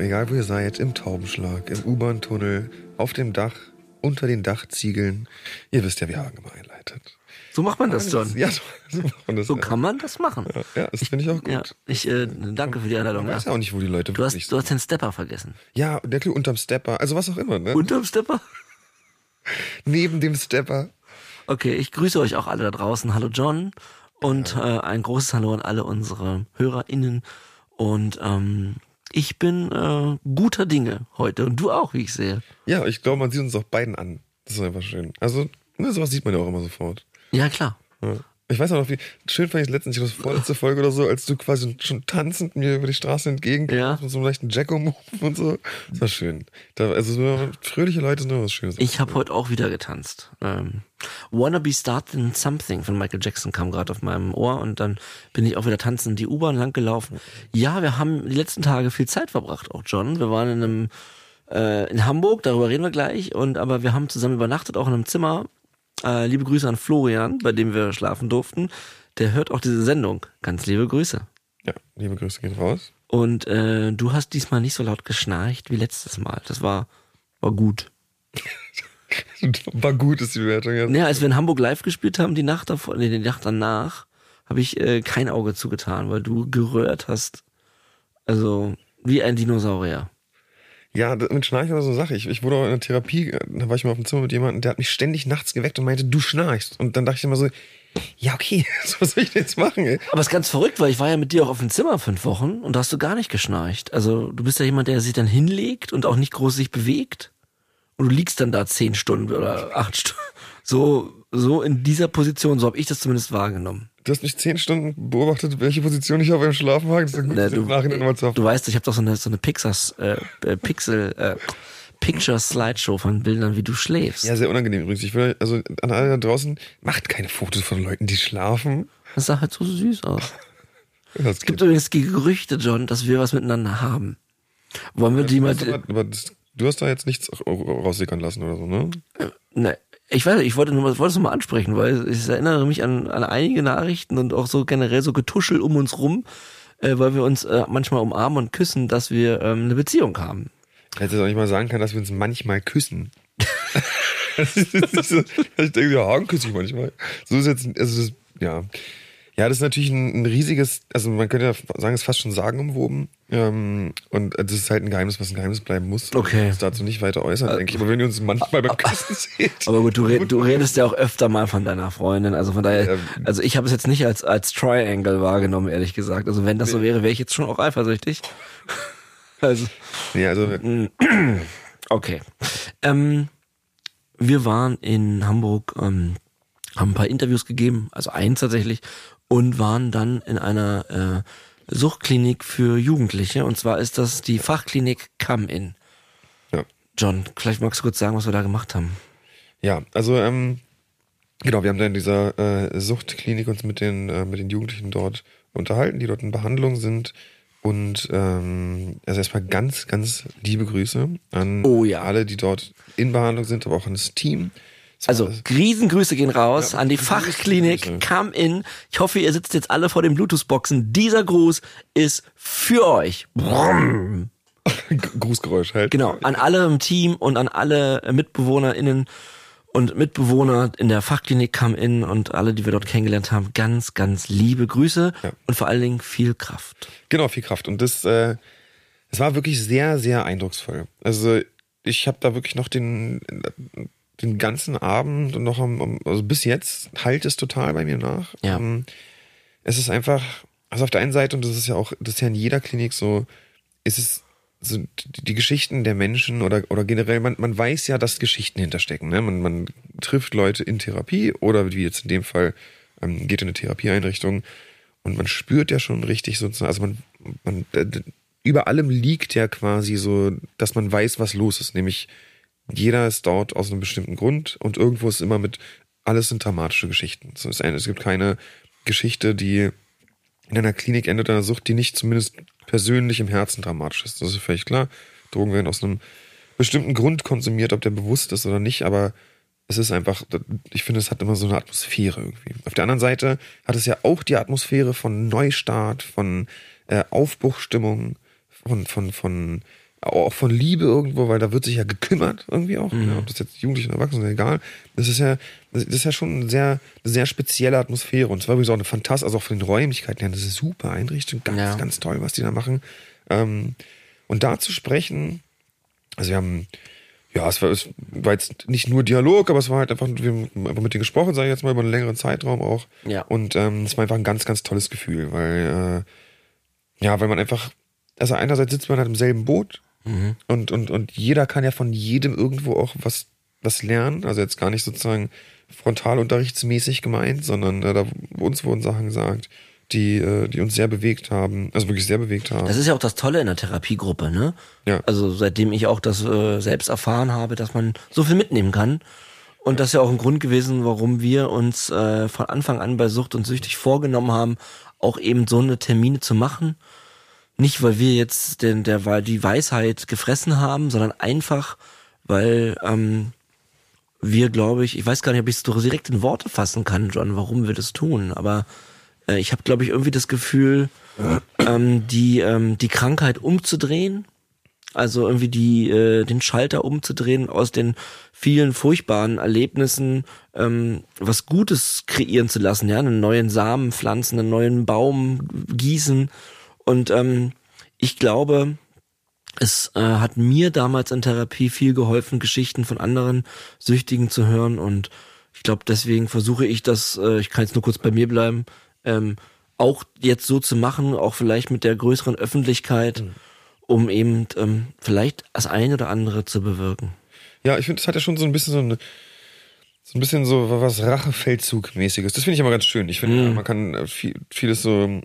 egal wo ihr seid, im Taubenschlag, im U-Bahn-Tunnel, auf dem Dach, unter den Dachziegeln. Ihr wisst ja, wie Hagen immer einleitet. So macht man das, John. Ja, so, so macht man das. So ja. kann man das machen. Ja, das finde ich auch gut. Ja, ich äh, danke für die Einladung. Ich weiß ja Ja. auch nicht, wo die Leute Du hast, wirklich du hast den Stepper vergessen. Ja, der Clou unterm Stepper, also was auch immer, ne? Unterm Stepper? Neben dem Stepper. Okay, ich grüße euch auch alle da draußen. Hallo John und äh, ein großes Hallo an alle unsere HörerInnen. Und ähm, ich bin äh, guter Dinge heute und du auch, wie ich sehe. Ja, ich glaube, man sieht uns auch beiden an. Das ist einfach schön. Also, ne, sowas sieht man ja auch immer sofort. Ja, klar. Ja. Ich weiß auch noch, wie schön fand ich letztens, ich glaube, das vorletzte Folge oder so, als du quasi schon tanzend mir über die Straße entgegen Ja. mit so einem leichten Jacko-Move und so. Das war schön. Da, also so fröhliche Leute sind immer was Schönes. Ich habe heute auch wieder getanzt. Ähm, Wanna Be Starting Something von Michael Jackson kam gerade auf meinem Ohr und dann bin ich auch wieder tanzend die U-Bahn lang gelaufen. Ja, wir haben die letzten Tage viel Zeit verbracht, auch John. Wir waren in einem äh, in Hamburg, darüber reden wir gleich, und aber wir haben zusammen übernachtet, auch in einem Zimmer. Äh, liebe Grüße an Florian, bei dem wir schlafen durften. Der hört auch diese Sendung. Ganz liebe Grüße. Ja, liebe Grüße gehen raus. Und äh, du hast diesmal nicht so laut geschnarcht wie letztes Mal. Das war war gut. War gut, ist die Bewertung jetzt. Ja, als wir in Hamburg live gespielt haben, die Nacht davor, nee, die Nacht danach, habe ich äh, kein Auge zugetan, weil du gerührt hast. Also wie ein Dinosaurier. Ja, mit Schnarchen war so eine Sache. Ich, ich wurde auch in der Therapie, da war ich mal auf dem Zimmer mit jemandem, der hat mich ständig nachts geweckt und meinte, du schnarchst. Und dann dachte ich immer so, ja, okay, was soll ich denn jetzt machen, ey? Aber es ist ganz verrückt, weil ich war ja mit dir auch auf dem Zimmer fünf Wochen und da hast du gar nicht geschnarcht. Also du bist ja jemand, der sich dann hinlegt und auch nicht groß sich bewegt. Und du liegst dann da zehn Stunden oder acht Stunden. So, so in dieser Position, so habe ich das zumindest wahrgenommen. Du hast mich zehn Stunden beobachtet, welche Position ich auf beim Schlafen war. Das ist ja gut, das du, nochmal zu du weißt, ich habe doch so eine, so eine Pixars, äh, äh, Pixel, äh, Picture-Slideshow von Bildern, wie du schläfst. Ja, sehr unangenehm übrigens. Ich will, also an alle da draußen, macht keine Fotos von Leuten, die schlafen. Das sah halt so süß aus. Das Es gibt übrigens die Gerüchte, John, dass wir was miteinander haben. Wollen wir die mal. aber, aber das, du hast da jetzt nichts raussickern lassen oder so, ne? Ne, ich weiß, ich wollte nur wollte es nur mal ansprechen, weil ich erinnere mich an, an einige Nachrichten und auch so generell so Getuschel um uns rum, äh, weil wir uns äh, manchmal umarmen und küssen, dass wir ähm, eine Beziehung haben. Hätte es auch nicht mal sagen können, dass wir uns manchmal küssen. das ist jetzt nicht so, ich denke, ja, Hagen küsse ich manchmal. So ist jetzt, also das ist, ja. Ja, das ist natürlich ein, ein riesiges, also man könnte ja sagen, es ist fast schon sagenumwoben. Ähm, und das ist halt ein Geheimnis, was ein Geheimnis bleiben muss. Okay. Uns dazu nicht weiter äußern, denke ich. Aber wenn ihr uns manchmal beim Küssen seht. Aber gut, du, red, du redest ja auch öfter mal von deiner Freundin, also von daher, Ja. also ich habe es jetzt nicht als, als Triangle wahrgenommen, ehrlich gesagt. Also wenn das so wäre, wäre ich jetzt schon auch eifersüchtig. Also, Nee, also, Okay. Ähm, wir waren in Hamburg, ähm, haben ein paar Interviews gegeben, also eins tatsächlich, und waren dann in einer äh, Suchtklinik für Jugendliche. Und zwar ist das die Fachklinik Come In. ja. John, vielleicht magst du kurz sagen, was wir da gemacht haben. Ja, also ähm, genau, wir haben da in dieser äh, Suchtklinik uns mit den äh, mit den Jugendlichen dort unterhalten, die dort in Behandlung sind. Und ähm, also erstmal ganz, ganz liebe Grüße an Oh ja. alle, die dort in Behandlung sind, aber auch an das Team. Also Riesengrüße gehen raus Ja, an die. Fachklinik Come In. Ich hoffe, ihr sitzt jetzt alle vor den Bluetooth-Boxen. Dieser Gruß ist für euch. Brumm. Grußgeräusch halt. Genau, an alle im Team und an alle MitbewohnerInnen und Mitbewohner in der Fachklinik kam in und alle, die wir dort kennengelernt haben, ganz, ganz liebe Grüße Ja. und vor allen Dingen viel Kraft. Genau, viel Kraft. Und das, äh, es war wirklich sehr, sehr eindrucksvoll. Also ich habe da wirklich noch den, den ganzen Abend und noch am, also bis jetzt halt es total bei mir nach. Ja. Ähm, es ist einfach, also auf der einen Seite, und das ist ja auch, das ist ja in jeder Klinik so, ist es so die, Geschichten der Menschen oder, oder generell, man, man weiß ja, dass Geschichten hinterstecken. Ne? Man, man trifft Leute in Therapie oder wie jetzt in dem Fall ähm, geht in eine Therapieeinrichtung und man spürt ja schon richtig sozusagen, also man, man d- über allem liegt ja quasi so, dass man weiß, was los ist. Nämlich jeder ist dort aus einem bestimmten Grund und irgendwo ist immer mit, alles sind dramatische Geschichten. Es, gibt keine Geschichte, die in einer Klinik endet, einer Sucht, die nicht zumindest persönlich im Herzen dramatisch ist. Das ist völlig klar. Drogen werden aus einem bestimmten Grund konsumiert, ob der bewusst ist oder nicht, aber es ist einfach, ich finde, es hat immer so eine Atmosphäre irgendwie. Auf der anderen Seite hat es ja auch die Atmosphäre von Neustart, von äh, Aufbruchstimmung, von, von, von, auch von Liebe irgendwo, weil da wird sich ja gekümmert irgendwie auch, Mhm. ja, ob das jetzt Jugendliche oder Erwachsene sind, egal. Das ist ja, das ist ja schon eine sehr, eine sehr spezielle Atmosphäre und zwar übrigens auch eine fantastische, also auch von den Räumlichkeiten her, das ist super Einrichtung, ganz, Ja. ganz toll, was die da machen. Ähm, und da zu sprechen, also wir haben, ja, es war, es war jetzt nicht nur Dialog, aber es war halt einfach, wir haben einfach mit denen gesprochen, sage ich jetzt mal, über einen längeren Zeitraum auch. Ja. Und ähm, es war einfach ein ganz, ganz tolles Gefühl, weil, äh, ja, weil man einfach, also einerseits sitzt man halt im selben Boot und, und, und jeder kann ja von jedem irgendwo auch was, was lernen. Also jetzt gar nicht sozusagen frontalunterrichtsmäßig gemeint, sondern äh, da uns wurden Sachen gesagt, die, äh, die uns sehr bewegt haben, also wirklich sehr bewegt haben. Das ist ja auch das Tolle in der Therapiegruppe, ne? Ja. Also seitdem ich auch das äh, selbst erfahren habe, dass man so viel mitnehmen kann. Und das ist ja auch ein Grund gewesen, warum wir uns äh, von Anfang an bei Sucht und Süchtig vorgenommen haben, auch eben so eine Termine zu machen. Nicht, weil wir jetzt den, der, weil die Weisheit gefressen haben, sondern einfach, weil ähm, wir, glaube ich, ich weiß gar nicht, ob ich es direkt in Worte fassen kann, John, warum wir das tun, aber äh, ich habe, glaube ich, irgendwie das Gefühl, ähm, die, ähm, die Krankheit umzudrehen, also irgendwie die, äh, den Schalter umzudrehen aus den vielen furchtbaren Erlebnissen, ähm, was Gutes kreieren zu lassen, ja, einen neuen Samen pflanzen, einen neuen Baum gießen. Und ähm, ich glaube, es äh, hat mir damals in Therapie viel geholfen, Geschichten von anderen Süchtigen zu hören. Und ich glaube, deswegen versuche ich das, äh, ich kann jetzt nur kurz bei mir bleiben, ähm, auch jetzt so zu machen, auch vielleicht mit der größeren Öffentlichkeit, um eben ähm, vielleicht das eine oder andere zu bewirken. Ja, ich finde, es hat ja schon so ein bisschen so eine, so ein bisschen so was Rachefeldzug-mäßiges. Das finde ich immer ganz schön. Ich finde, man kann äh, viel, vieles so,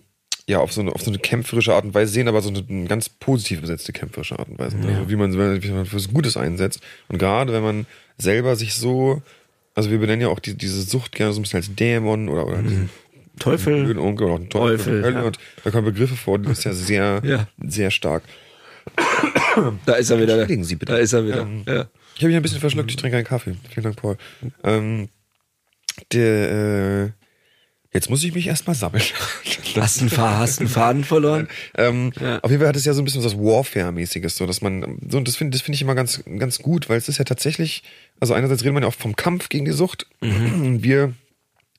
ja, auf so, eine, auf so eine kämpferische Art und Weise sehen, aber so eine, eine ganz positiv besetzte kämpferische Art und Weise. Also wie man, wie man fürs Gutes einsetzt. Und gerade wenn man selber sich so, also wir benennen ja auch die, diese Sucht gerne so ein bisschen als Dämon oder, oder diesen Teufel. oder auch Teufel, Teufel, Hölle ja. und da kommen Begriffe vor, die ist ja sehr, Ja. sehr stark. Da ist er wieder. Entschuldigen Sie bitte. Da ist er wieder. Ähm, ja. Ich habe mich ein bisschen verschluckt, ich trinke einen Kaffee. Vielen Dank, Paul. Ähm, der, äh, jetzt muss ich mich erstmal sammeln. Hast einen, Faden, hast einen Faden verloren? ähm, Ja. Auf jeden Fall hat es ja so ein bisschen was Warfare-mäßiges, so dass man, so, und das finde das finde ich immer ganz, ganz gut, weil es ist ja tatsächlich, also einerseits redet man ja auch vom Kampf gegen die Sucht. Mhm. Wir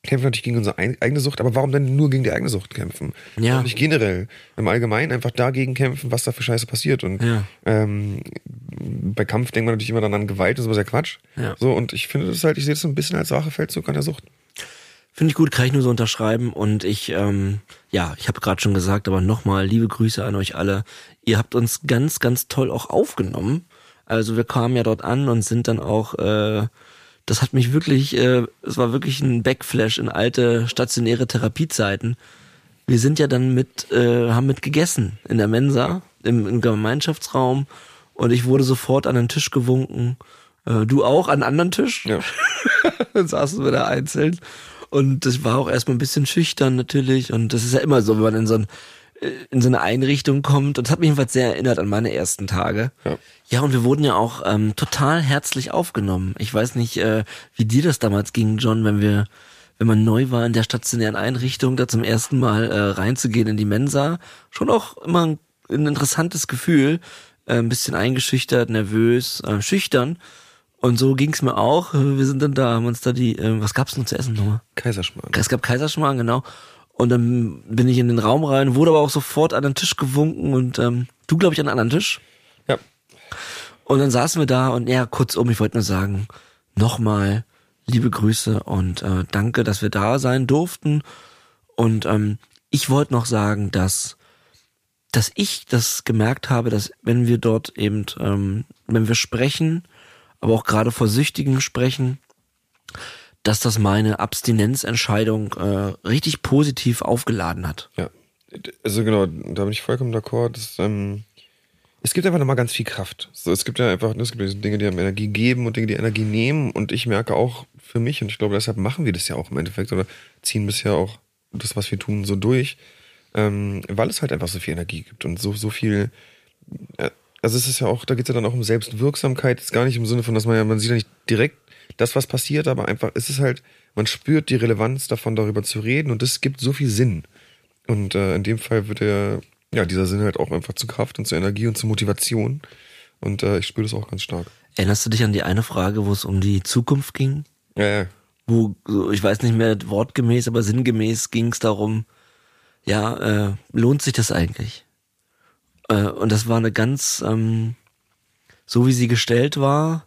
kämpfen natürlich gegen unsere eigene Sucht, aber warum denn nur gegen die eigene Sucht kämpfen? Ja. Warum nicht generell, im Allgemeinen einfach dagegen kämpfen, was da für Scheiße passiert. Und Ja. ähm, bei Kampf denkt man natürlich immer dann an Gewalt, das ist aber sehr Quatsch. Ja. So, und ich finde das halt, ich sehe das so ein bisschen als Rachefeldzug an der Sucht. Finde ich gut, kann ich nur so unterschreiben. Und ich, ähm, ja, ich habe gerade schon gesagt, aber nochmal liebe Grüße an euch alle. Ihr habt uns ganz, ganz toll auch aufgenommen. Also wir kamen ja dort an und sind dann auch, äh, das hat mich wirklich, äh, es war wirklich ein Backflash in alte stationäre Therapiezeiten. Wir sind ja dann mit, äh, haben mit gegessen in der Mensa, im, im Gemeinschaftsraum. Und ich wurde sofort an den Tisch gewunken. Äh, du auch an einen anderen Tisch? Ja. dann saßen wir da einzeln. Und das war auch erstmal ein bisschen schüchtern natürlich. Und das ist ja immer so, wenn man in so, ein, äh, in so eine Einrichtung kommt. Und das hat mich jedenfalls sehr erinnert an meine ersten Tage. Ja. Ja, und wir wurden ja auch ähm, total herzlich aufgenommen. Ich weiß nicht, äh, wie dir das damals ging, John, wenn wir, wenn man neu war in der stationären Einrichtung, da zum ersten Mal äh, reinzugehen in die Mensa. Schon auch immer ein, ein interessantes Gefühl. Äh, ein bisschen eingeschüchtert, nervös, äh, schüchtern. Und so ging's mir auch. Wir sind dann da, haben uns da die, äh, was gab's noch zu essen nochmal? Kaiserschmarrn. Es gab Kaiserschmarrn, genau. Und dann bin ich in den Raum rein, wurde aber auch sofort an den Tisch gewunken und ähm, du, glaube ich, an einen anderen Tisch. Ja. Und dann saßen wir da und ja, kurzum, ich wollte nur sagen, nochmal liebe Grüße und äh, danke, dass wir da sein durften. Und ähm, ich wollte noch sagen, dass dass ich das gemerkt habe, dass wenn wir dort eben, ähm, wenn wir sprechen, aber auch gerade vor Süchtigen sprechen, dass das meine Abstinenzentscheidung äh, richtig positiv aufgeladen hat. Ja. Also genau, da bin ich vollkommen d'accord. Das, ähm, es gibt einfach nochmal ganz viel Kraft. So, es gibt ja einfach, es gibt Dinge, die einem Energie geben und Dinge, die Energie nehmen. Und ich merke auch für mich, und ich glaube, deshalb machen wir das ja auch im Endeffekt, oder ziehen bisher auch das, was wir tun, so durch, ähm, weil es halt einfach so viel Energie gibt und so, so viel. Also es ist ja auch, da geht es ja dann auch um Selbstwirksamkeit, ist gar nicht im Sinne von, dass man ja, man sieht ja nicht direkt das, was passiert, aber einfach, es ist halt, man spürt die Relevanz davon, darüber zu reden und das gibt so viel Sinn. Und äh, in dem Fall wird er, ja, dieser Sinn halt auch einfach zu Kraft und zur Energie und zur Motivation. Und äh, ich spüre das auch ganz stark. Erinnerst du dich an die eine Frage, wo es um die Zukunft ging? Ja, ja. Wo, ich weiß nicht mehr wortgemäß, aber sinngemäß ging es darum, ja, äh, lohnt sich das eigentlich? Äh, und das war eine ganz, ähm, so wie sie gestellt war,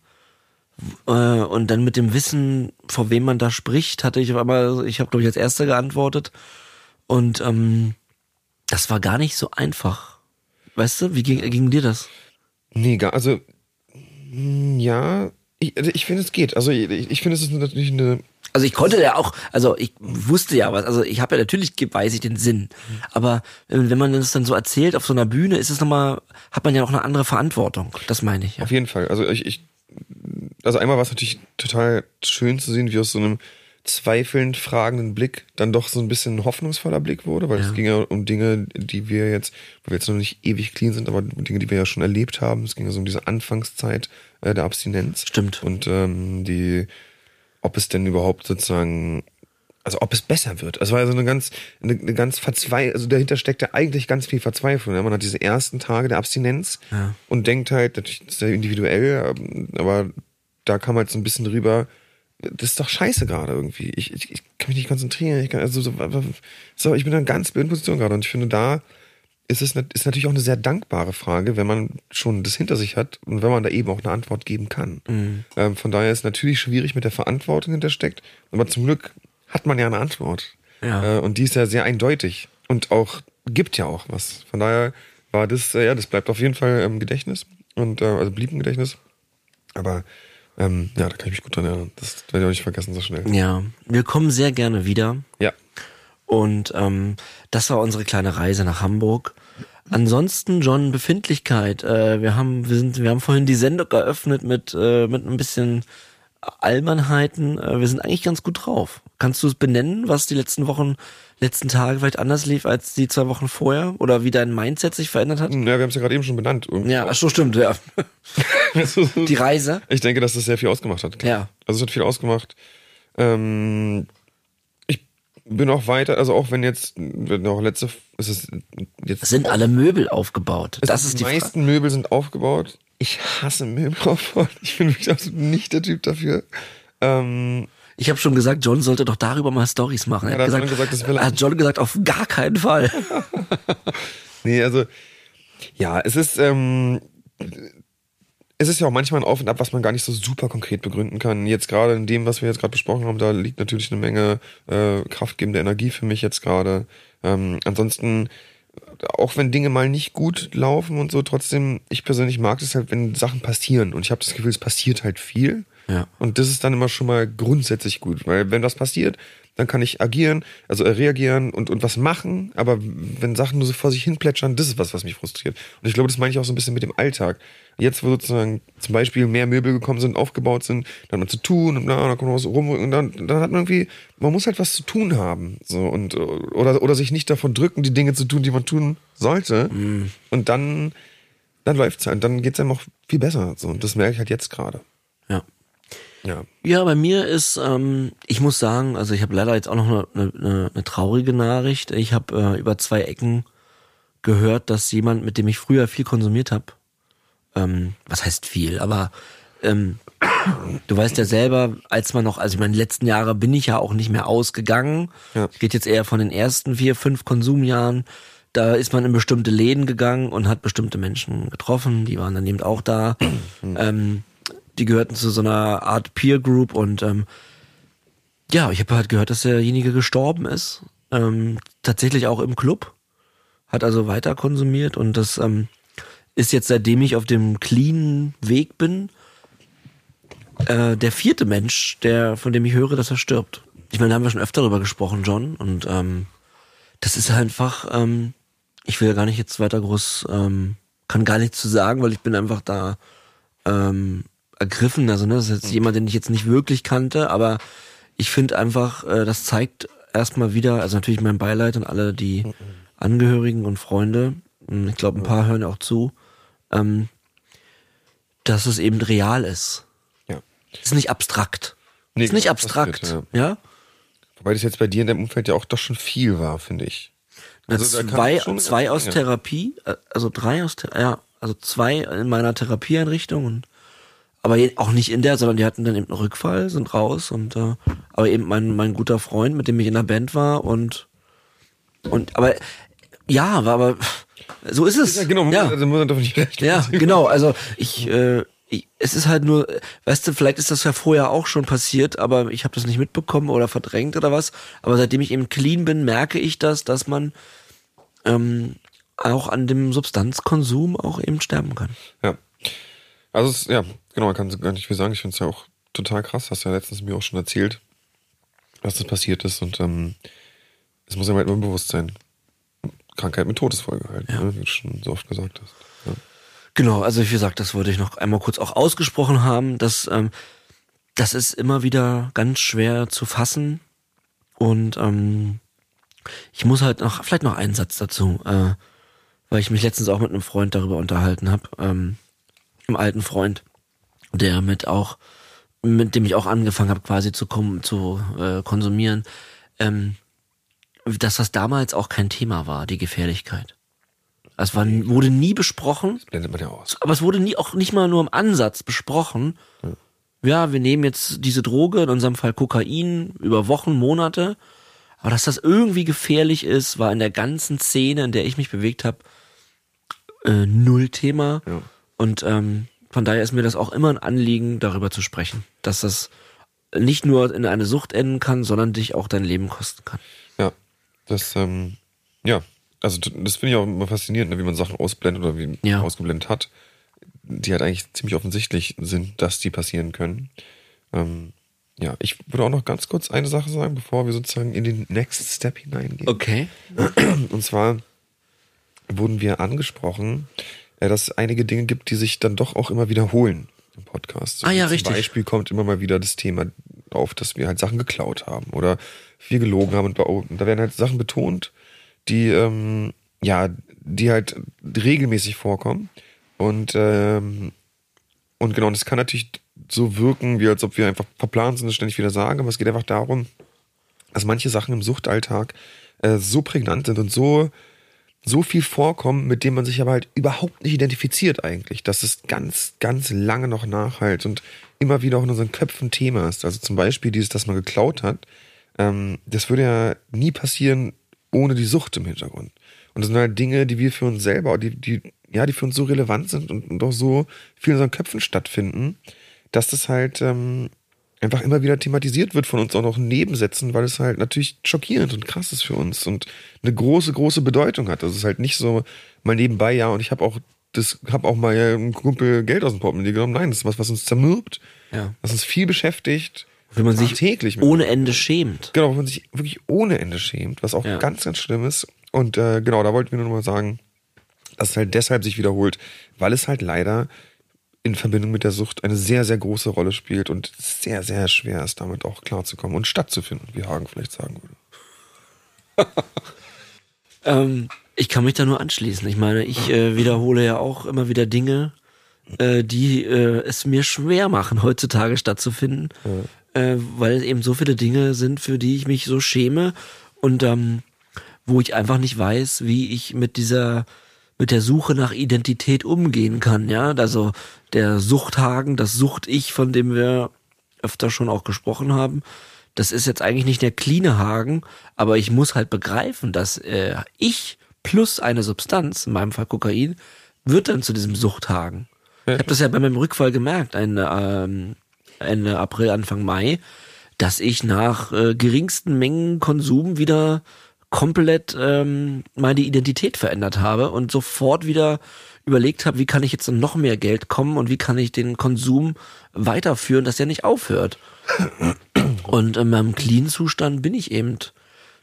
äh, und dann mit dem Wissen, vor wem man da spricht, hatte ich auf einmal, ich habe glaube ich als erster geantwortet und ähm, das war gar nicht so einfach. Weißt du, wie ging, ging dir das? Nee, gar, also, mm, ja, ich, also ich finde, es geht. Also, ich, ich finde, es ist natürlich eine, Also ich konnte ja auch, also ich wusste ja was, also ich habe ja natürlich weiß ich den Sinn, aber äh, wenn man das dann so erzählt auf so einer Bühne, ist es nochmal, hat man ja auch eine andere Verantwortung. Das meine ich. Ja. Auf jeden Fall. Also ich, ich also einmal war es natürlich total schön zu sehen, wie aus so einem zweifelnd fragenden Blick dann doch so ein bisschen ein hoffnungsvoller Blick wurde, weil Ja. es ging ja um Dinge, die wir jetzt, wo wir jetzt noch nicht ewig clean sind, aber Dinge, die wir ja schon erlebt haben. Es ging ja so um diese Anfangszeit äh, der Abstinenz. Stimmt. Und ähm, die, ob es denn überhaupt sozusagen, also ob es besser wird. Also war ja so eine ganz, eine, eine ganz verzweifelt, also dahinter steckt ja eigentlich ganz viel Verzweiflung. Ja? Man hat diese ersten Tage der Abstinenz Ja. und denkt halt, natürlich sehr individuell, ähm, aber da kam halt so ein bisschen drüber, das ist doch scheiße gerade irgendwie. Ich, ich, ich kann mich nicht konzentrieren. Ich kann, also so, so, ich bin in einer ganz blöden Position gerade und ich finde, da ist es ist natürlich auch eine sehr dankbare Frage, wenn man schon das hinter sich hat und wenn man da eben auch eine Antwort geben kann. Ähm, von daher ist es natürlich schwierig mit der Verantwortung hintersteckt, aber zum Glück hat man ja eine Antwort. Ja. Äh, und die ist ja sehr eindeutig und auch gibt ja auch was. Von daher war das, äh, ja, das bleibt auf jeden Fall im Gedächtnis und äh, also blieb im Gedächtnis. Aber ähm, ja, da kann ich mich gut dran erinnern. Das werde ich auch nicht vergessen so schnell. Ja, wir kommen sehr gerne wieder. Ja. Und ähm, das war unsere kleine Reise nach Hamburg. Ansonsten, John, Befindlichkeit. Äh, wir haben, wir sind, wir haben vorhin die Sendung eröffnet mit äh, mit ein bisschen Albernheiten. Äh, wir sind eigentlich ganz gut drauf. Kannst du es benennen, was die letzten Wochen, letzten Tage vielleicht anders lief als die zwei Wochen vorher? Oder wie dein Mindset sich verändert hat? Ja, wir haben es ja gerade eben schon benannt. Ja, ach so, stimmt, ja. Die Reise. Ich denke, dass das sehr viel ausgemacht hat. Ja. Also es hat viel ausgemacht. Ähm, bin auch weiter, also auch wenn jetzt, auch letzte, es ist jetzt Sind alle Möbel aufgebaut? Das ist die die Frage. meisten Möbel sind aufgebaut. Ich hasse Möbel aufbauen. Ich bin wirklich absolut nicht der Typ dafür. Ähm, Ich habe schon gesagt, John sollte doch darüber mal Stories machen. Er Ja, hat gesagt, John gesagt, das will er hat John gesagt, auf gar keinen Fall. nee, also ja, es ist ähm, es ist ja auch manchmal ein Auf und Ab, was man gar nicht so super konkret begründen kann. Jetzt gerade in dem, was wir jetzt gerade besprochen haben, da liegt natürlich eine Menge äh, kraftgebende Energie für mich jetzt gerade. Ähm, ansonsten, auch wenn Dinge mal nicht gut laufen und so, trotzdem, ich persönlich mag es halt, wenn Sachen passieren. Und ich habe das Gefühl, es passiert halt viel. Ja. Und das ist dann immer schon mal grundsätzlich gut, weil wenn was passiert, dann kann ich agieren, also äh, reagieren und, und was machen, aber wenn Sachen nur so vor sich hin plätschern, das ist was, was mich frustriert. Und ich glaube, das meine ich auch so ein bisschen mit dem Alltag. Jetzt, wo sozusagen zum Beispiel mehr Möbel gekommen sind, aufgebaut sind, dann hat man zu tun und bla, dann kommt was rum und dann, dann hat man irgendwie, man muss halt was zu tun haben. So und oder, oder sich nicht davon drücken, die Dinge zu tun, die man tun sollte. Und dann, dann läuft's halt, dann geht's einem auch viel besser. So, und das merke ich halt jetzt gerade. Ja. Ja. Ja, bei mir ist, ähm, ich muss sagen, also ich habe leider jetzt auch noch eine, eine, eine traurige Nachricht. Ich habe äh, über zwei Ecken gehört, dass jemand, mit dem ich früher viel konsumiert habe, ähm, was heißt viel, aber ähm, du weißt ja selber, als man noch, also ich meine, die letzten Jahre bin ich ja auch nicht mehr ausgegangen. Ja. Geht jetzt eher von den ersten vier, fünf Konsumjahren. Da ist man in bestimmte Läden gegangen und hat bestimmte Menschen getroffen, die waren dann eben auch da. ähm, die gehörten zu so einer Art Peer Group und ähm, ja, ich habe halt gehört, dass derjenige gestorben ist. Ähm, tatsächlich auch im Club. Hat also weiter konsumiert und das ähm, ist jetzt, seitdem ich auf dem cleanen Weg bin, äh, der vierte Mensch, der, von dem ich höre, dass er stirbt. Ich meine, da haben wir schon öfter darüber gesprochen, John, und ähm, das ist einfach, ähm, ich will ja gar nicht jetzt weiter groß, ähm, kann gar nichts zu sagen, weil ich bin einfach da ähm, ergriffen. Also, ne, das ist jetzt jemand, den ich jetzt nicht wirklich kannte, aber ich finde einfach, äh, das zeigt erstmal wieder, also natürlich mein Beileid an alle die Angehörigen und Freunde, und ich glaube, ein paar hören auch zu, ähm, dass es eben real ist. Ja. Es ist nicht abstrakt. Nee, es ist nicht genau, abstrakt, passiert, ja? Wobei das jetzt bei dir in deinem Umfeld ja auch doch schon viel war, finde ich. Na, Also kann zwei, zwei aus Menge. Therapie, äh, also drei aus, Ther- ja, also zwei in meiner Therapieeinrichtung und aber auch nicht in der, sondern die hatten dann eben einen Rückfall, sind raus und äh, aber eben mein mein guter Freund, mit dem ich in der Band war und und aber ja, war aber so ist es. Ja, genau, ja. also muss man doch nicht recht. Ja, genau. Also ich, äh, ich, es ist halt nur, weißt du, vielleicht ist das ja vorher auch schon passiert, aber ich habe das nicht mitbekommen oder verdrängt oder was. Aber seitdem ich eben clean bin, merke ich das, dass man ähm, auch an dem Substanzkonsum auch eben sterben kann. Ja. Also es, ja, genau, man kann gar nicht viel sagen. Ich finde es ja auch total krass. Hast ja letztens mir auch schon erzählt, was das passiert ist. Und ähm, es muss einem halt immer bewusst sein. Krankheit mit Todesfolge halt, Ja. ne, wie du schon so oft gesagt hast. Ja. Genau, also wie gesagt, das wollte ich noch einmal kurz auch ausgesprochen haben, dass ähm, das ist immer wieder ganz schwer zu fassen und ähm, ich muss halt noch vielleicht noch einen Satz dazu, äh, weil ich mich letztens auch mit einem Freund darüber unterhalten habe, ähm, einem alten Freund, der mit auch mit dem ich auch angefangen habe quasi zu kom zu äh, konsumieren, ähm, dass das damals auch kein Thema war, die Gefährlichkeit. Es war, wurde nie besprochen, Blendet man ja aus. aber es wurde nie auch nicht mal nur im Ansatz besprochen. Ja, wir nehmen jetzt diese Droge, in unserem Fall Kokain, über Wochen, Monate. Aber dass das irgendwie gefährlich ist, war in der ganzen Szene, in der ich mich bewegt habe, äh, null Thema. Ja. Und ähm, von daher ist mir das auch immer ein Anliegen, darüber zu sprechen. Dass das nicht nur in eine Sucht enden kann, sondern dich auch dein Leben kosten kann. Das, ähm, ja, also das finde ich auch immer faszinierend, ne, wie man Sachen ausblendet oder wie Ja. ausgeblendet hat, die halt eigentlich ziemlich offensichtlich sind, dass die passieren können. Ähm, ja, ich würde auch noch ganz kurz eine Sache sagen, bevor wir sozusagen in den Next Step hineingehen. Okay. Und zwar wurden wir angesprochen, äh, dass es einige Dinge gibt, die sich dann doch auch immer wiederholen im Podcast. So Ah ja, zum richtig. Beispiel kommt immer mal wieder das Thema auf, dass wir halt Sachen geklaut haben oder viel gelogen haben und, da werden halt Sachen betont, die ähm, ja, die halt regelmäßig vorkommen und ähm, und genau, es kann natürlich so wirken, wie als ob wir einfach verplant sind, das ständig wieder sagen, aber es geht einfach darum, dass manche Sachen im Suchtaltag äh, so prägnant sind und so, so viel vorkommen, mit dem man sich aber halt überhaupt nicht identifiziert eigentlich, dass es ganz, ganz lange noch nachhalt und immer wieder auch in unseren Köpfen Thema ist. Also zum Beispiel dieses, dass man geklaut hat, ähm, das würde ja nie passieren ohne die Sucht im Hintergrund. Und das sind halt Dinge, die wir für uns selber, die, die, ja, die für uns so relevant sind und, auch so viel in unseren Köpfen stattfinden, dass das halt ähm, einfach immer wieder thematisiert wird von uns auch noch in Nebensätzen, weil es halt natürlich schockierend und krass ist für uns und eine große, große Bedeutung hat. Das ist halt nicht so mal nebenbei, ja, und ich habe auch das habe auch mal ja, einem Kumpel Geld aus dem Portemonnaie genommen. Nein, das ist was, was uns zermürbt, Ja. was uns viel beschäftigt. Wenn man sich täglich ohne Ende schämt. Genau, wo man sich wirklich ohne Ende schämt, was auch Ja. ganz, ganz schlimm ist. Und äh, genau, da wollten wir nur noch mal sagen, dass es halt deshalb sich wiederholt, weil es halt leider in Verbindung mit der Sucht eine sehr, sehr große Rolle spielt und sehr, sehr schwer ist, damit auch klarzukommen und stattzufinden, wie Hagen vielleicht sagen würde. Ähm, ich kann mich da nur anschließen. Ich meine, ich äh, wiederhole ja auch immer wieder Dinge, äh, die äh, es mir schwer machen, heutzutage stattzufinden, äh, weil es eben so viele Dinge sind, für die ich mich so schäme und ähm, wo ich einfach nicht weiß, wie ich mit dieser mit der Suche nach Identität umgehen kann, ja, also der Suchthagen, das Sucht-Ich, von dem wir öfter schon auch gesprochen haben, das ist jetzt eigentlich nicht der cleane Hagen, aber ich muss halt begreifen, dass äh, ich plus eine Substanz, in meinem Fall Kokain, wird dann zu diesem Suchthagen. Ich habe das ja bei meinem Rückfall gemerkt, Ende, ähm, Ende April, Anfang Mai, dass ich nach äh, geringsten Mengen Konsum wieder komplett ähm, meine Identität verändert habe und sofort wieder überlegt habe, wie kann ich jetzt noch mehr Geld kommen und wie kann ich den Konsum weiterführen, dass der nicht aufhört. Und in meinem Clean-Zustand bin ich eben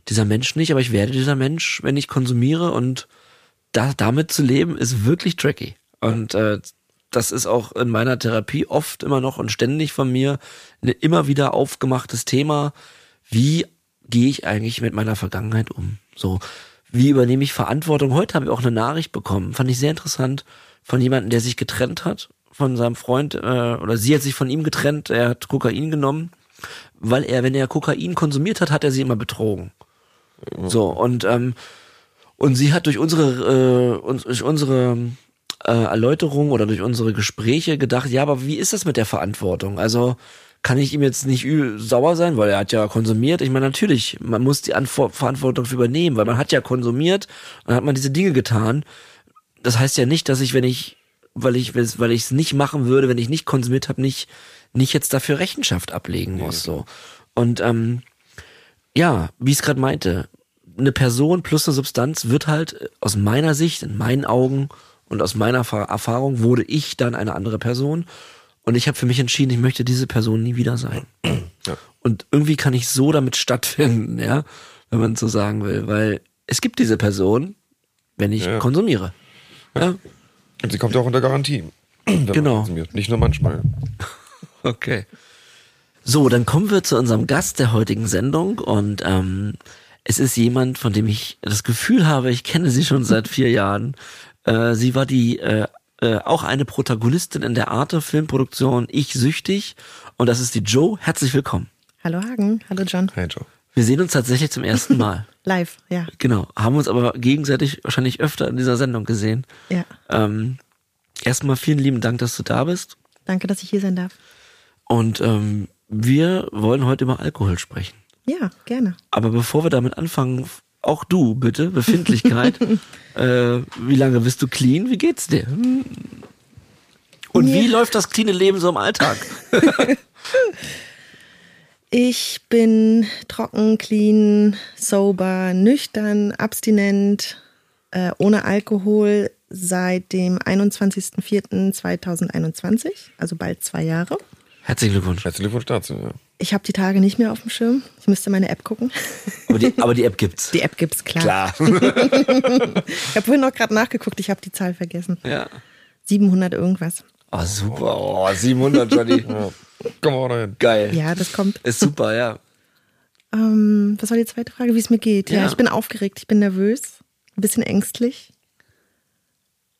dieser Mensch nicht, aber ich werde dieser Mensch, wenn ich konsumiere und da, damit zu leben, ist wirklich tricky. Und äh, das ist auch in meiner Therapie oft immer noch und ständig von mir ein immer wieder aufgemachtes Thema. Wie gehe ich eigentlich mit meiner Vergangenheit um? So, wie übernehme ich Verantwortung? Heute habe ich auch eine Nachricht bekommen, fand ich sehr interessant, von jemandem, der sich getrennt hat, von seinem Freund, äh, oder sie hat sich von ihm getrennt, er hat Kokain genommen, weil er, wenn er Kokain konsumiert hat, hat er sie immer betrogen. So, und ähm, Und sie hat durch unsere, äh, uns- durch unsere äh, Erläuterung oder durch unsere Gespräche gedacht, ja, aber wie ist das mit der Verantwortung? Also kann ich ihm jetzt nicht sauer sein, weil er hat ja konsumiert. Ich meine, natürlich, man muss die Anfor Verantwortung dafür übernehmen, weil man hat ja konsumiert und dann hat man diese Dinge getan. Das heißt ja nicht, dass ich, wenn ich, weil ich, weil ich es nicht machen würde, wenn ich nicht konsumiert habe, nicht, nicht jetzt dafür Rechenschaft ablegen muss. So. Und ähm, ja, wie ich es gerade meinte, eine Person plus eine Substanz wird halt äh, aus meiner Sicht, in meinen Augen und aus meiner Erfa- Erfahrung wurde ich dann eine andere Person. Und ich habe für mich entschieden, ich möchte diese Person nie wieder sein. Ja. Und irgendwie kann ich so damit stattfinden, ja, wenn man so sagen will, weil es gibt diese Person, wenn ich Ja. konsumiere. Ja, Und sie kommt ja auch unter Garantie. Genau. Nicht nur manchmal. Okay. So, dann kommen wir zu unserem Gast der heutigen Sendung und ähm, es ist jemand, von dem ich das Gefühl habe, ich kenne sie schon seit vier Jahren. Äh, sie war die äh, äh, auch eine Protagonistin in der Arte-Filmproduktion Ich süchtig und das ist die Joe. Herzlich willkommen. Hallo Hagen, hallo John. Hey Joe. Wir sehen uns tatsächlich zum ersten Mal. Live, ja. genau, haben uns aber gegenseitig wahrscheinlich öfter in dieser Sendung gesehen. Ja. Ähm, erstmal vielen lieben Dank, dass du da bist. Danke, dass ich hier sein darf. Und ähm, wir wollen heute über Alkohol sprechen. Ja, gerne. Aber bevor wir damit anfangen, auch du bitte, Befindlichkeit. äh, wie lange bist du clean? Wie geht's dir? Hm. Und wie läuft das cleane Leben so im Alltag? Ich bin trocken, clean, sober, nüchtern, abstinent, äh, ohne Alkohol seit dem 21.04.2021, also bald zwei Jahre. Herzlichen Glückwunsch. Herzlichen Glückwunsch dazu. Ja. Ich habe die Tage nicht mehr auf dem Schirm. Ich müsste meine App gucken. Aber die, aber die App gibt's. Die App gibt's, klar. Ich habe vorhin noch gerade nachgeguckt, ich habe die Zahl vergessen. Ja. 700 irgendwas. Oh, super. Oh, 700, Johnny. Ja. Komm mal rein. Geil. Ja, das kommt. Ist super, ja. Ähm, was war die zweite Frage? Wie es mir geht? Ja. Ja. ich bin aufgeregt, ich bin nervös, ein bisschen ängstlich.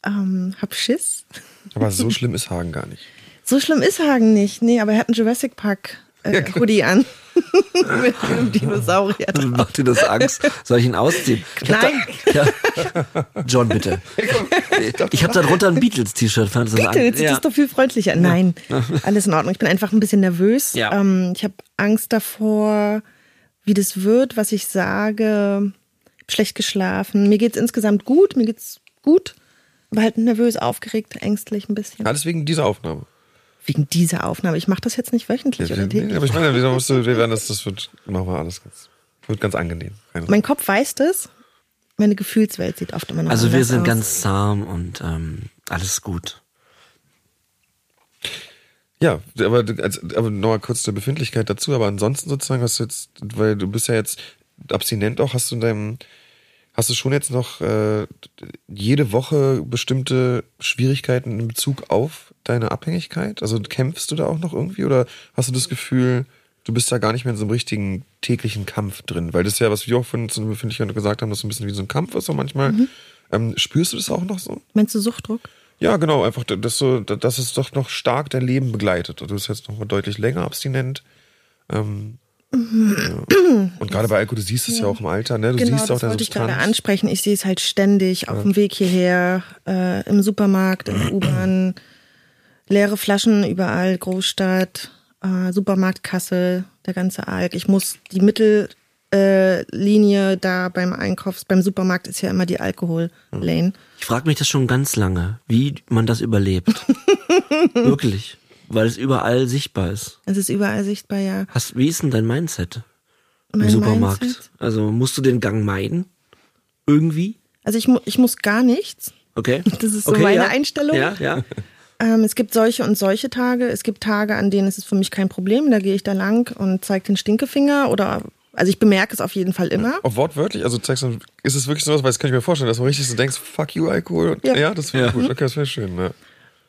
Ähm, hab Schiss. Aber so schlimm ist Hagen gar nicht. So schlimm ist Hagen nicht. Nee, aber er hat einen Jurassic Park äh, Hoodie an. Mit einem Dinosaurier drauf. Macht dir das Angst? Soll ich ihn ausziehen? Ich Nein. Da, ja. John, bitte. Ich habe da drunter ein Beatles-T-Shirt. das Beatles, an- das Ja. ist doch viel freundlicher. Nein, alles in Ordnung. Ich bin einfach ein bisschen nervös. Ja. Ähm, ich habe Angst davor, wie das wird, was ich sage. Hab Schlecht geschlafen. Mir geht's insgesamt gut. Mir geht's gut. Aber halt nervös, aufgeregt, ängstlich ein bisschen. Alles wegen dieser Aufnahme. Wegen dieser Aufnahme. Ich mache das jetzt nicht wöchentlich oder Nee, täglich. aber ich meine, wir, musst du, wir werden das, das wird, machen wir alles ganz, wird ganz angenehm. Keine Mein Kopf weiß das. Meine Gefühlswelt sieht oft immer noch Also wir sind aus. ganz zahm und ähm, alles gut. Ja, aber, du- als, aber nochmal kurz zur Befindlichkeit dazu, aber ansonsten sozusagen hast du jetzt, weil du bist ja jetzt abstinent auch, hast du in deinem, hast du schon jetzt noch äh, jede Woche bestimmte Schwierigkeiten in Bezug auf deine Abhängigkeit? Also kämpfst du da auch noch irgendwie oder hast du das Gefühl, du bist da gar nicht mehr in so einem richtigen täglichen Kampf drin? Weil das ist ja, was wir auch von einer Befindlichkeit gesagt haben, dass so ein bisschen wie so ein Kampf ist so manchmal. Ähm, spürst du das auch noch so? Meinst du Suchtdruck? Ja, genau, einfach, dass so, dass es doch noch stark dein Leben begleitet. Du bist jetzt noch mal deutlich länger abstinent. Ähm, ja. Und gerade bei Alkohol, du siehst es ja, auch im Alter, ne? Du genau, siehst auch das wollte ich Substanz. gerade ansprechen. Ich sehe es halt ständig auf dem Weg hierher, äh, im Supermarkt, in der U-Bahn, leere Flaschen überall, Großstadt, äh, Supermarktkasse, der ganze Alk. Ich muss die Mittellinie äh, da beim Einkaufs, beim Supermarkt ist ja immer die Alkohol-Lane. Ich frage mich das schon ganz lange, wie man das überlebt. Wirklich. Weil es überall sichtbar ist. Es ist überall sichtbar, ja. Hast, wie ist denn dein Mindset im Mein Supermarkt? Mindset? Also musst du den Gang meiden? Irgendwie? Also ich, mu ich muss gar nichts. Okay. Das ist so okay, meine ja. Einstellung. Ja, ja. Ähm, es gibt solche und solche Tage. Es gibt Tage, an denen ist es für mich kein Problem. Da gehe ich da lang und zeige den Stinkefinger oder also ich bemerke es auf jeden Fall immer. Auch wortwörtlich, also zeigst du, ist es wirklich so was, weil das kann ich mir vorstellen, dass man richtig so denkst, fuck you, Alkohol. Ja. Ja. das wäre Ja. gut, okay, das wäre schön, ne?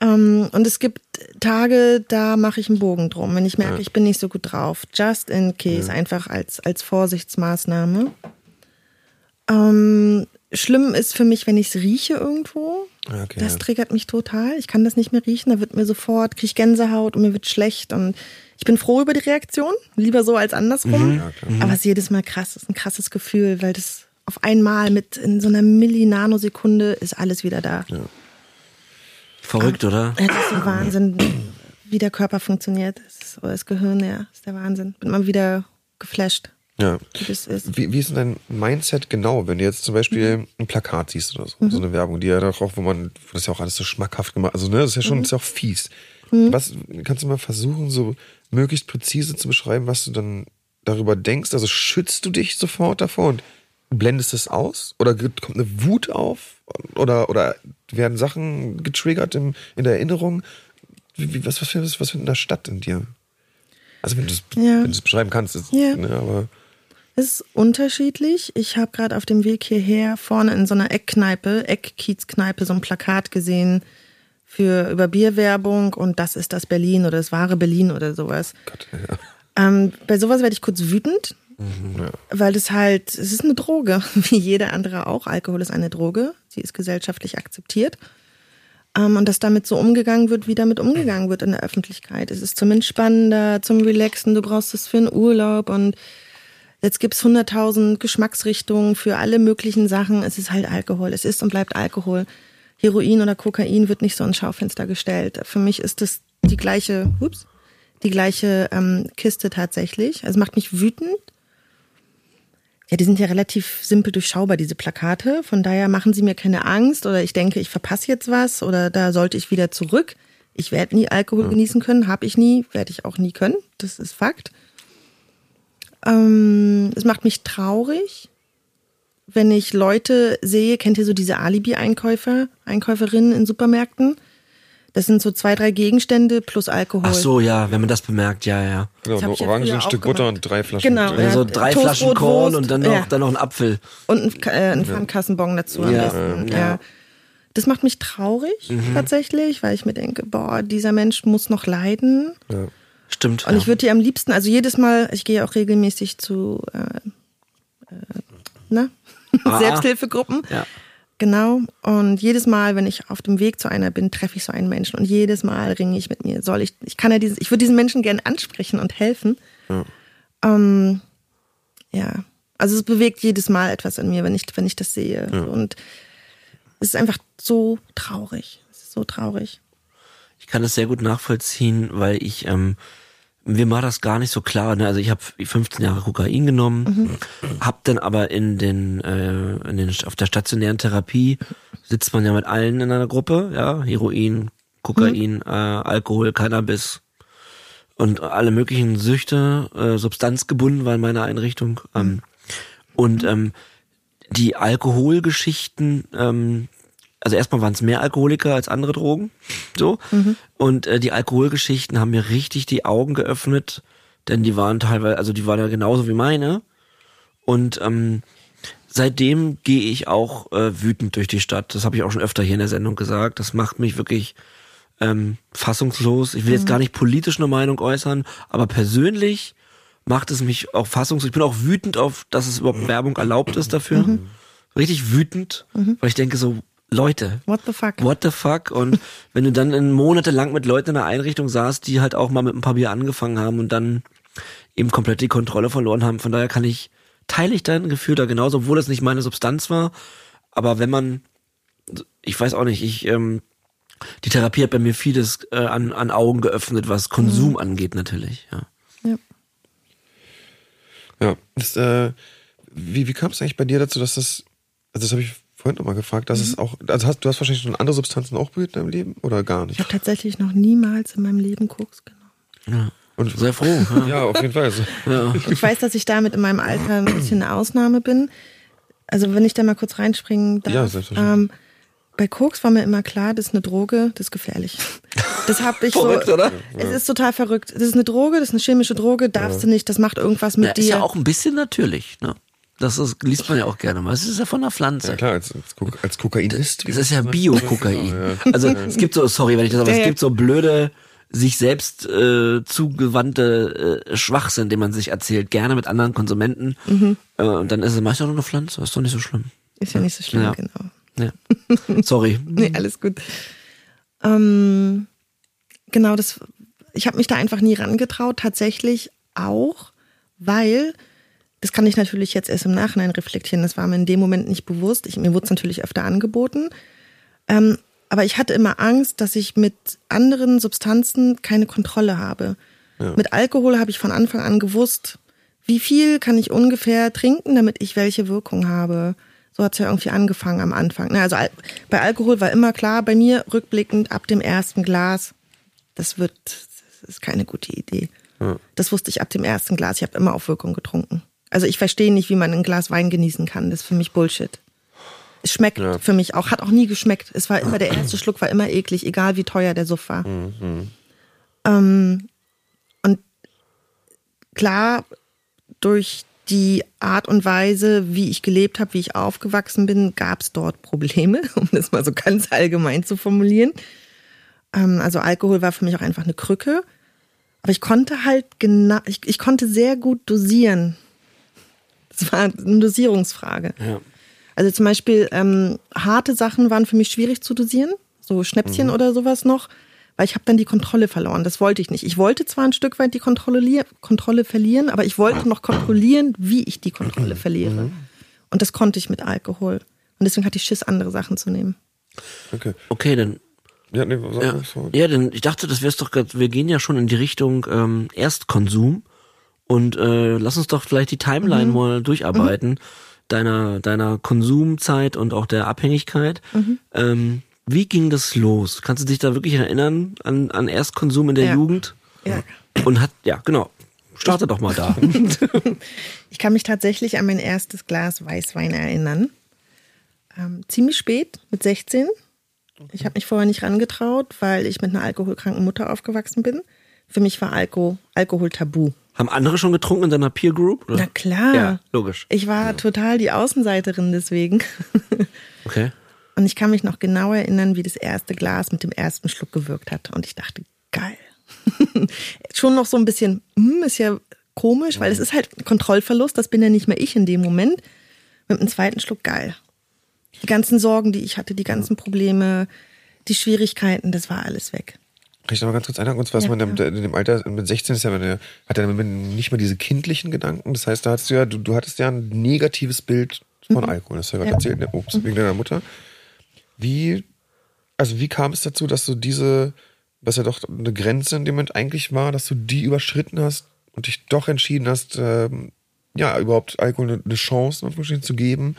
Ähm, und es gibt Tage, da mache ich einen Bogen drum, wenn ich merke, ich bin nicht so gut drauf. Just in case, einfach als, als Vorsichtsmaßnahme. Ähm, schlimm ist für mich, wenn ich es rieche irgendwo. Okay, das triggert mich total. Ich kann das nicht mehr riechen. Da wird mir sofort, kriege ich Gänsehaut und mir wird schlecht. Und ich bin froh über die Reaktion. Lieber so als andersrum. Ja, klar. Aber es ist jedes Mal krass. Es ist ein krasses Gefühl, weil das auf einmal mit in so einer Millinanosekunde ist alles wieder da. Ja. Verrückt, oder? Das ist so Wahnsinn, wie der Körper funktioniert. Das, ist, oder das Gehirn, ja, ist der Wahnsinn. Bin mal wieder geflasht. Ja. Wie, das ist. Wie, wie ist denn dein Mindset genau, wenn du jetzt zum Beispiel ein Plakat siehst oder so, mhm. so eine Werbung, die ja doch auch, wo man, das ja auch alles so schmackhaft gemacht, also ne, das ist ja schon, mhm. das ist ja auch fies. Mhm. Was kannst du mal versuchen, so möglichst präzise zu beschreiben, was du dann darüber denkst? Also schützt du dich sofort davor und blendest es aus? Oder kommt eine Wut auf? Oder, oder werden Sachen getriggert in, in der Erinnerung? Wie, was, was, was, was findet da statt in dir? Also wenn du es ja. beschreiben kannst, ist, ja. ne, aber. Ist unterschiedlich. Ich habe gerade auf dem Weg hierher vorne in so einer Eckkneipe, Eckkiezkneipe, so ein Plakat gesehen für über Bierwerbung und das ist das Berlin oder das wahre Berlin oder sowas. Gott, ja. ähm, bei sowas werde ich kurz wütend, mhm, ja. weil es halt, es ist eine Droge, wie jede andere auch. Alkohol ist eine Droge, sie ist gesellschaftlich akzeptiert. Ähm, und dass damit so umgegangen wird, wie damit umgegangen wird in der Öffentlichkeit. Es ist zum Entspannender, zum Relaxen, du brauchst es für einen Urlaub und Jetzt gibt's hunderttausend Geschmacksrichtungen für alle möglichen Sachen. Es ist halt Alkohol. Es ist und bleibt Alkohol. Heroin oder Kokain wird nicht so ins Schaufenster gestellt. Für mich ist das die gleiche, ups, die gleiche ähm, Kiste tatsächlich. Also macht mich wütend. Ja, die sind ja relativ simpel durchschaubar, diese Plakate. Von daher machen sie mir keine Angst oder ich denke, ich verpasse jetzt was oder da sollte ich wieder zurück. Ich werde nie Alkohol genießen können, habe ich nie, werde ich auch nie können. Das ist Fakt. Ähm, es macht mich traurig, wenn ich Leute sehe, kennt ihr so diese Alibi-Einkäufer, Einkäuferinnen in Supermärkten? Das sind so zwei, drei Gegenstände plus Alkohol. Ach so, ja, wenn man das bemerkt, ja, ja. Genau, ein Orangen, ein Stück Butter und drei Flaschen. Genau, ja, so drei Flaschen Korn und dann noch, ja. dann noch ein Apfel. Und ein, äh, ein Pfandkassenbon dazu am besten. Ja. Das macht mich traurig mhm. tatsächlich, weil ich mir denke, boah, dieser Mensch muss noch leiden. Ja. Stimmt. Und ja. ich würde dir am liebsten, also jedes Mal, ich gehe auch regelmäßig zu äh, äh, ne? Ah. Selbsthilfegruppen. Ja. Genau. Und jedes Mal, wenn ich auf dem Weg zu einer bin, treffe ich so einen Menschen. Und jedes Mal ringe ich mit mir. Soll ich, ich kann ja dieses, ich würde diesen Menschen gerne ansprechen und helfen. Ja. Ähm, ja. Also es bewegt jedes Mal etwas in mir, wenn ich, wenn ich das sehe. Ja. Und es ist einfach so traurig. Es ist so traurig. Ich kann das sehr gut nachvollziehen, weil ich, ähm, mir war das gar nicht so klar. Ne? Also ich habe 15 Jahre Kokain genommen, mhm. habe dann aber in den, äh, in den auf der stationären Therapie sitzt man ja mit allen in einer Gruppe, ja, Heroin, Kokain, mhm. äh, Alkohol, Cannabis und alle möglichen Süchte, äh, substanzgebunden war in meiner Einrichtung. Ähm, und ähm, die Alkoholgeschichten, ähm, also erstmal waren es mehr Alkoholiker als andere Drogen, so. Mhm. Und äh, die Alkoholgeschichten haben mir richtig die Augen geöffnet, denn die waren teilweise, also die waren ja genauso wie meine. Und ähm, seitdem gehe ich auch äh, wütend durch die Stadt. Das habe ich auch schon öfter hier in der Sendung gesagt. Das macht mich wirklich ähm, fassungslos. Ich will jetzt mhm. gar nicht politisch eine Meinung äußern, aber persönlich macht es mich auch fassungslos. Ich bin auch wütend auf, dass es überhaupt Werbung erlaubt ist dafür. Mhm. Richtig wütend, mhm. weil ich denke so, Leute. What the fuck? What the fuck? Und wenn du dann monatelang mit Leuten in einer Einrichtung saßt, die halt auch mal mit ein paar Bier angefangen haben und dann eben komplett die Kontrolle verloren haben. Von daher kann ich, teile ich dein Gefühl da genauso, obwohl das nicht meine Substanz war. Aber wenn man, ich weiß auch nicht, ich, ähm, die Therapie hat bei mir vieles äh, an, an Augen geöffnet, was Konsum mhm. angeht natürlich, ja. Ja. Ja, das, äh, wie, wie kam es eigentlich bei dir dazu, dass das, also das habe ich vorhin nochmal gefragt, dass mhm. es auch, also hast, du hast wahrscheinlich schon andere Substanzen auch berührt in deinem Leben oder gar nicht? Ich habe tatsächlich noch niemals in meinem Leben Koks genommen. Ja. Und sehr froh. Ja, ja auf jeden Fall. Ja. Ich weiß, dass ich damit in meinem Alter ein bisschen eine Ausnahme bin. Also wenn ich da mal kurz reinspringen darf. Ja, selbstverständlich. Ähm, bei Koks war mir immer klar, das ist eine Droge, das ist gefährlich. Das habe ich verrückt, so. oder? Es ist total verrückt. Das ist eine Droge, das ist eine chemische Droge, darfst ja. du nicht, das macht irgendwas mit ja, dir. Ist ja auch ein bisschen natürlich, ne? Das ist, liest man ja auch gerne mal. Es ist ja von der Pflanze. Ja klar, als, als, als Kokain ist. Es ist ja Bio-Kokain. Ja. Also es gibt so, sorry, wenn ich das aber ja, es gibt so blöde, sich selbst äh, zugewandte äh, Schwachsinn, den man sich erzählt, gerne mit anderen Konsumenten. Mhm. Äh, und dann ist es meistens nur eine Pflanze. Ist doch nicht so schlimm. Ist ja nicht so schlimm, genau. Ja. Sorry. nee, alles gut. Ähm, genau, das. Ich habe mich da einfach nie rangetraut, tatsächlich auch, weil Das kann ich natürlich jetzt erst im Nachhinein reflektieren. Das war mir in dem Moment nicht bewusst. Ich, mir wurde es natürlich öfter angeboten. Ähm, aber ich hatte immer Angst, dass ich mit anderen Substanzen keine Kontrolle habe. Ja. Mit Alkohol habe ich von Anfang an gewusst, wie viel kann ich ungefähr trinken, damit ich welche Wirkung habe. So hat es ja irgendwie angefangen am Anfang. Also bei Alkohol war immer klar, bei mir rückblickend ab dem ersten Glas, das wird, das ist keine gute Idee. Ja. Das wusste ich ab dem ersten Glas. Ich habe immer auf Wirkung getrunken. Also ich verstehe nicht, wie man ein Glas Wein genießen kann. Das ist für mich Bullshit. Es schmeckt ja. für mich auch, hat auch nie geschmeckt. Es war immer der erste Schluck war immer eklig, egal wie teuer der Suff war. Mhm. Ähm, und klar, durch die Art und Weise, wie ich gelebt habe, wie ich aufgewachsen bin, gab es dort Probleme, um das mal so ganz allgemein zu formulieren. Ähm, also Alkohol war für mich auch einfach eine Krücke. Aber ich konnte halt genau, ich, ich konnte sehr gut dosieren. Das war eine Dosierungsfrage. Ja. Also zum Beispiel ähm, harte Sachen waren für mich schwierig zu dosieren, so Schnäpschen mhm. oder sowas noch, weil ich habe dann die Kontrolle verloren. Das wollte ich nicht. Ich wollte zwar ein Stück weit die Kontrolle, Kontrolle verlieren, aber ich wollte noch kontrollieren, wie ich die Kontrolle mhm. verliere. Mhm. Und das konnte ich mit Alkohol. Und deswegen hatte ich Schiss, andere Sachen zu nehmen. Okay. Okay, dann ja, nee, ja. Ja, denn ich dachte, das wär's doch grad, wir gehen ja schon in die Richtung ähm, Erstkonsum und äh, lass uns doch vielleicht die Timeline mhm. mal durcharbeiten. Mhm deiner, deiner Konsumzeit und auch der Abhängigkeit. Mhm. Ähm, wie ging das los? Kannst du dich da wirklich erinnern an, an Erstkonsum in der ja. Jugend? Ja. Und hat, ja, genau. Starte doch mal da. ich kann mich tatsächlich an mein erstes Glas Weißwein erinnern. Ähm, ziemlich spät, mit 16. Ich habe mich vorher nicht rangetraut, weil ich mit einer alkoholkranken Mutter aufgewachsen bin. Für mich war Alko Alkohol tabu. Haben andere schon getrunken in deiner Peer Group? Oder? Na klar. Ja, logisch. Ich war ja. total die Außenseiterin deswegen. Okay. Und ich kann mich noch genau erinnern, wie das erste Glas mit dem ersten Schluck gewirkt hat. Und ich dachte, geil. schon noch so ein bisschen, hm, ist ja komisch, weil es ist halt Kontrollverlust. Das bin ja nicht mehr ich in dem Moment. Mit dem zweiten Schluck geil. Die ganzen Sorgen, die ich hatte, die ganzen Probleme, die Schwierigkeiten, das war alles weg. Kann ich noch mal ganz kurz einhaken? Und zwar ja, ist man ja. in dem Alter, mit 16 ist ja man, hat er nicht mehr diese kindlichen Gedanken. Das heißt, da hattest du ja, du, du hattest ja ein negatives Bild von mhm. Alkohol. Das hast du ja gerade erzählt, ne? Ups, wegen deiner Mutter. Wie, also wie kam es dazu, dass du diese, was ja doch eine Grenze in dem Moment eigentlich war, dass du die überschritten hast und dich doch entschieden hast, ähm, ja, überhaupt Alkohol eine, eine Chance zu geben,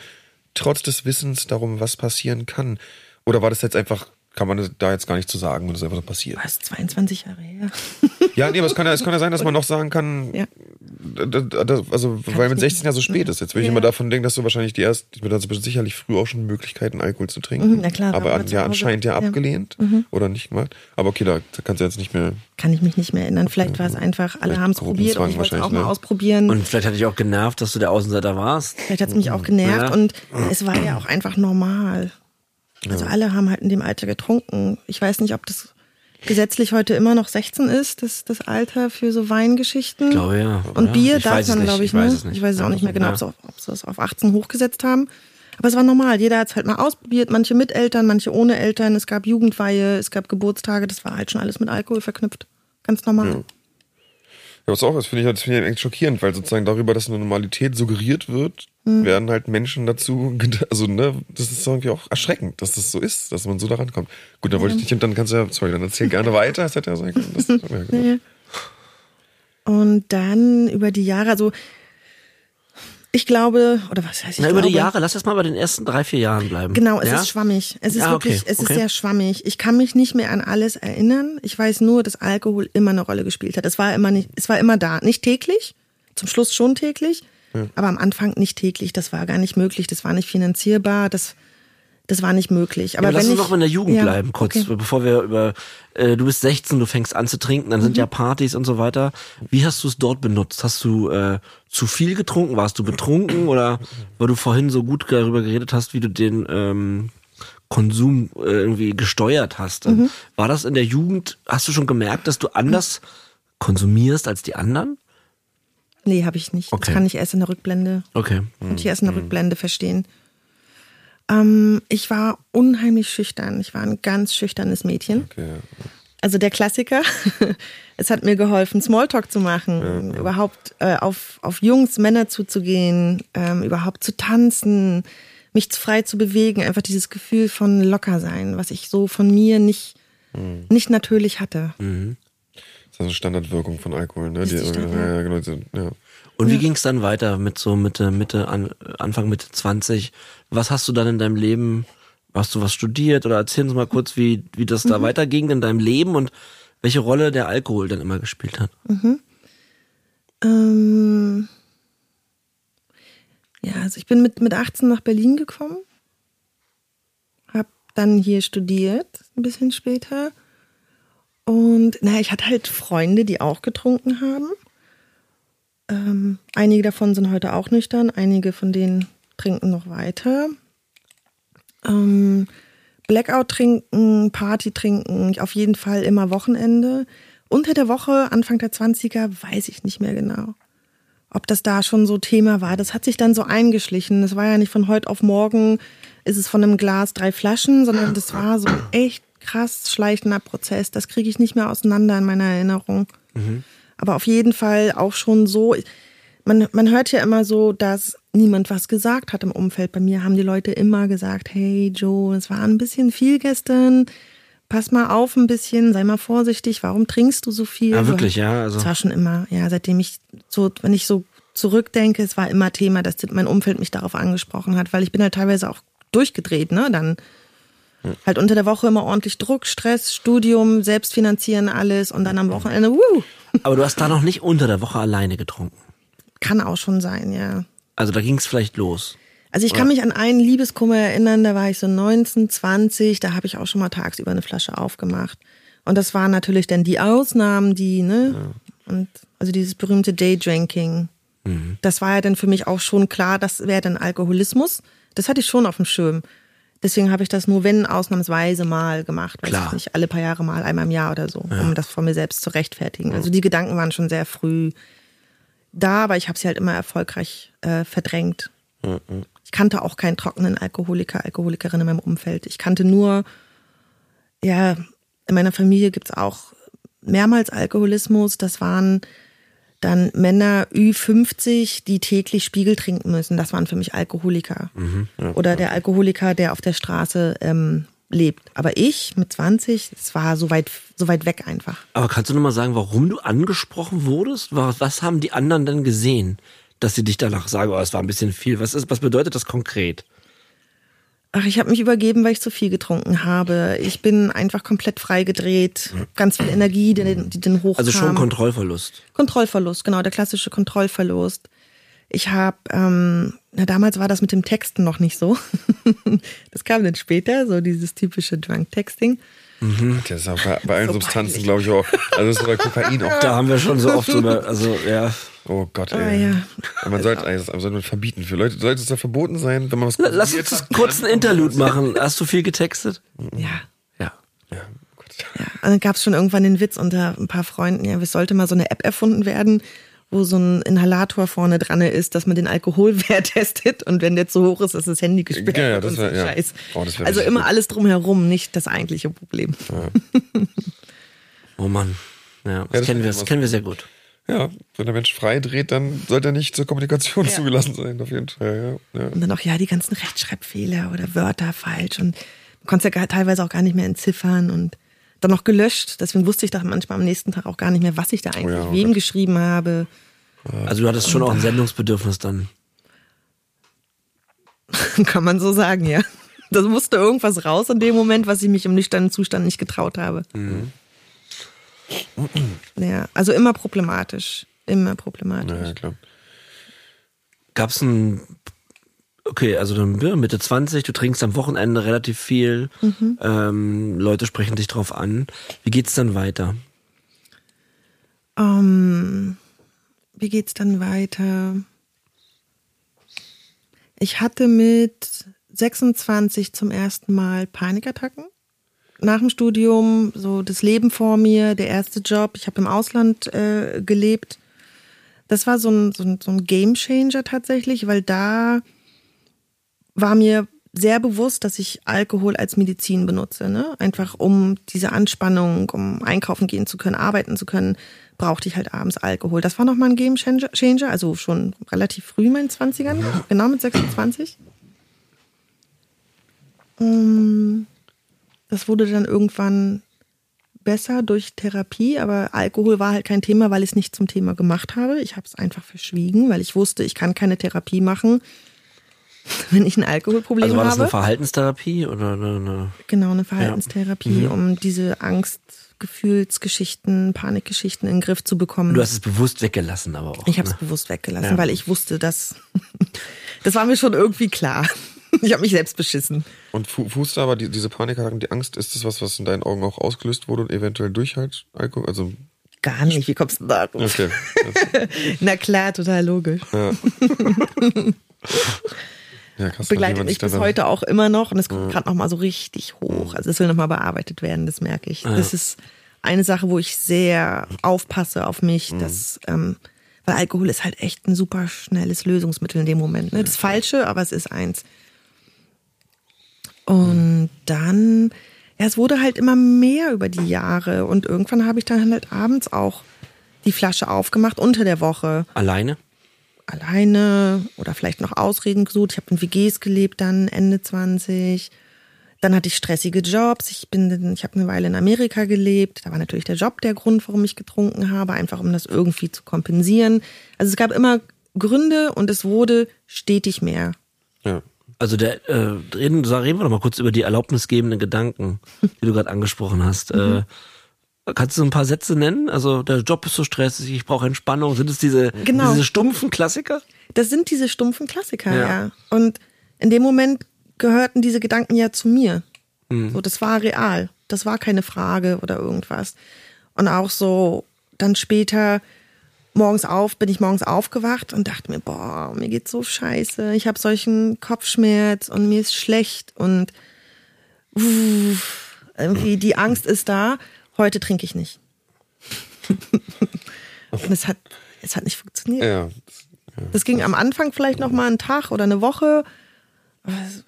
trotz des Wissens darum, was passieren kann? Oder war das jetzt einfach kann man da jetzt gar nicht zu sagen, wenn das einfach so passiert. Was, 22 Jahre her? Ja, nee, aber es kann ja, es kann ja sein, dass man noch sagen kann, ja. also kann weil mit 16 ja so spät ist. Jetzt will ja. ich immer davon denken, dass du wahrscheinlich die erst, ich bin also sicherlich früh auch schon Möglichkeiten, Alkohol zu trinken. Mhm, na klar. Aber an, ja anscheinend ja abgelehnt ja. Mhm. oder nicht gemacht. Aber okay, da kannst du jetzt nicht mehr. Kann ich mich nicht mehr erinnern. Vielleicht war es einfach, alle haben es probiert und ich wollte es auch mal ne? ausprobieren. Und vielleicht hatte ich auch genervt, dass du der Außenseiter warst. Vielleicht hat es mich auch genervt und es war ja auch einfach normal. Also ja. alle haben halt in dem Alter getrunken. Ich weiß nicht, ob das gesetzlich heute immer noch 16 ist, das, das Alter für so Weingeschichten. Ich glaube ja. Und Bier ich darf man, glaube ich, ich ne? Weiß ich weiß es auch nicht mehr genau, ob, ob sie es auf 18 hochgesetzt haben. Aber es war normal. Jeder hat es halt mal ausprobiert. Manche mit Eltern, manche ohne Eltern. Es gab Jugendweihe, es gab Geburtstage. Das war halt schon alles mit Alkohol verknüpft. Ganz normal. Ja. Ja, was auch, das finde ich, das finde ich echt schockierend, weil sozusagen darüber, dass eine Normalität suggeriert wird, mhm. werden halt Menschen dazu, also ne, das ist irgendwie auch erschreckend, dass das so ist, dass man so daran kommt. Gut, dann wollte ich dich und dann kannst du ja, sorry, dann erzähl gerne weiter, das hätte ja sein können. Das, ja, Und dann über die Jahre, also ich glaube, oder was heißt ich Na, über die Jahre, lass erst mal bei den ersten drei, vier Jahren bleiben. Genau, es ja? ist schwammig. Es ist ah, wirklich, okay. es okay. ist sehr schwammig. Ich kann mich nicht mehr an alles erinnern. Ich weiß nur, dass Alkohol immer eine Rolle gespielt hat. Es war immer nicht, es war immer da. Nicht täglich, zum Schluss schon täglich, ja. aber am Anfang nicht täglich. Das war gar nicht möglich, das war nicht finanzierbar, das das war nicht möglich. Aber ja, lass uns noch in der Jugend ja, bleiben, kurz, okay. bevor wir über, äh, du bist 16, du fängst an zu trinken, dann sind mhm. ja Partys und so weiter. Wie hast du es dort benutzt? Hast du äh, zu viel getrunken? Warst du betrunken? Oder weil du vorhin so gut darüber geredet hast, wie du den ähm, Konsum äh, irgendwie gesteuert hast? Mhm. War das in der Jugend, hast du schon gemerkt, dass du anders konsumierst als die anderen? Nee, habe ich nicht. Okay. Das kann ich erst in der Rückblende. Okay. Kann ich erst in der mhm. Rückblende verstehen. Ähm, ich war unheimlich schüchtern. Ich war ein ganz schüchternes Mädchen. Okay. Also der Klassiker. es hat mir geholfen, Smalltalk zu machen, ja. überhaupt äh, auf, auf Jungs, Männer zuzugehen, ähm, überhaupt zu tanzen, mich frei zu bewegen, einfach dieses Gefühl von locker sein, was ich so von mir nicht, mhm. nicht natürlich hatte. Mhm. Das ist also Standardwirkung von Alkohol, ne? Die, die ja, genau, ja. Und wie ging es dann weiter mit so Mitte, Mitte, an, Anfang Mitte 20? Was hast du dann in deinem Leben Hast du was studiert oder erzähl uns mal kurz, wie, wie das da mhm. weiterging in deinem Leben und welche Rolle der Alkohol dann immer gespielt hat? Mhm. Ähm ja, also ich bin mit, mit 18 nach Berlin gekommen, hab dann hier studiert, ein bisschen später. Und naja, ich hatte halt Freunde, die auch getrunken haben. Ähm, einige davon sind heute auch nüchtern, einige von denen trinken noch weiter. Ähm, Blackout trinken, Party trinken, auf jeden Fall immer Wochenende. Unter der Woche, Anfang der 20er, weiß ich nicht mehr genau. Ob das da schon so Thema war. Das hat sich dann so eingeschlichen. Das war ja nicht von heute auf morgen, ist es von einem Glas drei Flaschen, sondern das war so ein echt krass schleichender Prozess. Das kriege ich nicht mehr auseinander in meiner Erinnerung. Mhm. Aber auf jeden Fall auch schon so. Man, man hört ja immer so, dass niemand was gesagt hat im Umfeld. Bei mir haben die Leute immer gesagt, hey Joe, es war ein bisschen viel gestern. Pass mal auf ein bisschen, sei mal vorsichtig, warum trinkst du so viel? Ja, wirklich, ja. Also. Es war schon immer, ja, seitdem ich so, wenn ich so zurückdenke, es war immer Thema, dass mein Umfeld mich darauf angesprochen hat, weil ich bin halt teilweise auch durchgedreht, ne? Dann ja. halt unter der Woche immer ordentlich Druck, Stress, Studium, Selbstfinanzieren, alles und dann am Wochenende, wuh. Aber du hast da noch nicht unter der Woche alleine getrunken. Kann auch schon sein, ja. Also da ging es vielleicht los. Also ich kann mich an einen Liebeskummer erinnern, da war ich so 19, 20, da habe ich auch schon mal tagsüber eine Flasche aufgemacht. Und das waren natürlich dann die Ausnahmen, die, ne? Ja. Und also dieses berühmte Daydrinking. Mhm. Das war ja dann für mich auch schon klar, das wäre dann Alkoholismus. Das hatte ich schon auf dem Schirm. Deswegen habe ich das nur, wenn ausnahmsweise mal gemacht, weiß Klar. ich nicht, alle paar Jahre mal, einmal im Jahr oder so, ja. um das vor mir selbst zu rechtfertigen. Also die Gedanken waren schon sehr früh da, aber ich habe sie halt immer erfolgreich äh, verdrängt. Mhm. Ich kannte auch keinen trockenen Alkoholiker, Alkoholikerin in meinem Umfeld. Ich kannte nur, ja, in meiner Familie gibt's auch mehrmals Alkoholismus. Das waren dann Männer Ü50, die täglich Spiegel trinken müssen. Das waren für mich Alkoholiker. Mhm, ja, Oder der Alkoholiker, der auf der Straße ähm, lebt. Aber ich mit 20, es war so weit, so weit weg einfach. Aber kannst du nochmal sagen, warum du angesprochen wurdest? Was haben die anderen denn gesehen, dass sie dich danach sagen, oh, es war ein bisschen viel? Was ist, was bedeutet das konkret? Ach, ich habe mich übergeben, weil ich zu viel getrunken habe. Ich bin einfach komplett freigedreht. Ganz viel Energie, die, die den hochkam. Also schon Kontrollverlust. Kontrollverlust, genau, der klassische Kontrollverlust. Ich habe, ähm, na damals war das mit dem Texten noch nicht so. das kam dann später, so dieses typische Drunk-Texting. Mhm. Das ist auch bei, bei allen so Substanzen, glaube ich, auch. Also das ist bei Kokain auch. Da haben wir schon so oft drüber, also ja. Oh Gott, ey. Oh, ja. Man sollte eigentlich das sollte verbieten. Für Leute sollte es da verboten sein, wenn man was Lass uns kurz einen Interlude machen. Hast du viel getextet? Ja. Ja. Ja. Ja, und dann gab es schon irgendwann den Witz unter ein paar Freunden, ja, es sollte mal so eine App erfunden werden, wo so ein Inhalator vorne dran ist, dass man den Alkoholwert testet und wenn der zu hoch ist, ist das Handy gesperrt. Ja, ja, das wär, ja. Scheiß. Oh, das also immer gut. alles drumherum, nicht das eigentliche Problem. Ja. oh Mann. Ja, das, das kennen, wir, das kennen wir sehr gut. Ja, wenn der Mensch frei dreht, dann sollte er nicht zur Kommunikation ja. zugelassen sein, auf jeden Fall. Ja, ja. Und dann auch, ja, die ganzen Rechtschreibfehler oder Wörter falsch und man konnte es ja teilweise auch gar nicht mehr entziffern und dann noch gelöscht. Deswegen wusste ich da manchmal am nächsten Tag auch gar nicht mehr, was ich da eigentlich oh ja, wem geschrieben habe. Also du hattest schon auch ein Sendungsbedürfnis dann. Kann man so sagen, ja. Das musste irgendwas raus in dem Moment, was ich mich im nüchternen Zustand nicht getraut habe. Mhm. Ja, also immer problematisch. Immer problematisch. Ja, klar. Gab es ein Okay, also dann Mitte 20, du trinkst am Wochenende relativ viel, mhm. ähm, Leute sprechen dich drauf an. Wie geht's dann weiter? Um, ähm, wie geht's dann weiter? Ich hatte mit 26 zum ersten Mal Panikattacken. Nach dem Studium, so das Leben vor mir, der erste Job. Ich habe im Ausland äh, gelebt. Das war so ein, so ein, so ein Game Changer tatsächlich, weil da war mir sehr bewusst, dass ich Alkohol als Medizin benutze. Ne? Einfach um diese Anspannung, um einkaufen gehen zu können, arbeiten zu können, brauchte ich halt abends Alkohol. Das war nochmal ein Game Changer, also schon relativ früh in meinen 20ern, genau mit 26. Ähm, das wurde dann irgendwann besser durch Therapie, aber Alkohol war halt kein Thema, weil ich es nicht zum Thema gemacht habe. Ich habe es einfach verschwiegen, weil ich wusste, ich kann keine Therapie machen, wenn ich ein Alkoholproblem habe. Also war das habe. eine Verhaltenstherapie oder eine, eine Genau, eine Verhaltenstherapie, Mhm. um diese Angst, Gefühlsgeschichten, Panikgeschichten in den Griff zu bekommen. Du hast es bewusst weggelassen, aber auch. ich habe es ne? bewusst weggelassen, Ja. weil ich wusste, dass das war mir schon irgendwie klar. Ich habe mich selbst beschissen. Und fu fußt aber die, diese Panikattacken, die Angst, ist das was, was in deinen Augen auch ausgelöst wurde und eventuell durch halt Alkohol? Also, Gar nicht. Wie kommst du da drauf? okay. Na klar, total logisch. ja. ja, krass, Begleitet mich bis heute auch immer noch und es kommt gerade noch mal so richtig hoch. Also es will noch mal bearbeitet werden, das merke ich. Das ist eine Sache, wo ich sehr aufpasse auf mich, dass ähm, weil Alkohol ist halt echt ein super schnelles Lösungsmittel in dem Moment. Ne? Das Falsche, aber es ist eins. Und dann, ja, es wurde halt immer mehr über die Jahre und irgendwann habe ich dann halt abends auch die Flasche aufgemacht unter der Woche Alleine? alleine oder vielleicht noch Ausreden gesucht. Ich habe in WGs gelebt dann Ende 20. Dann hatte ich stressige Jobs. Ich bin, ich habe eine Weile in Amerika gelebt. Da war natürlich der Job der Grund, warum ich getrunken habe, einfach um das irgendwie zu kompensieren. Also es gab immer Gründe und es wurde stetig mehr. Ja. Also der, äh, reden, reden wir doch mal kurz über die erlaubnisgebenden Gedanken, die du gerade angesprochen hast. Äh, kannst du so ein paar Sätze nennen? Also der Job ist so stressig, ich brauche Entspannung. Sind es diese, Genau. diese stumpfen Klassiker? Das sind diese stumpfen Klassiker, Ja. ja. Und in dem Moment gehörten diese Gedanken ja zu mir. So, das war real. Das war keine Frage oder irgendwas. Und auch so dann später morgens auf, bin ich morgens aufgewacht und dachte mir, boah, mir geht's so scheiße. Ich habe solchen Kopfschmerz und mir ist schlecht und uff, irgendwie die Angst ist da. Heute trinke ich nicht. und es hat, es hat nicht funktioniert. Ja. Das ging am Anfang vielleicht noch mal einen Tag oder eine Woche. Es-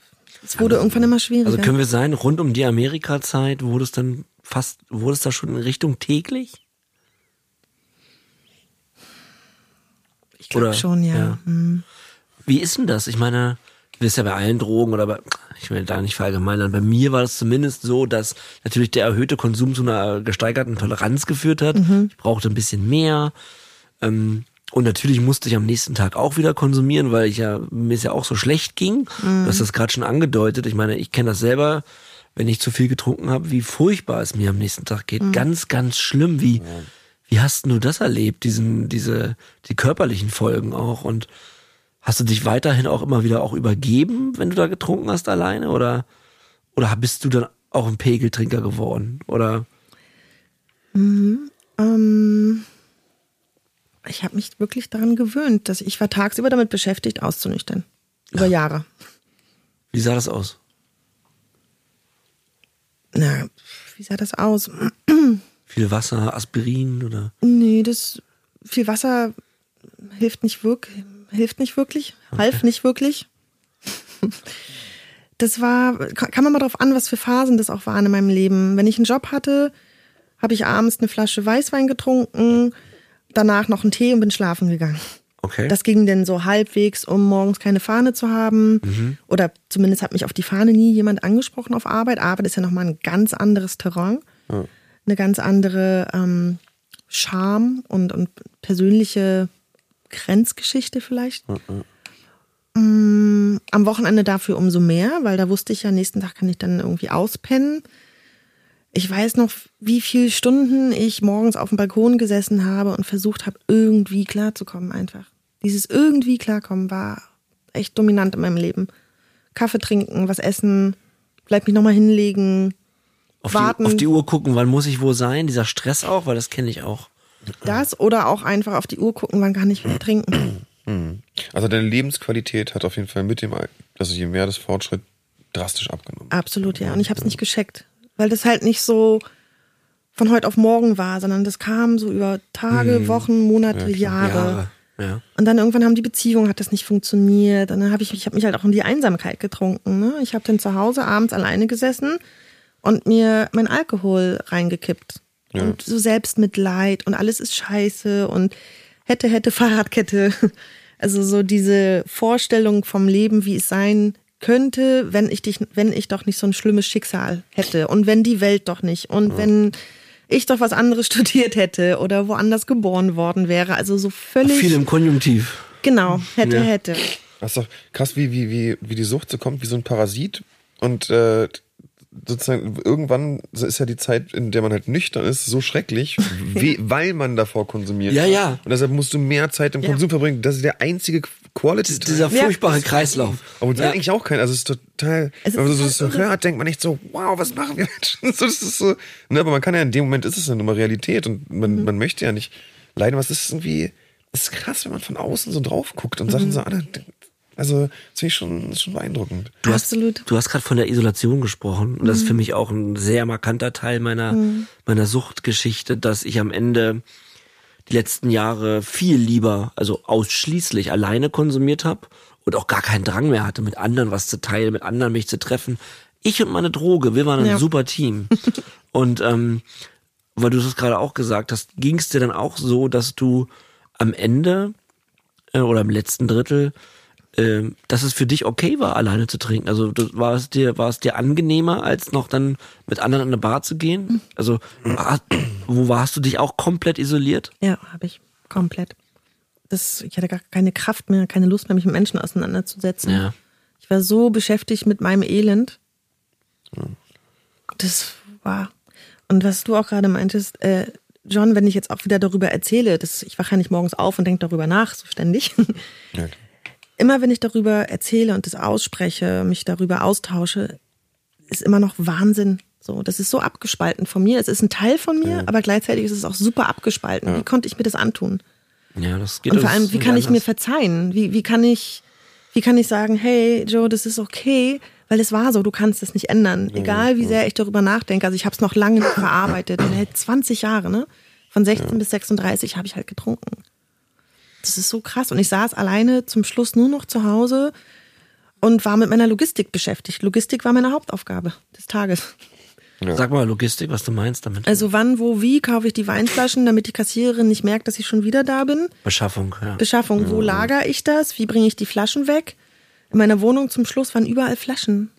wurde irgendwann immer schwieriger. Also können wir sein, rund um die Amerika-Zeit wurde es dann fast, wurde es da schon in Richtung täglich? Ich glaube oder- schon, ja. ja. Hm. Wie ist denn das? Ich meine, du wirst ja bei allen Drogen oder bei, ich will da nicht verallgemeinern, bei mir war es zumindest so, dass natürlich der erhöhte Konsum zu einer gesteigerten Toleranz geführt hat. Ich brauchte ein bisschen mehr. Ähm, und natürlich musste ich am nächsten Tag auch wieder konsumieren, weil ich ja, mir es ja auch so schlecht ging. Du hast das gerade schon angedeutet. Ich meine, ich kenne das selber, wenn ich zu viel getrunken habe, wie furchtbar es mir am nächsten Tag geht. Ganz, ganz schlimm. Wie, wie hast du das erlebt, diesen, diese, die körperlichen Folgen auch? Und Hast du dich weiterhin auch immer wieder auch übergeben, wenn du da getrunken hast alleine? Oder, oder bist du dann auch ein Pegeltrinker geworden? Oder Ähm, ich habe mich wirklich daran gewöhnt, dass ich war tagsüber damit beschäftigt, auszunüchtern. Über Jahre. wie sah das aus? Na, wie sah das aus? Viel Wasser, Aspirin oder? Nee, das viel Wasser hilft nicht wirklich, hilft nicht wirklich, half nicht wirklich. Das war, kann man mal drauf an, was für Phasen das auch waren in meinem Leben. Wenn ich einen Job hatte, habe ich abends eine Flasche Weißwein getrunken, danach noch einen Tee und bin schlafen gegangen. Okay. Das ging denn so halbwegs, um morgens keine Fahne zu haben. Oder zumindest hat mich auf die Fahne nie jemand angesprochen auf Arbeit. Arbeit ist ja nochmal ein ganz anderes Terrain. Eine ganz andere ähm, Charme und, und persönliche Grenzgeschichte vielleicht. Mm, Am Wochenende dafür umso mehr, weil da wusste ich ja, nächsten Tag kann ich dann irgendwie auspennen. Ich weiß noch, wie viele Stunden ich morgens auf dem Balkon gesessen habe und versucht habe, irgendwie klarzukommen einfach. Dieses irgendwie klarkommen war echt dominant in meinem Leben. Kaffee trinken, was essen, vielleicht mich nochmal hinlegen, auf, warten. Die, auf die Uhr gucken, wann muss ich wo sein? Dieser Stress auch, weil das kenne ich auch. das oder auch einfach auf die Uhr gucken, wann kann ich wieder trinken. Also deine Lebensqualität hat auf jeden Fall mit dem, Al- also je mehr das Fortschritt, drastisch abgenommen. Absolut, ja. Und ich habe es nicht gescheckt, weil das halt nicht so von heute auf morgen war, sondern das kam so über Tage, Wochen, Monate, Jahre. Jahre. Ja. Und dann irgendwann haben die Beziehungen, hat das nicht funktioniert. Und dann habe ich, ich habe mich halt auch in die Einsamkeit getrunken. Ne? Ich habe dann zu Hause abends alleine gesessen und mir mein Alkohol reingekippt. Ja. Und so Selbstmitleid und alles ist scheiße und hätte, hätte, Fahrradkette. Also so diese Vorstellung vom Leben, wie es sein könnte, wenn ich dich, wenn ich doch nicht so ein schlimmes Schicksal hätte und wenn die Welt doch nicht und wenn ich doch was anderes studiert hätte oder woanders geboren worden wäre. Also so völlig. Viel im Konjunktiv. Genau, hätte, Ja. hätte. Das ist doch krass, wie, wie, wie, wie die Sucht so kommt, wie so ein Parasit. Und äh, sozusagen irgendwann ist ja die Zeit, in der man halt nüchtern ist, so schrecklich, wie, weil man davor konsumiert. Ja, ja. Und deshalb musst du mehr Zeit im Ja. Konsum verbringen. Das ist der einzige Quality. Dieser Ja. furchtbare Kreislauf. aber das Ja. eigentlich auch kein, also es ist total, Es ist wenn man so, so hört, denkt man nicht so, wow, was machen wir Menschen? So, das ist so, ne, aber man kann ja in dem Moment ist es ja nun mal Realität und man, Mhm. man möchte ja nicht leiden, was ist irgendwie, es ist krass, wenn man von außen so drauf guckt und Mhm. Sachen so, ah, also, das finde ich schon, schon beeindruckend. Du hast, Absolut. du hast gerade von der Isolation gesprochen. Und das ist für mich auch ein sehr markanter Teil meiner, meiner Suchtgeschichte, dass ich am Ende die letzten Jahre viel lieber, also ausschließlich alleine konsumiert habe und auch gar keinen Drang mehr hatte, mit anderen was zu teilen, mit anderen mich zu treffen. Ich und meine Droge, wir waren ein Ja. super Team. und ähm, weil du das gerade auch gesagt hast, ging es dir dann auch so, dass du am Ende äh, oder im letzten Drittel, ähm, dass es für dich okay war, alleine zu trinken. Also du, war es dir, war es dir angenehmer, als noch dann mit anderen in eine Bar zu gehen? Also war, wo warst du dich auch komplett isoliert? Ja, habe ich. Komplett. Das, ich hatte gar keine Kraft mehr, keine Lust mehr, mich mit Menschen auseinanderzusetzen. Ja. Ich war so beschäftigt mit meinem Elend. Das war. Und was du auch gerade meintest, äh, John, wenn ich jetzt auch wieder darüber erzähle, das, ich wache ja nicht morgens auf und denke darüber nach, so ständig. Ja, immer wenn ich darüber erzähle und das ausspreche, mich darüber austausche, ist immer noch Wahnsinn. So, das ist so abgespalten von mir. Es ist ein Teil von mir, aber gleichzeitig ist es auch super abgespalten. Wie konnte ich mir das antun? Ja, das geht Und vor allem, wie kann ich mir verzeihen? Wie, wie kann ich, wie kann ich sagen, hey Joe, das ist okay, weil es war so, du kannst es nicht ändern. Egal wie sehr ich darüber nachdenke. Also ich habe es noch lange nicht verarbeitet. Und halt 20 Jahre, ne? Von 16 bis 36 habe ich halt getrunken. Das ist so krass. Und ich saß alleine zum Schluss nur noch zu Hause und war mit meiner Logistik beschäftigt. Logistik war meine Hauptaufgabe des Tages. Sag mal Logistik, was du meinst damit. Also wann, wo, wie kaufe ich die Weinflaschen, damit die Kassiererin nicht merkt, dass ich schon wieder da bin. Beschaffung, ja. Beschaffung, wo lagere ich das? Wie bringe ich die Flaschen weg? In meiner Wohnung zum Schluss waren überall Flaschen.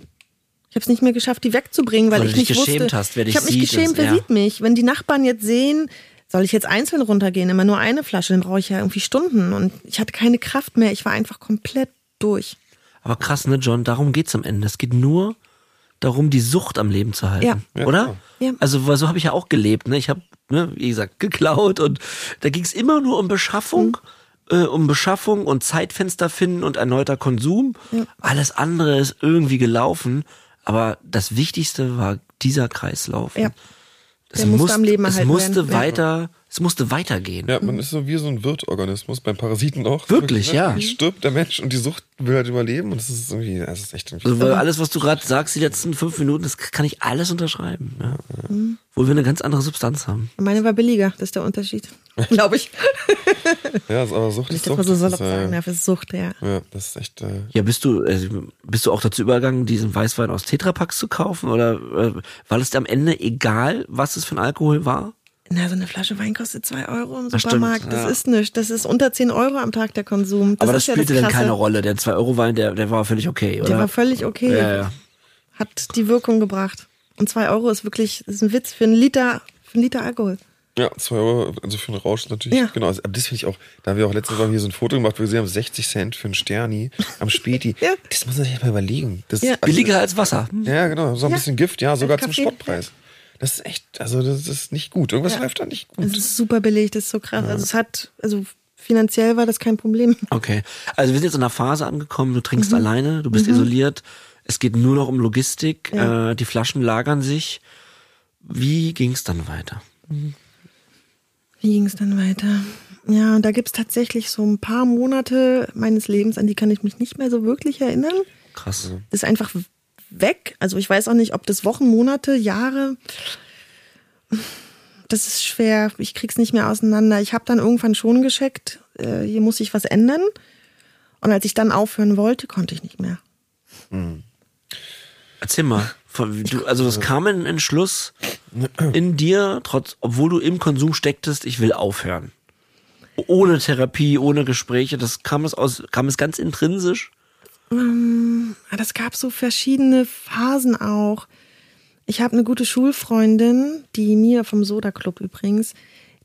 Ich habe es nicht mehr geschafft, die wegzubringen, weil, Weil ich du dich nicht geschämt wusste. hast, wer dich ich habe mich geschämt, wer ja. sieht mich? Wenn die Nachbarn jetzt sehen, soll ich jetzt einzeln runtergehen, immer nur eine Flasche, dann brauche ich ja irgendwie Stunden und ich hatte keine Kraft mehr. Ich war einfach komplett durch. Aber krass, ne, John, darum geht's am Ende. Es geht nur darum, die Sucht am Leben zu halten. Ja. Ja, oder? Ja. Also, weil so habe ich ja auch gelebt. Ne? Ich habe, ne, wie gesagt, geklaut und da ging's immer nur um Beschaffung. Äh, um Beschaffung und Zeitfenster finden und erneuter Konsum. Alles andere ist irgendwie gelaufen. Aber das Wichtigste war dieser Kreislauf. Ja. Es musste, Leben es musste werden. Es musste weitergehen. Ja, man ist so wie so ein Wirtorganismus, beim Parasiten auch. Wirklich, ja. Stirbt der Mensch und die Sucht will halt überleben und das ist irgendwie, das ist echt irgendwie. Also, weil alles, was du gerade sagst, die letzten fünf Minuten, das kann ich alles unterschreiben. Ja. Wo wir eine ganz andere Substanz haben. Meine war billiger, das ist der Unterschied. Glaube ich. Ja, ist aber Sucht Ich ist darf Sucht. mal so das salopp ist, sagen, äh, ja, für Sucht, ja. ja, das ist echt. Äh, Ja, bist du, äh, bist du auch dazu übergegangen, diesen Weißwein aus Tetrapacks zu kaufen? Oder äh, war es dir am Ende egal, was es für ein Alkohol war? Na, so eine Flasche Wein kostet zwei Euro im Das Supermarkt. stimmt, das ja. ist nichts. Das ist unter 10 Euro am Tag der Konsum. Das Aber das ist ja spielte das dann Krasse. keine Rolle. Der 2-Euro-Wein, der, der war völlig okay, oder? Der war völlig okay. Ja, ja. Hat die Wirkung gebracht. Und zwei Euro ist wirklich, das ist ein Witz für einen Liter, für einen Liter Alkohol. ja, zwei Euro, also für einen Rausch natürlich. Ja. Genau, also, aber das finde ich auch, da haben wir auch letztes Mal hier so ein Foto gemacht, wo wir gesehen haben, 60 Cent für einen Sterni am Späti. Ja. Das muss man sich mal überlegen. Das, Ja. Billiger als Wasser. Ja, genau, so ein Ja. bisschen Gift, ja, sogar zum Kaffee, Spottpreis. Das ist echt, also das ist nicht gut. Irgendwas läuft da nicht gut. Es ist super billig, das ist so krass. Also es hat, also finanziell war das kein Problem. Okay. Also wir sind jetzt in einer Phase angekommen, du trinkst alleine, du bist isoliert, es geht nur noch um Logistik, Ja. äh, die Flaschen lagern sich. Wie ging es dann weiter? Wie ging es dann weiter? Ja, da gibt's tatsächlich so ein paar Monate meines Lebens, an die kann ich mich nicht mehr so wirklich erinnern. Krass. Das ist einfach weg. Also ich weiß auch nicht, ob das Wochen, Monate, Jahre. Das ist schwer. Ich krieg's nicht mehr auseinander. Ich habe dann irgendwann schon gescheckt, äh, hier muss sich was ändern. Und als ich dann aufhören wollte, konnte ich nicht mehr. Erzähl mal. Du, also es kam ein Entschluss in dir, trotz, obwohl du im Konsum stecktest, ich will aufhören. Ohne Therapie, ohne Gespräche, das kam es aus, kam es ganz intrinsisch. Ah, Das gab so verschiedene Phasen auch. Ich habe eine gute Schulfreundin, die Mia vom Soda Club übrigens,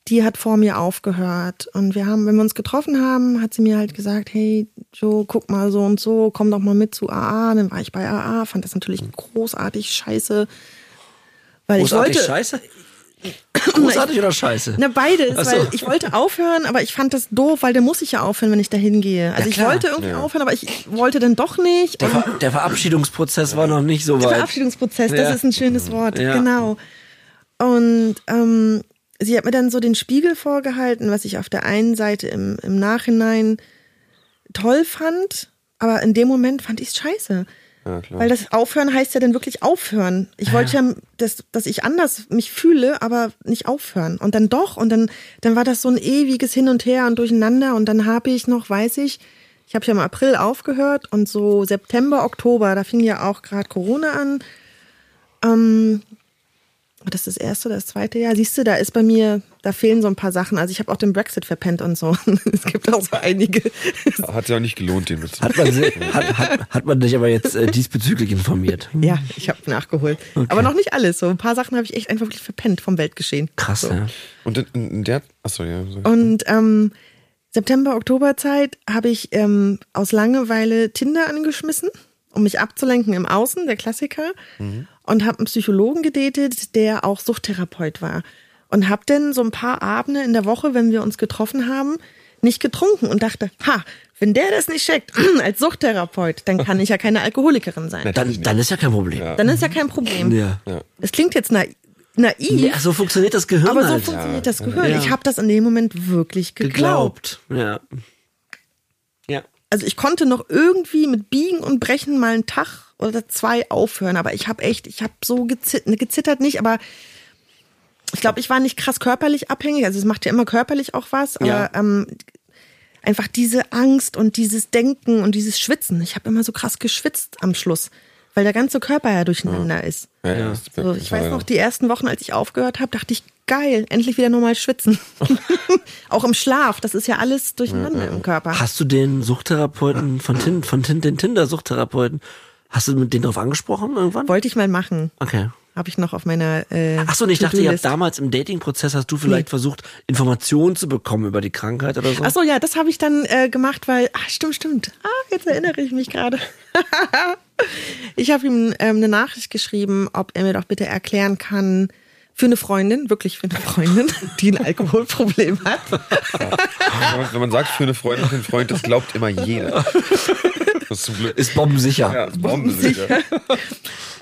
die hat vor mir aufgehört. Und wir haben, wenn wir uns getroffen haben, hat sie mir halt gesagt, hey Joe, guck mal so und so, komm doch mal mit zu AA. Dann war ich bei AA, fand das natürlich großartig scheiße. Weil Großartig ich wollte, scheiße? Großartig oder scheiße? Na, beides, so. weil ich wollte aufhören, aber ich fand das doof, weil da muss ich ja aufhören, wenn ich da hingehe. Also Ja, ich wollte irgendwie aufhören, aber ich wollte dann doch nicht. Der, Ver der Verabschiedungsprozess war noch nicht so der weit. Verabschiedungsprozess, Ja. das ist ein schönes Wort, Ja. genau. Und ähm, sie hat mir dann so den Spiegel vorgehalten, was ich auf der einen Seite im, im Nachhinein toll fand, aber in dem Moment fand ich es scheiße. Ja. Weil das Aufhören heißt ja dann wirklich aufhören. Ich wollte ja, dass, dass ich anders mich fühle, aber nicht aufhören. Und dann doch. Und dann, dann war das so ein ewiges Hin und Her und Durcheinander. Und dann habe ich noch, weiß ich, ich habe ja im April aufgehört und so September, Oktober, da fing ja auch gerade Corona an. Ähm, war das das erste oder das zweite Jahr? Siehst du, da ist bei mir, da fehlen so ein paar Sachen. Also ich habe auch den Brexit verpennt und so. es gibt auch so einige. Hat ja auch nicht gelohnt, den mitzunehmen. Hat man, hat, hat, hat man dich aber jetzt äh, diesbezüglich informiert? Ja, ich habe nachgeholt. Aber noch nicht alles. So ein paar Sachen habe ich echt einfach wirklich verpennt vom Weltgeschehen. Krass, so. ja. Und in, in der, achso, ja. Und ähm, September, Oktoberzeit habe ich ähm, aus Langeweile Tinder angeschmissen, um mich abzulenken im Außen, der Klassiker. Und habe einen Psychologen gedatet, der auch Suchttherapeut war. Und habe dann so ein paar Abende in der Woche, wenn wir uns getroffen haben, nicht getrunken und dachte, ha, wenn der das nicht checkt als Suchttherapeut, dann kann ich ja keine Alkoholikerin sein. Dann, dann ist ja kein Problem. Ja. Dann ist ja kein Problem. Ja. Es klingt jetzt na naiv, so funktioniert das Gehirn aber so halt. funktioniert das Gehirn. Ja. Ich habe das in dem Moment wirklich geglaubt. Geglaubt. Ja. Also ich konnte noch irgendwie mit Biegen und Brechen mal einen Tag oder zwei aufhören, aber ich habe echt, ich habe so gezittert, gezittert nicht, aber ich glaube, ich war nicht krass körperlich abhängig. Also es macht ja immer körperlich auch was, aber Ja. ähm, einfach diese Angst und dieses Denken und dieses Schwitzen. Ich habe immer so krass geschwitzt am Schluss, weil der ganze Körper ja durcheinander ist. ja, ja. So, ich weiß ja- noch, die ersten Wochen, als ich aufgehört habe, dachte ich, geil, endlich wieder normal schwitzen. auch im Schlaf, das ist ja alles durcheinander im Körper. Hast du den Suchttherapeuten von, Tin, von Tin, den Tinder-Suchttherapeuten, hast du mit denen drauf angesprochen irgendwann? Wollte ich mal machen. Okay. Habe ich noch auf meiner äh, Ach so, und ich dachte, ihr habt damals im Dating-Prozess hast du vielleicht versucht, Informationen zu bekommen über die Krankheit oder so? Ach so, ja, das habe ich dann äh, gemacht, weil, ah, stimmt, stimmt. Ah, jetzt erinnere ich mich gerade. ich habe ihm ähm, eine Nachricht geschrieben, ob er mir doch bitte erklären kann, für eine Freundin, wirklich für eine Freundin, die ein Alkoholproblem hat. Wenn man- Wenn man sagt, für eine Freundin, für einen Freund, das glaubt immer jeder. Das ist zum Glück. Ist bombensicher. ja, ist bombensicher.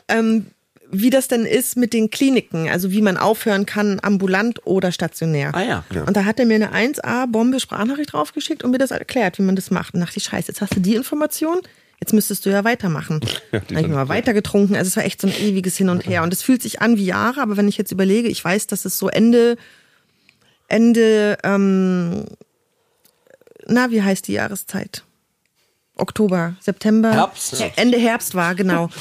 ähm, wie das denn ist mit den Kliniken, also wie man aufhören kann, ambulant oder stationär. Ah ja. Und da hat er mir eine 1A-Bombe-Sprachnachricht draufgeschickt und mir das erklärt, wie man das macht. Und dachte ich, scheiße, jetzt hast du die Information, jetzt müsstest du ja weitermachen. Ja, dann habe ich mal weiter getrunken. Also es war echt so ein ewiges Hin und Her. Und es fühlt sich an wie Jahre, aber wenn ich jetzt überlege, ich weiß, dass es so Ende, Ende, ähm, na, wie heißt die Jahreszeit? Oktober, September. Herbst. Ende Herbst war, genau.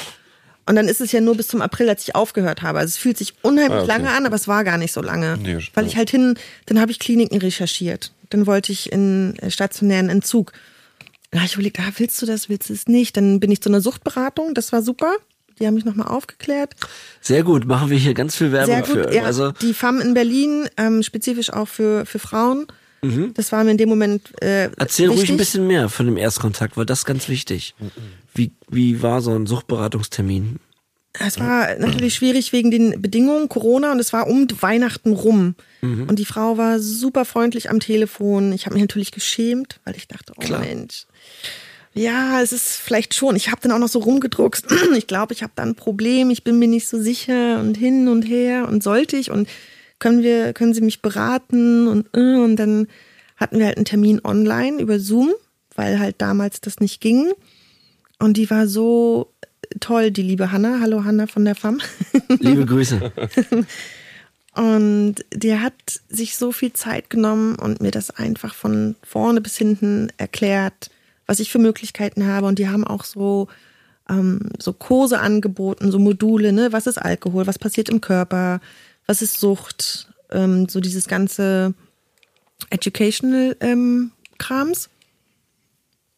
Und dann ist es ja nur bis zum April, als ich aufgehört habe. Also es fühlt sich unheimlich Ah, okay. lange an, aber es war gar nicht so lange. Nee, weil ich halt hin, dann habe ich Kliniken recherchiert. Dann wollte ich in äh, stationären Entzug. Dann habe ich überlegt, ah, willst du das, willst du es nicht? Dann bin ich zu einer Suchtberatung, das war super. Die haben mich nochmal aufgeklärt. Sehr gut, machen wir hier ganz viel Werbung Sehr gut. für. Ja, Also die FAM in Berlin, ähm, spezifisch auch für, für Frauen. Das war mir in dem Moment äh, Mhm. erzähl wichtig. ruhig ein bisschen mehr von dem Erstkontakt, weil das ist ganz wichtig. Wie, wie war so ein Suchtberatungstermin? Es war natürlich schwierig wegen den Bedingungen Corona und es war um Weihnachten rum. Und die Frau war super freundlich am Telefon. Ich habe mich natürlich geschämt, weil ich dachte, oh Klar. Mensch. Ja, es ist vielleicht schon. Ich habe dann auch noch so rumgedruckst. Ich glaube, ich habe da ein Problem. Ich bin mir nicht so sicher und hin und her und sollte ich und können wir, können Sie mich beraten und äh, und dann hatten wir halt einen Termin online über Zoom, weil halt damals das nicht ging. Und die war so toll, die liebe Hanna. Hallo Hanna von der FAM. Liebe Grüße. Und der hat sich so viel Zeit genommen und mir das einfach von vorne bis hinten erklärt, was ich für Möglichkeiten habe. Und die haben auch so, ähm, so Kurse angeboten, so Module, ne? Was ist Alkohol? Was passiert im Körper? Was ist Sucht? Ähm, so dieses ganze Educational ähm, Krams.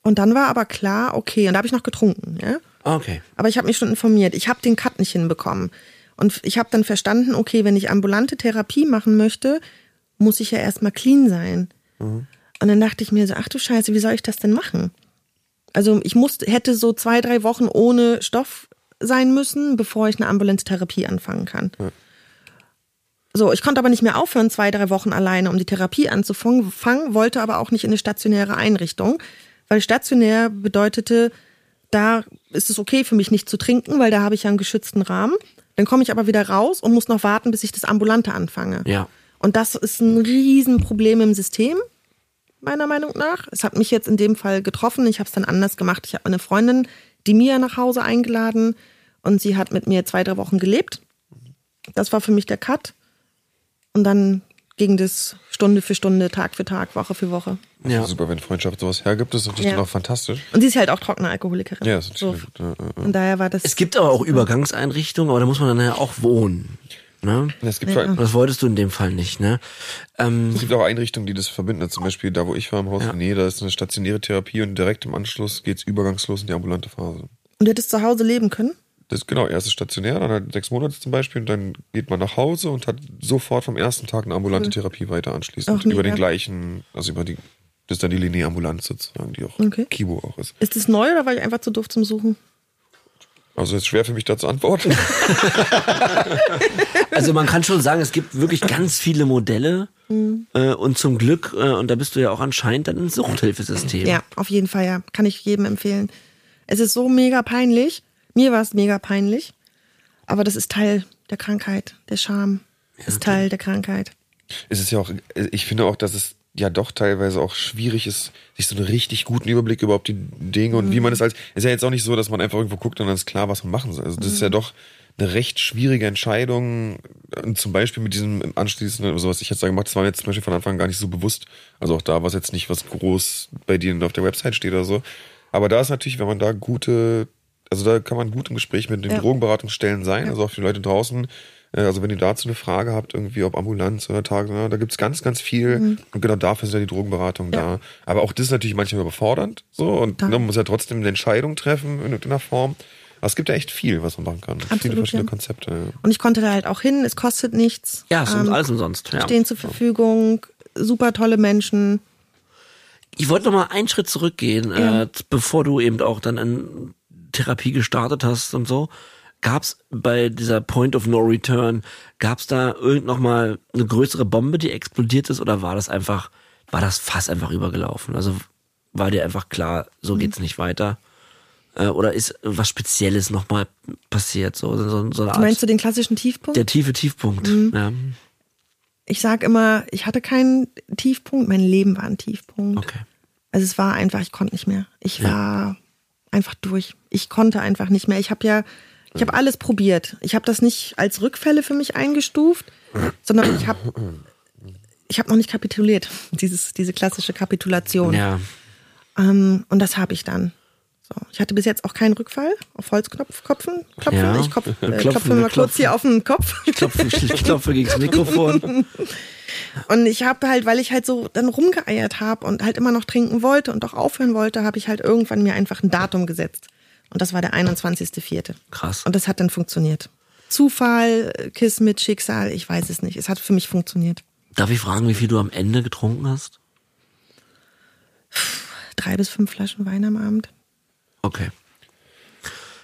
Und dann war aber klar, okay, und da habe ich noch getrunken, ja. Okay. Aber ich habe mich schon informiert. Ich habe den Cut nicht hinbekommen. Und ich habe dann verstanden, okay, wenn ich ambulante Therapie machen möchte, muss ich ja erstmal clean sein. Und dann dachte ich mir so, ach du Scheiße, wie soll ich das denn machen? Also ich musste, hätte so zwei, drei Wochen ohne Stoff sein müssen, bevor ich eine ambulante Therapie anfangen kann. So, ich konnte aber nicht mehr aufhören, zwei, drei Wochen alleine, um die Therapie anzufangen, fangen, wollte aber auch nicht in eine stationäre Einrichtung, weil stationär bedeutete, da ist es okay für mich nicht zu trinken, weil da habe ich ja einen geschützten Rahmen. Dann komme ich aber wieder raus und muss noch warten, bis ich das Ambulante anfange. Ja. Und das ist ein Riesenproblem im System, meiner Meinung nach. Es hat mich jetzt in dem Fall getroffen. Ich habe es dann anders gemacht. Ich habe eine Freundin, die Mia nach Hause eingeladen und sie hat mit mir zwei, drei Wochen gelebt. Das war für mich der Cut. Und dann ging das Stunde für Stunde, Tag für Tag, Woche für Woche. Ja. Super, wenn Freundschaft sowas hergibt, das ist natürlich Ja. dann auch fantastisch. Und sie ist halt auch trockene Alkoholikerin. Ja, das ist so. natürlich gut. Ja, ja, ja. Von daher war das. Es gibt aber auch Übergangseinrichtungen, aber da muss man dann ja auch wohnen. Ne? Es gibt, Ja. Das wolltest du in dem Fall nicht, ne? Ähm, es gibt auch Einrichtungen, die das verbinden. Zum Beispiel da, wo ich war im Haus Ja. in Nähe, da ist eine stationäre Therapie und direkt im Anschluss geht's übergangslos in die ambulante Phase. Und du hättest zu Hause leben können? Das ist genau, erst ist stationär, dann halt sechs Monate zum Beispiel und dann geht man nach Hause und hat sofort vom ersten Tag eine ambulante Therapie weiter anschließend. Über den gleichen, also über die, das ist dann die Linie Ambulanz sozusagen, die auch Okay. Kibo auch ist. Ist das neu oder war ich einfach zu doof zum Suchen? Also ist schwer für mich da zu antworten. Also man kann schon sagen, es gibt wirklich ganz viele Modelle äh, und zum Glück, äh, und da bist du ja auch anscheinend dann ein Suchthilfesystem. Ja, auf jeden Fall, ja. Kann ich jedem empfehlen. Es ist so mega peinlich. Mir war es mega peinlich. Aber das ist Teil der Krankheit. Der Scham ist Teil der Krankheit. es ist ja auch, ich finde auch, dass es ja doch teilweise auch schwierig ist, sich so einen richtig guten Überblick überhaupt die Dinge und wie man es als, ist ja jetzt auch nicht so, dass man einfach irgendwo guckt und dann ist klar, was man machen soll. Also das ist ja doch eine recht schwierige Entscheidung zum Beispiel mit diesem anschließenden, also was ich jetzt da gemacht, das war mir jetzt zum Beispiel von Anfang an gar nicht so bewusst. Also auch da, was jetzt nicht was groß bei denen auf der Website steht oder so. Aber da ist natürlich, wenn man da gute, also da kann man gut im Gespräch mit den Ja. Drogenberatungsstellen sein, also auch für die Leute draußen. Äh, Also wenn ihr dazu eine Frage habt, irgendwie ob Ambulanz oder Tag, da gibt's ganz, ganz viel. Und genau dafür ist ja die Drogenberatung Mhm. Ja. da. Aber auch das ist natürlich manchmal überfordernd. So, und ne, man muss ja trotzdem eine Entscheidung treffen in irgendeiner Form. Aber es gibt ja echt viel, was man machen kann. viele Absolut, verschiedene ja. Konzepte. Ja. Und ich konnte da halt auch hin. Es kostet nichts. Ja, es ist Ähm, alles umsonst. Ja. Stehen zur Verfügung. Super tolle Menschen. Ich wollte noch mal einen Schritt zurückgehen, Ja. äh, bevor du eben auch dann in Therapie gestartet hast und so. Gab's bei dieser Point of No Return, gab's da irgend noch mal eine größere Bombe, die explodiert ist, oder war das einfach, war das Fass einfach übergelaufen? Also war dir einfach klar, so Mhm. geht's nicht weiter? Äh, oder ist was Spezielles noch mal passiert? So, so, so eine Du meinst Art, du den klassischen Tiefpunkt? der tiefe Tiefpunkt. Mhm. Ja. Ich sag immer, ich hatte keinen Tiefpunkt. Mein Leben war ein Tiefpunkt. Okay. Also es war einfach, ich konnte nicht mehr. Ich war einfach durch. Ich konnte einfach nicht mehr. Ich habe ja, ich habe alles probiert. Ich habe das nicht als Rückfälle für mich eingestuft, sondern ich habe, ich habe noch nicht kapituliert. Dieses, diese klassische Kapitulation. Ja. Ähm, und das habe ich dann. So. Ich hatte bis jetzt auch keinen Rückfall auf Holzknopf klopfen. klopfen. Ja. Ich klopf, äh, Klopfen, klopfe mal kurz klopfen. hier auf den Kopf. Ich klopfe, ich klopfe gegen das Mikrofon. Und ich habe halt, weil ich halt so dann rumgeeiert habe und halt immer noch trinken wollte und auch aufhören wollte, habe ich halt irgendwann mir einfach ein Datum gesetzt. Und das war der 21.04. Krass. Und das hat dann funktioniert. Zufall, Kiss mit Schicksal, ich weiß es nicht. Es hat für mich funktioniert. Darf ich fragen, wie viel du am Ende getrunken hast? Drei bis fünf Flaschen Wein am Abend. Okay.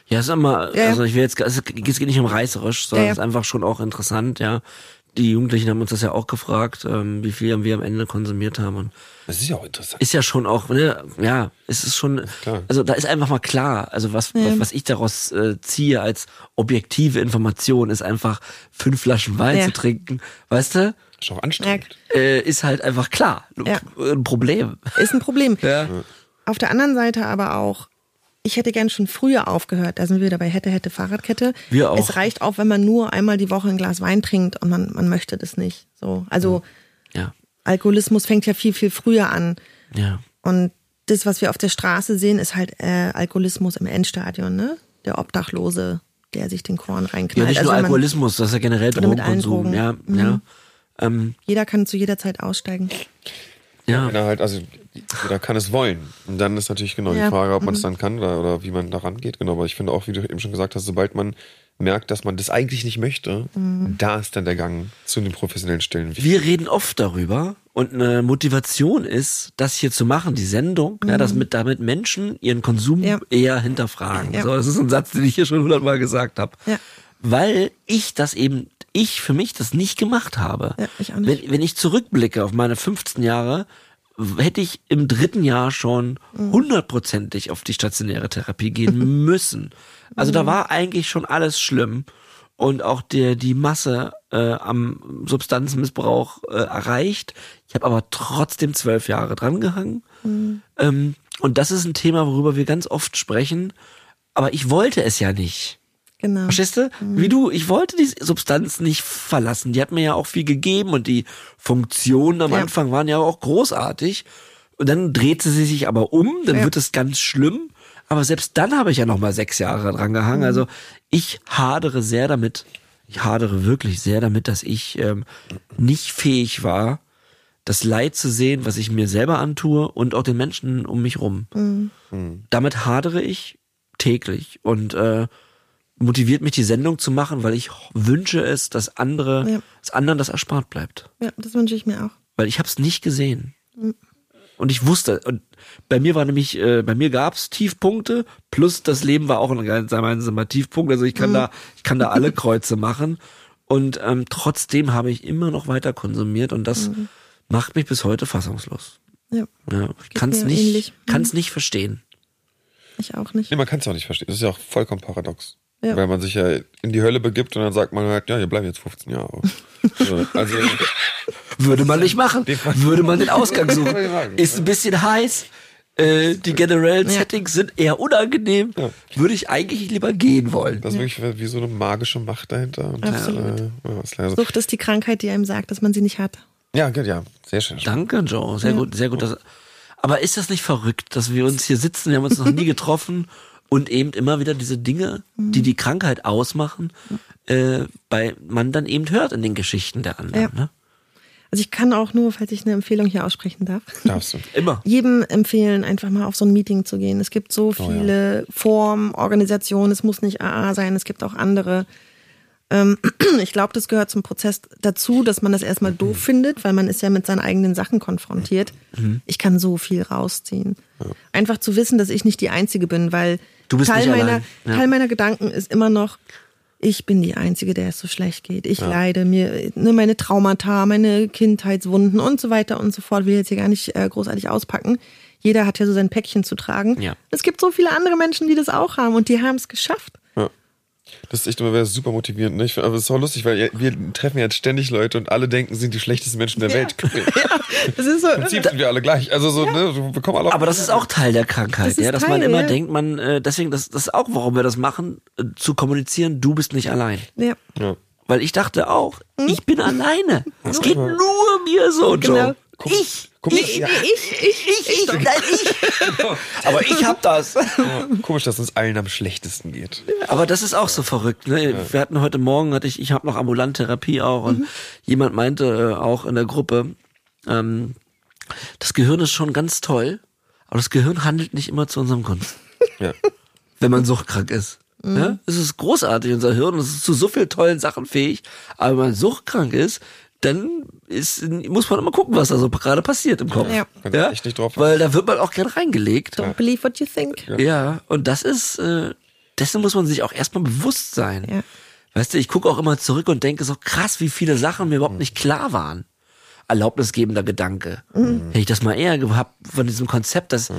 Ja, ist immer, Ja, ja. also ich will jetzt, es geht nicht um reißerisch, sondern Ja, ja. es ist einfach schon auch interessant, ja. Die Jugendlichen haben uns das ja auch gefragt, ähm, wie viel haben wir am Ende konsumiert haben. Und Das ist ja auch interessant. ist ja schon auch, ne, ja, es ist schon, klar. also da ist einfach mal klar, also was, was, was ich daraus äh, ziehe als objektive Information, ist einfach fünf Flaschen Wein Ja. zu trinken, weißt du, ist auch anstrengend. äh, ist halt einfach klar, Ja. ein Problem. Ist ein Problem. Ja. Auf der anderen Seite aber auch, ich hätte gern schon früher aufgehört. Da sind wir wieder bei hätte, hätte, Fahrradkette. Wir auch. Es reicht auch, wenn man nur einmal die Woche ein Glas Wein trinkt und man, man möchte das nicht. So, also Ja, Alkoholismus fängt ja viel, viel früher an. ja. Und das, was wir auf der Straße sehen, ist halt äh, Alkoholismus im Endstadion, ne? Der Obdachlose, der sich den Korn reinknallt. Ja, nicht Also nur wenn man- Alkoholismus, das ist ja generell Drogenkonsum. Drogen. Mhm. Ja, ja. Ähm, Jeder kann zu jeder Zeit aussteigen. Ja. Wenn er halt, also jeder kann es wollen. Und dann ist natürlich genau Ja. die Frage, ob man es dann kann oder, oder wie man da rangeht. Genau, aber ich finde auch, wie du eben schon gesagt hast, sobald man merkt, dass man das eigentlich nicht möchte, da ist dann der Gang zu den professionellen Stellen. Wir reden oft darüber und eine Motivation ist, das hier zu machen, die Sendung, ja, dass mit, damit Menschen ihren Konsum Mhm. Ja. eher hinterfragen. Ja. So, das ist ein Satz, den ich hier schon hundertmal gesagt habe. Ja. Weil ich das eben, ich für mich das nicht gemacht habe. Ja, ich auch nicht. Wenn, wenn ich zurückblicke auf meine 15 Jahre, hätte ich im dritten Jahr schon Mhm. hundertprozentig auf die stationäre Therapie gehen müssen. Also Mhm. da war eigentlich schon alles schlimm und auch der die Masse äh, am Substanzmissbrauch äh, erreicht. Ich habe aber trotzdem zwölf Jahre drangehangen. Ähm, und das ist ein Thema, worüber wir ganz oft sprechen. Aber ich wollte es ja nicht. Genau. Verstehst du? Wie du, ich wollte die Substanz nicht verlassen. Die hat mir ja auch viel gegeben und die Funktionen am Ja. Anfang waren ja auch großartig. Und dann drehte sie sich aber um, dann Ja. wird es ganz schlimm. Aber selbst dann habe ich ja noch mal sechs Jahre dran gehangen. Mhm. Also ich hadere sehr damit, ich hadere wirklich sehr damit, dass ich ähm, nicht fähig war, das Leid zu sehen, was ich mir selber antue und auch den Menschen um mich rum. Mhm. Damit hadere ich täglich und äh, motiviert mich die Sendung zu machen, weil ich wünsche es, dass andere, Ja. dass anderen das erspart bleibt. Ja, das wünsche ich mir auch. Weil ich habe es nicht gesehen. Und ich wusste, und bei mir war nämlich, äh, bei mir gab's Tiefpunkte, plus das Leben war auch ein gemeinsamer Tiefpunkt. Also ich kann da, ich kann da alle Kreuze machen. Und ähm, trotzdem habe ich immer noch weiter konsumiert und das macht mich bis heute fassungslos. Ja, Ja, ich kann es nicht. Mhm. kann's nicht verstehen. ich auch nicht. Nee, man kann es auch nicht verstehen. Das ist ja auch vollkommen paradox. Ja. Weil man sich ja in die Hölle begibt und dann sagt man halt, ja, hier bleiben jetzt 15 Jahre. so, also, Würde man nicht machen. Würde man den Ausgang suchen. Ist ein bisschen heiß. Äh, die generellen Ja. Settings sind eher unangenehm. Würde ich eigentlich lieber gehen wollen. das ist wirklich wie so eine magische Macht dahinter. Und, Absolut. Äh, ja, leider so. Sucht ist die Krankheit, die einem sagt, dass man sie nicht hat. ja, gut, ja, sehr schön. Danke, Joe. Sehr gut, sehr gut. Dass, aber ist das nicht verrückt, dass wir uns hier sitzen, wir haben uns noch nie getroffen und eben immer wieder diese Dinge, die die Krankheit ausmachen, äh, bei man dann eben hört in den Geschichten der anderen. Ja. Ne? Also ich kann auch nur, falls ich eine Empfehlung hier aussprechen darf, Darfst du. Immer. jedem empfehlen, einfach mal auf so ein Meeting zu gehen. Es gibt so viele Formen, Organisationen, es muss nicht AA sein, es gibt auch andere. Ähm, ich glaube, das gehört zum Prozess dazu, dass man das erstmal doof findet, weil man ist ja mit seinen eigenen Sachen konfrontiert. Ich kann so viel rausziehen. Einfach zu wissen, dass ich nicht die Einzige bin, weil Du bist Teil, nicht meiner, allein. Ja. Teil meiner Gedanken ist immer noch, ich bin die Einzige, der es so schlecht geht. Ich leide mir ne, meine Traumata, meine Kindheitswunden und so weiter und so fort. Will jetzt hier gar nicht äh, großartig auspacken. Jeder hat ja so sein Päckchen zu tragen. Ja. Es gibt so viele andere Menschen, die das auch haben und die haben es geschafft. Ja. Das ist echt immer wieder super motivierend. Ne? Ich find, aber es ist auch lustig, weil wir treffen jetzt ständig Leute und alle denken, sie sind die schlechtesten Menschen der Welt. Das ist so. Im Prinzip sind wir alle gleich. Also so, ne, wir bekommen alle Aber das ist auch Teil der Krankheit, Das ja, dass man Teil, immer ja. denkt, man, äh, deswegen, das, das ist auch, warum wir das machen, äh, zu kommunizieren, du bist nicht allein. Ja. Ja. Weil ich dachte auch, Hm? ich bin alleine. Es geht nur mir so, Genau. Guck- Ich, guck- ich, ja. ich, ich, ich, ich, nein, ich. Aber ich hab das. Ja, komisch, dass uns allen am schlechtesten geht. Aber das ist auch so verrückt. Ne? Wir hatten heute Morgen, hatte ich, ich habe noch ambulante Therapie auch und jemand meinte äh, auch in der Gruppe, ähm, das Gehirn ist schon ganz toll, aber das Gehirn handelt nicht immer zu unserem Gunsten, Ja. wenn man suchtkrank ist. Ja? Es ist großartig, unser Hirn, es ist zu so vielen tollen Sachen fähig, aber wenn man suchtkrank ist, dann ist, muss man immer gucken, was da so gerade passiert im Kopf. Ja. Ich echt nicht drauf Weil da wird man auch gern reingelegt. Don't believe what you think. Ja, und das ist, äh, dessen muss man sich auch erstmal bewusst sein. Ja. Weißt du, ich gucke auch immer zurück und denke so krass, wie viele Sachen mir überhaupt nicht klar waren. Erlaubnisgebender Gedanke. Hätte ich das mal eher gehabt von diesem Konzept, dass,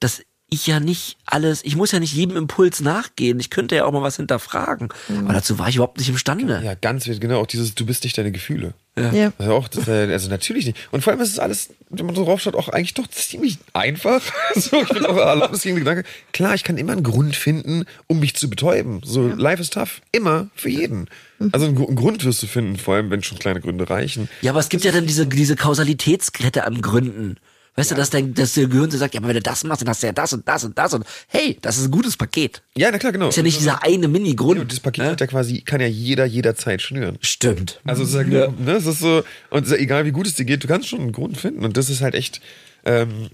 dass ich ja nicht alles, ich muss ja nicht jedem Impuls nachgehen. Ich könnte ja auch mal was hinterfragen. Aber dazu war ich überhaupt nicht imstande. Ja, ganz genau, auch dieses, du bist nicht deine Gefühle. Ja. Also auch, das, also natürlich nicht. Und vor allem ist es alles, wenn man so drauf schaut, auch eigentlich doch ziemlich einfach. So, ich bin auch erlaubt, gegen den Gedanke. Klar, ich kann immer einen Grund finden, um mich zu betäuben. So, life is tough. Immer, für jeden. Also einen, einen Grund wirst du finden, vor allem, wenn schon kleine Gründe reichen. Ja, aber es gibt ja dann diese, diese Kausalitätskette an Gründen. Weißt du, dass, dein, dass der Gehirn so sagt, ja, aber wenn du das machst, dann hast du ja das und das und das und hey, das ist ein gutes Paket. Ja, na klar, genau. Ist ja nicht dieser eine Mini-Grund. Und das Paket ne? hat ja quasi, kann ja jeder jederzeit schnüren. Stimmt. Also es ist, ja, ne, es ist so, und es ist egal wie gut es dir geht, du kannst schon einen Grund finden. Und das ist halt echt, ähm,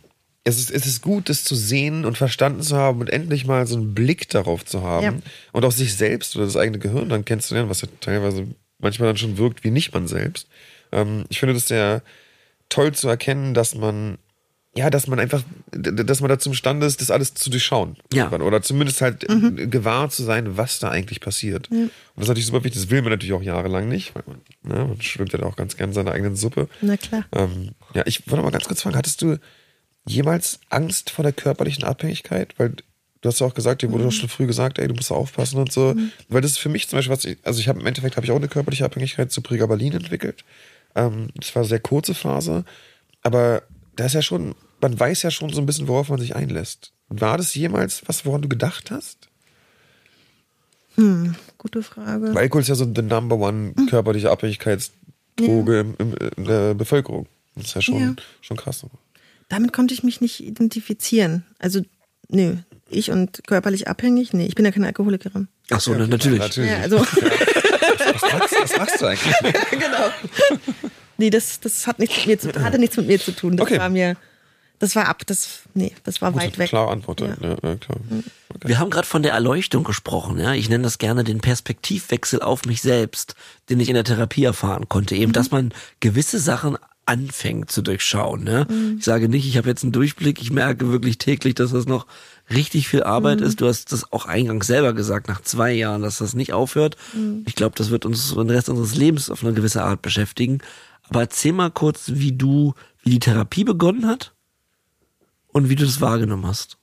es ist, es ist gut, das zu sehen und verstanden zu haben und endlich mal so einen Blick darauf zu haben Ja. und auch sich selbst oder das eigene Gehirn dann kennenzulernen, was ja teilweise manchmal dann schon wirkt wie nicht man selbst. Ähm, ich finde das sehr toll zu erkennen, dass man ja, dass man einfach, dass man dazu imstande ist, das alles zu durchschauen. Ja. Oder zumindest halt äh, gewahr zu sein, was da eigentlich passiert. Und das ist natürlich super wichtig. Das will man natürlich auch jahrelang nicht, weil man, ne, man schwimmt ja auch ganz gern in seiner eigenen Suppe. Na klar. Ähm, ja, ich wollte mal ganz kurz fragen, hattest du jemals Angst vor der körperlichen Abhängigkeit? Weil du hast ja auch gesagt, dir wurde doch schon früh gesagt, ey, du musst aufpassen und so. Weil das ist für mich zum Beispiel, was ich, also ich habe im Endeffekt habe ich auch eine körperliche Abhängigkeit zu Pregabalin entwickelt. Ähm, das war eine sehr kurze Phase, aber da ist ja schon, man weiß ja schon so ein bisschen, worauf man sich einlässt. War das jemals was, woran du gedacht hast? Gute Frage. Weil Alkohol ist ja so the number one körperliche Abhängigkeitsdroge im, in der Bevölkerung. Das ist ja schon, Ja. schon krass. Damit konnte ich mich nicht identifizieren. Also, nö. Ich und körperlich abhängig? Nee, ich bin ja keine Alkoholikerin. Ach so, na, natürlich. natürlich. Ja, also, Was machst, was machst du eigentlich? nee, das, das hat nichts mit mir zu, hatte nichts mit mir zu tun. Das Okay. war mir, das war ab, das, nee, das war weit weg. Klar Antwort. Ja. Ja. Ja, klar. Okay. Wir haben gerade von der Erleuchtung gesprochen, ja. Ich nenne das gerne den Perspektivwechsel auf mich selbst, den ich in der Therapie erfahren konnte. Eben, dass man gewisse Sachen anfängt zu durchschauen. Ne? Ich sage nicht, ich habe jetzt einen Durchblick, ich merke wirklich täglich, dass das noch richtig viel Arbeit ist. Du hast das auch eingangs selber gesagt, nach zwei Jahren, dass das nicht aufhört. Ich glaube, das wird uns den Rest unseres Lebens auf eine gewisse Art beschäftigen. Aber erzähl mal kurz, wie du, wie die Therapie begonnen hat und wie du das wahrgenommen hast.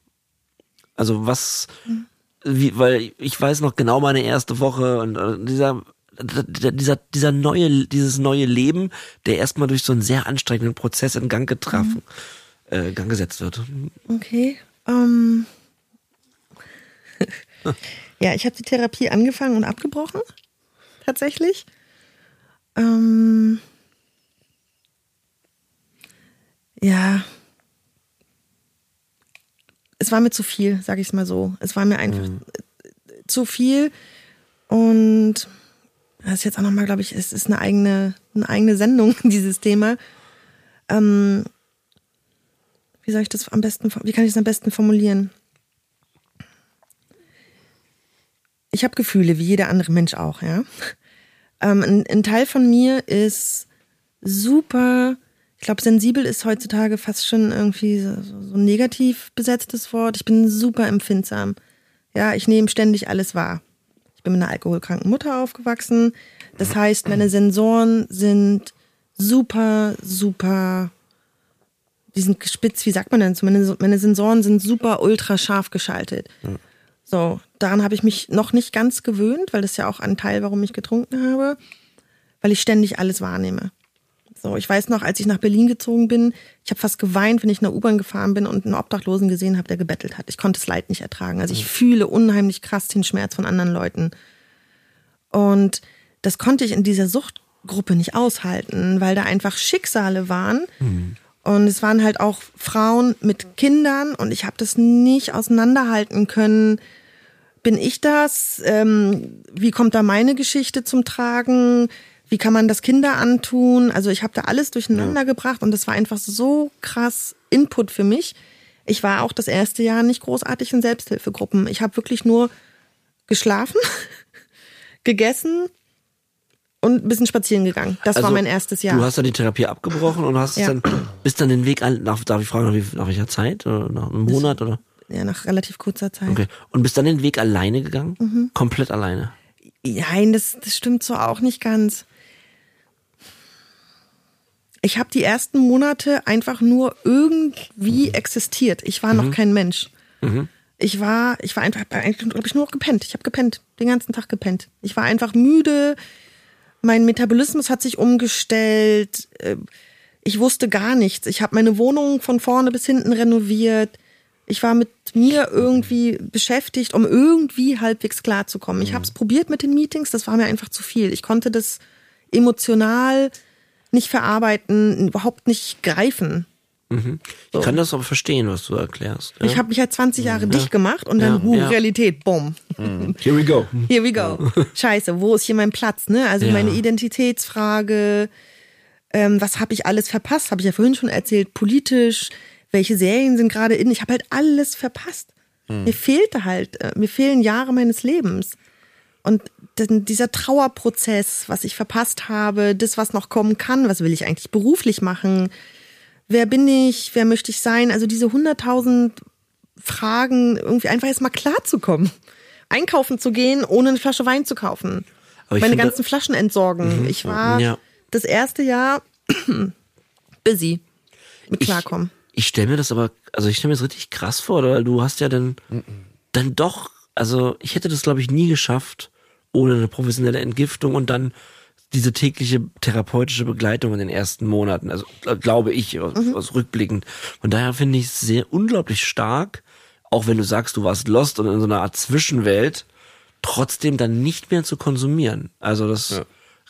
Also was, wie, weil ich weiß noch genau meine erste Woche und äh, dieser, dieser, dieser neue, dieses neue Leben, der erstmal durch so einen sehr anstrengenden Prozess in Gang getroffen, äh, Gang gesetzt wird. Okay. Ähm. ja, ich habe die Therapie angefangen und abgebrochen. Tatsächlich. Ähm. Ja. Es war mir zu viel, sage ich es mal so. Es war mir einfach äh, zu viel. Und das ist jetzt auch nochmal, glaube ich, es ist eine eigene, eine eigene Sendung, dieses Thema. Ähm, wie soll ich das am besten, wie kann ich es am besten formulieren? Ich habe Gefühle, wie jeder andere Mensch auch, ja. Ähm, ein, ein Teil von mir ist super, ich glaube, sensibel ist heutzutage fast schon irgendwie so, so ein negativ besetztes Wort. Ich bin super empfindsam. Ja, ich nehme ständig alles wahr. Ich bin mit einer alkoholkranken Mutter aufgewachsen. Das heißt, meine Sensoren sind super, super die sind gespitzt, wie sagt man denn? so? Meine, meine Sensoren sind super ultra scharf geschaltet. So, daran habe ich mich noch nicht ganz gewöhnt, weil das ist ja auch ein Teil, warum ich getrunken habe, weil ich ständig alles wahrnehme. So, ich weiß noch, als ich nach Berlin gezogen bin, ich habe fast geweint, wenn ich in der U-Bahn gefahren bin und einen Obdachlosen gesehen habe, der gebettelt hat. Ich konnte das Leid nicht ertragen. Also ich fühle unheimlich krass den Schmerz von anderen Leuten. Und das konnte ich in dieser Suchtgruppe nicht aushalten, weil da einfach Schicksale waren. Und es waren halt auch Frauen mit Kindern und ich habe das nicht auseinanderhalten können. Bin ich das? Ähm, wie kommt da meine Geschichte zum Tragen? Wie kann man das Kinder antun? Also ich habe da alles durcheinander gebracht und das war einfach so krass Input für mich. Ich war auch das erste Jahr nicht großartig in Selbsthilfegruppen. Ich habe wirklich nur geschlafen, gegessen und ein bisschen spazieren gegangen. Das war Also, mein erstes Jahr. Du hast dann die Therapie abgebrochen und hast Ja. dann, bist dann den Weg, an- nach, darf ich fragen, nach, wie, nach welcher Zeit? Oder nach einem Monat oder? ja, nach relativ kurzer Zeit. Okay. Und bist dann den Weg alleine gegangen? Mhm. Komplett alleine. Nein, das, das stimmt so auch nicht ganz. Ich habe die ersten Monate einfach nur irgendwie existiert. Ich war noch kein Mensch. Ich war, ich war einfach, eigentlich ich nur noch gepennt. Ich habe gepennt, den ganzen Tag gepennt. Ich war einfach müde. Mein Metabolismus hat sich umgestellt. Äh, Ich wusste gar nichts. Ich habe meine Wohnung von vorne bis hinten renoviert. Ich war mit mir irgendwie beschäftigt, um irgendwie halbwegs klarzukommen. Ich habe es probiert mit den Meetings, das war mir einfach zu viel. Ich konnte das emotional nicht verarbeiten, überhaupt nicht greifen. Ich kann das aber verstehen, was du erklärst. Ja? Ich habe mich halt 20 Jahre dicht gemacht und dann, Ja, huh, ja. Realität, bumm. Here we go. Here we go. Scheiße, wo ist hier mein Platz? Ne? Also Ja. meine Identitätsfrage, ähm, was habe ich alles verpasst? Habe ich ja vorhin schon erzählt, politisch, welche Serien sind gerade in? Ich habe halt alles verpasst. Mir fehlte halt, äh, mir fehlen Jahre meines Lebens. Und dieser Trauerprozess, was ich verpasst habe, das, was noch kommen kann, was will ich eigentlich beruflich machen? Wer bin ich? Wer möchte ich sein? Also diese 100.000 Fragen, irgendwie einfach erst mal klarzukommen. Einkaufen zu gehen, ohne eine Flasche Wein zu kaufen. Ich Meine finde- ganzen Flaschen entsorgen. Ich war Ja. das erste Jahr busy mit Klarkommen. Ich stelle mir das aber, also ich stelle mir das richtig krass vor, weil du hast ja dann, dann doch, also ich hätte das glaube ich nie geschafft, ohne eine professionelle Entgiftung und dann diese tägliche therapeutische Begleitung in den ersten Monaten, also glaube ich, aus, aus rückblickend. Von daher finde ich es sehr unglaublich stark, auch wenn du sagst, du warst lost und in so einer Art Zwischenwelt, trotzdem dann nicht mehr zu konsumieren. Also das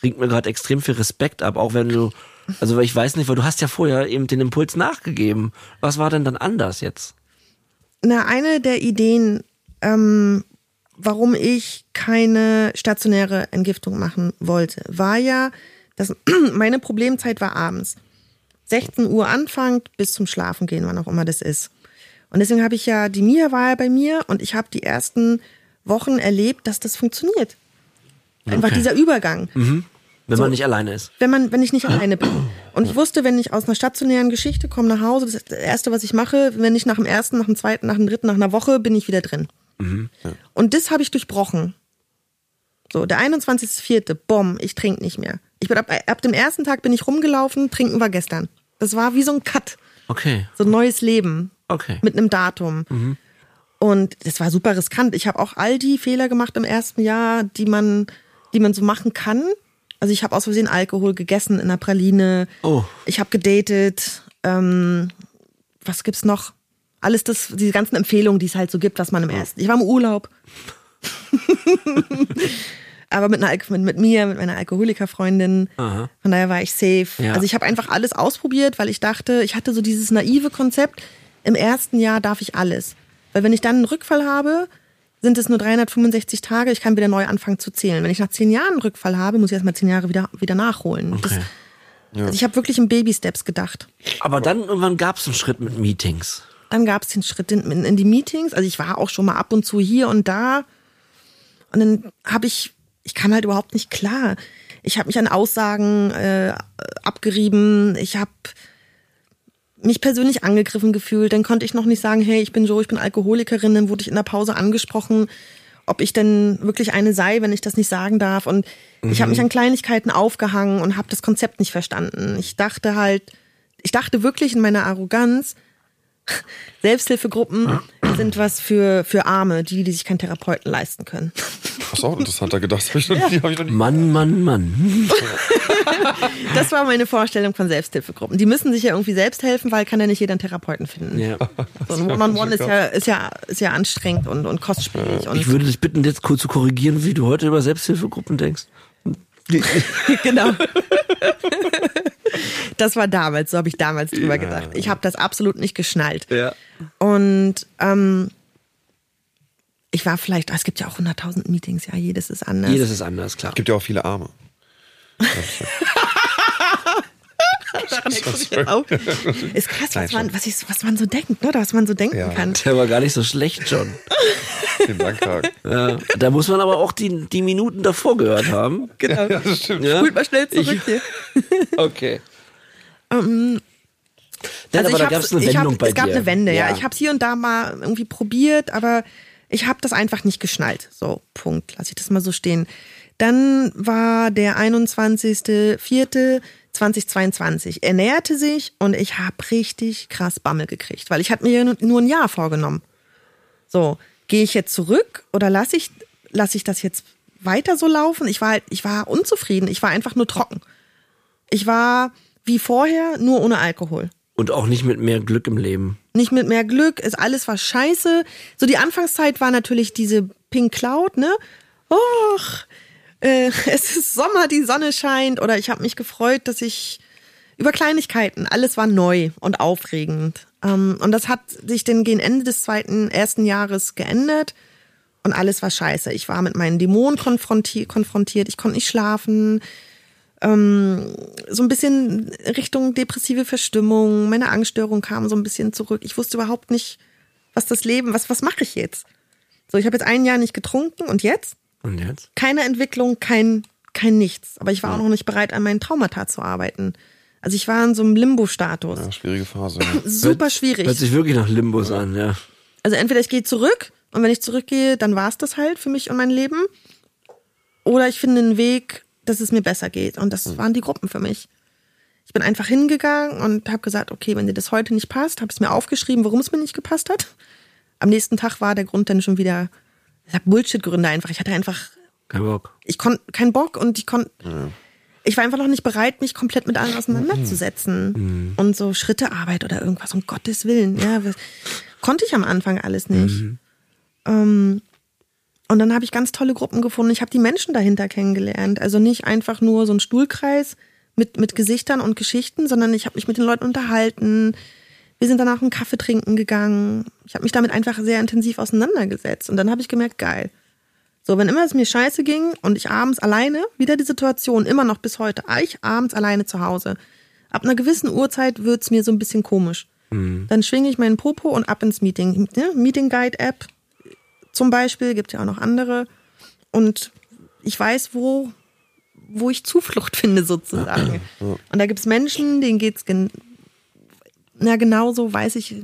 ringt mir gerade extrem viel Respekt ab, auch wenn du, also weil ich weiß nicht, weil du hast ja vorher eben den Impuls nachgegeben. Was war denn dann anders jetzt? Na, eine der Ideen, ähm, warum ich keine stationäre Entgiftung machen wollte, war ja, dass meine Problemzeit war abends. 16 Uhr anfängt bis zum Schlafen gehen, wann auch immer das ist. Und deswegen habe ich ja, die Mia war ja bei mir und ich habe die ersten Wochen erlebt, dass das funktioniert. Einfach Okay. dieser Übergang. Wenn man nicht alleine ist. wenn man, wenn ich nicht alleine bin. Und ich wusste, wenn ich aus einer stationären Geschichte komme nach Hause, das ist das erste, was ich mache, wenn ich nach dem ersten, nach dem zweiten, nach dem dritten, nach einer Woche bin ich wieder drin. Und das habe ich durchbrochen. So, der 21.04., bumm, ich trinke nicht mehr. Ich bin ab, ab dem ersten Tag bin ich rumgelaufen, trinken war gestern. Das war wie so ein Cut, Okay, so ein neues Leben okay. mit einem Datum. Und das war super riskant. Ich habe auch all die Fehler gemacht im ersten Jahr, die man, die man so machen kann. Also ich habe aus Versehen Alkohol gegessen in einer Praline. Oh. Ich habe gedatet. Ähm, was gibt's noch? Alles das, diese ganzen Empfehlungen, die es halt so gibt, was man im ersten. Ich war im Urlaub. Aber mit, einer, mit, mit mir, mit meiner Alkoholikerfreundin. Von daher war ich safe. Ja. Also ich habe einfach alles ausprobiert, weil ich dachte, ich hatte so dieses naive Konzept, im ersten Jahr darf ich alles. Weil wenn ich dann einen Rückfall habe, sind es nur 365 Tage, ich kann wieder neu anfangen zu zählen. Wenn ich nach zehn Jahren einen Rückfall habe, muss ich erstmal zehn Jahre wieder, wieder nachholen. Das, Okay. also ich habe wirklich in Baby-Steps gedacht. Aber dann irgendwann gab es einen Schritt mit Meetings. Dann gab es den Schritt in, in, in die Meetings. Also ich war auch schon mal ab und zu hier und da. Und dann habe ich, ich kam halt überhaupt nicht klar. Ich habe mich an Aussagen äh, abgerieben. Ich habe mich persönlich angegriffen gefühlt. Dann konnte ich noch nicht sagen, hey, ich bin Joe, ich bin Alkoholikerin. Dann wurde ich in der Pause angesprochen, ob ich denn wirklich eine sei, wenn ich das nicht sagen darf. Und ich habe mich an Kleinigkeiten aufgehangen und habe das Konzept nicht verstanden. Ich dachte halt, ich dachte wirklich in meiner Arroganz, Selbsthilfegruppen sind was für, für Arme, die, die sich keinen Therapeuten leisten können. Das ist auch interessanter gedacht. Hab ich noch nie, hab ich noch nie. Mann, Mann, Mann. Das war meine Vorstellung von Selbsthilfegruppen. Die müssen sich ja irgendwie selbst helfen, weil kann ja nicht jeder einen Therapeuten finden. Ja. So ein One-on-One ist ja, ist ja, ist ja anstrengend und, und kostspielig. Und Ich würde dich bitten, jetzt kurz zu korrigieren, wie du heute über Selbsthilfegruppen denkst. genau. Das war damals, so habe ich damals drüber gedacht. Ich habe das absolut nicht geschnallt. Ja. Und ähm, ich war vielleicht, ah, es gibt ja auch 100.000 Meetings, ja, jedes ist anders. Jedes ist anders, klar. Gibt ja auch viele Arme. Daran jetzt auch. Ist krass, was man, was, ich, was man so denkt, ne? was man so denken Ja. kann. Der war gar nicht so schlecht, John. Vielen Dank, Hagen. Ja, da muss man aber auch die, die Minuten davor gehört haben. Genau. Ja, das stimmt. Ja? Spult mal schnell zurück hier. Okay. Also Nein, aber ich da gab es eine ich Wendung hab, bei Es gab dir. eine Wende, ja. Ich habe es hier und da mal irgendwie probiert, aber ich habe das einfach nicht geschnallt. So, Punkt. Lass ich das mal so stehen. Dann war der 21.04.2022. Er näherte sich und ich habe richtig krass Bammel gekriegt, weil ich hatte mir nur- nur ein Jahr vorgenommen. So, gehe ich jetzt zurück oder lasse ich, lasse ich das jetzt weiter so laufen? Ich war halt, ich war unzufrieden. Ich war einfach nur trocken. Ich war wie vorher, nur ohne Alkohol. Und auch nicht mit mehr Glück im Leben. Nicht mit mehr Glück, es alles war scheiße. So die Anfangszeit war natürlich diese Pink Cloud, ne? Och, äh, es ist Sommer, die Sonne scheint oder ich habe mich gefreut, dass ich über Kleinigkeiten, alles war neu und aufregend. Ähm, und das hat sich dann gegen Ende des zweiten, ersten Jahres geändert und alles war scheiße. Ich war mit meinen Dämonen konfrontiert, konfrontiert. ich konnte nicht schlafen. Ähm, so ein bisschen Richtung depressive Verstimmung, meine Angststörung kam so ein bisschen zurück. Ich wusste überhaupt nicht, was das Leben, was, was mache ich jetzt? So, ich habe jetzt ein Jahr nicht getrunken und jetzt? Und jetzt? Keine Entwicklung, kein, kein nichts. Aber ich war auch noch nicht bereit, an meinen Traumata zu arbeiten. Also ich war in so einem Limbo-Status. Ja, schwierige Phase. Ja. Super Hört schwierig. sich wirklich nach Limbus an, ja. Also entweder ich gehe zurück und wenn ich zurückgehe, dann war's das halt für mich und mein Leben. Oder ich finde einen Weg, dass es mir besser geht. Und das waren die Gruppen für mich. Ich bin einfach hingegangen und habe gesagt, okay, wenn dir das heute nicht passt, habe es mir aufgeschrieben, warum es mir nicht gepasst hat. Am nächsten Tag war der Grund dann schon wieder, ich habe Bullshit-Gründe einfach. Ich hatte einfach, Kein Bock. ich konnte keinen Bock und ich konnte, ich war einfach noch nicht bereit, mich komplett mit allem auseinanderzusetzen. Und so Schrittearbeit oder irgendwas, um Gottes Willen. Ja, was- konnte ich am Anfang alles nicht. Ähm, und dann habe ich ganz tolle Gruppen gefunden. Ich habe die Menschen dahinter kennengelernt. Also nicht einfach nur so ein Stuhlkreis mit, mit Gesichtern und Geschichten, sondern ich habe mich mit den Leuten unterhalten. Wir sind danach einen Kaffee trinken gegangen. Ich habe mich damit einfach sehr intensiv auseinandergesetzt. Und dann habe ich gemerkt, geil. So, wenn immer es mir scheiße ging und ich abends alleine, wieder die Situation, immer noch bis heute, ich abends alleine zu Hause. Ab einer gewissen Uhrzeit wird's mir so ein bisschen komisch. Dann schwinge ich meinen Popo und ab ins Meeting. Ne? Meeting Guide App zum Beispiel, gibt ja auch noch andere. Und ich weiß, wo, wo ich Zuflucht finde, sozusagen. Und da gibt's Menschen, denen geht's na genauso, weiß ich,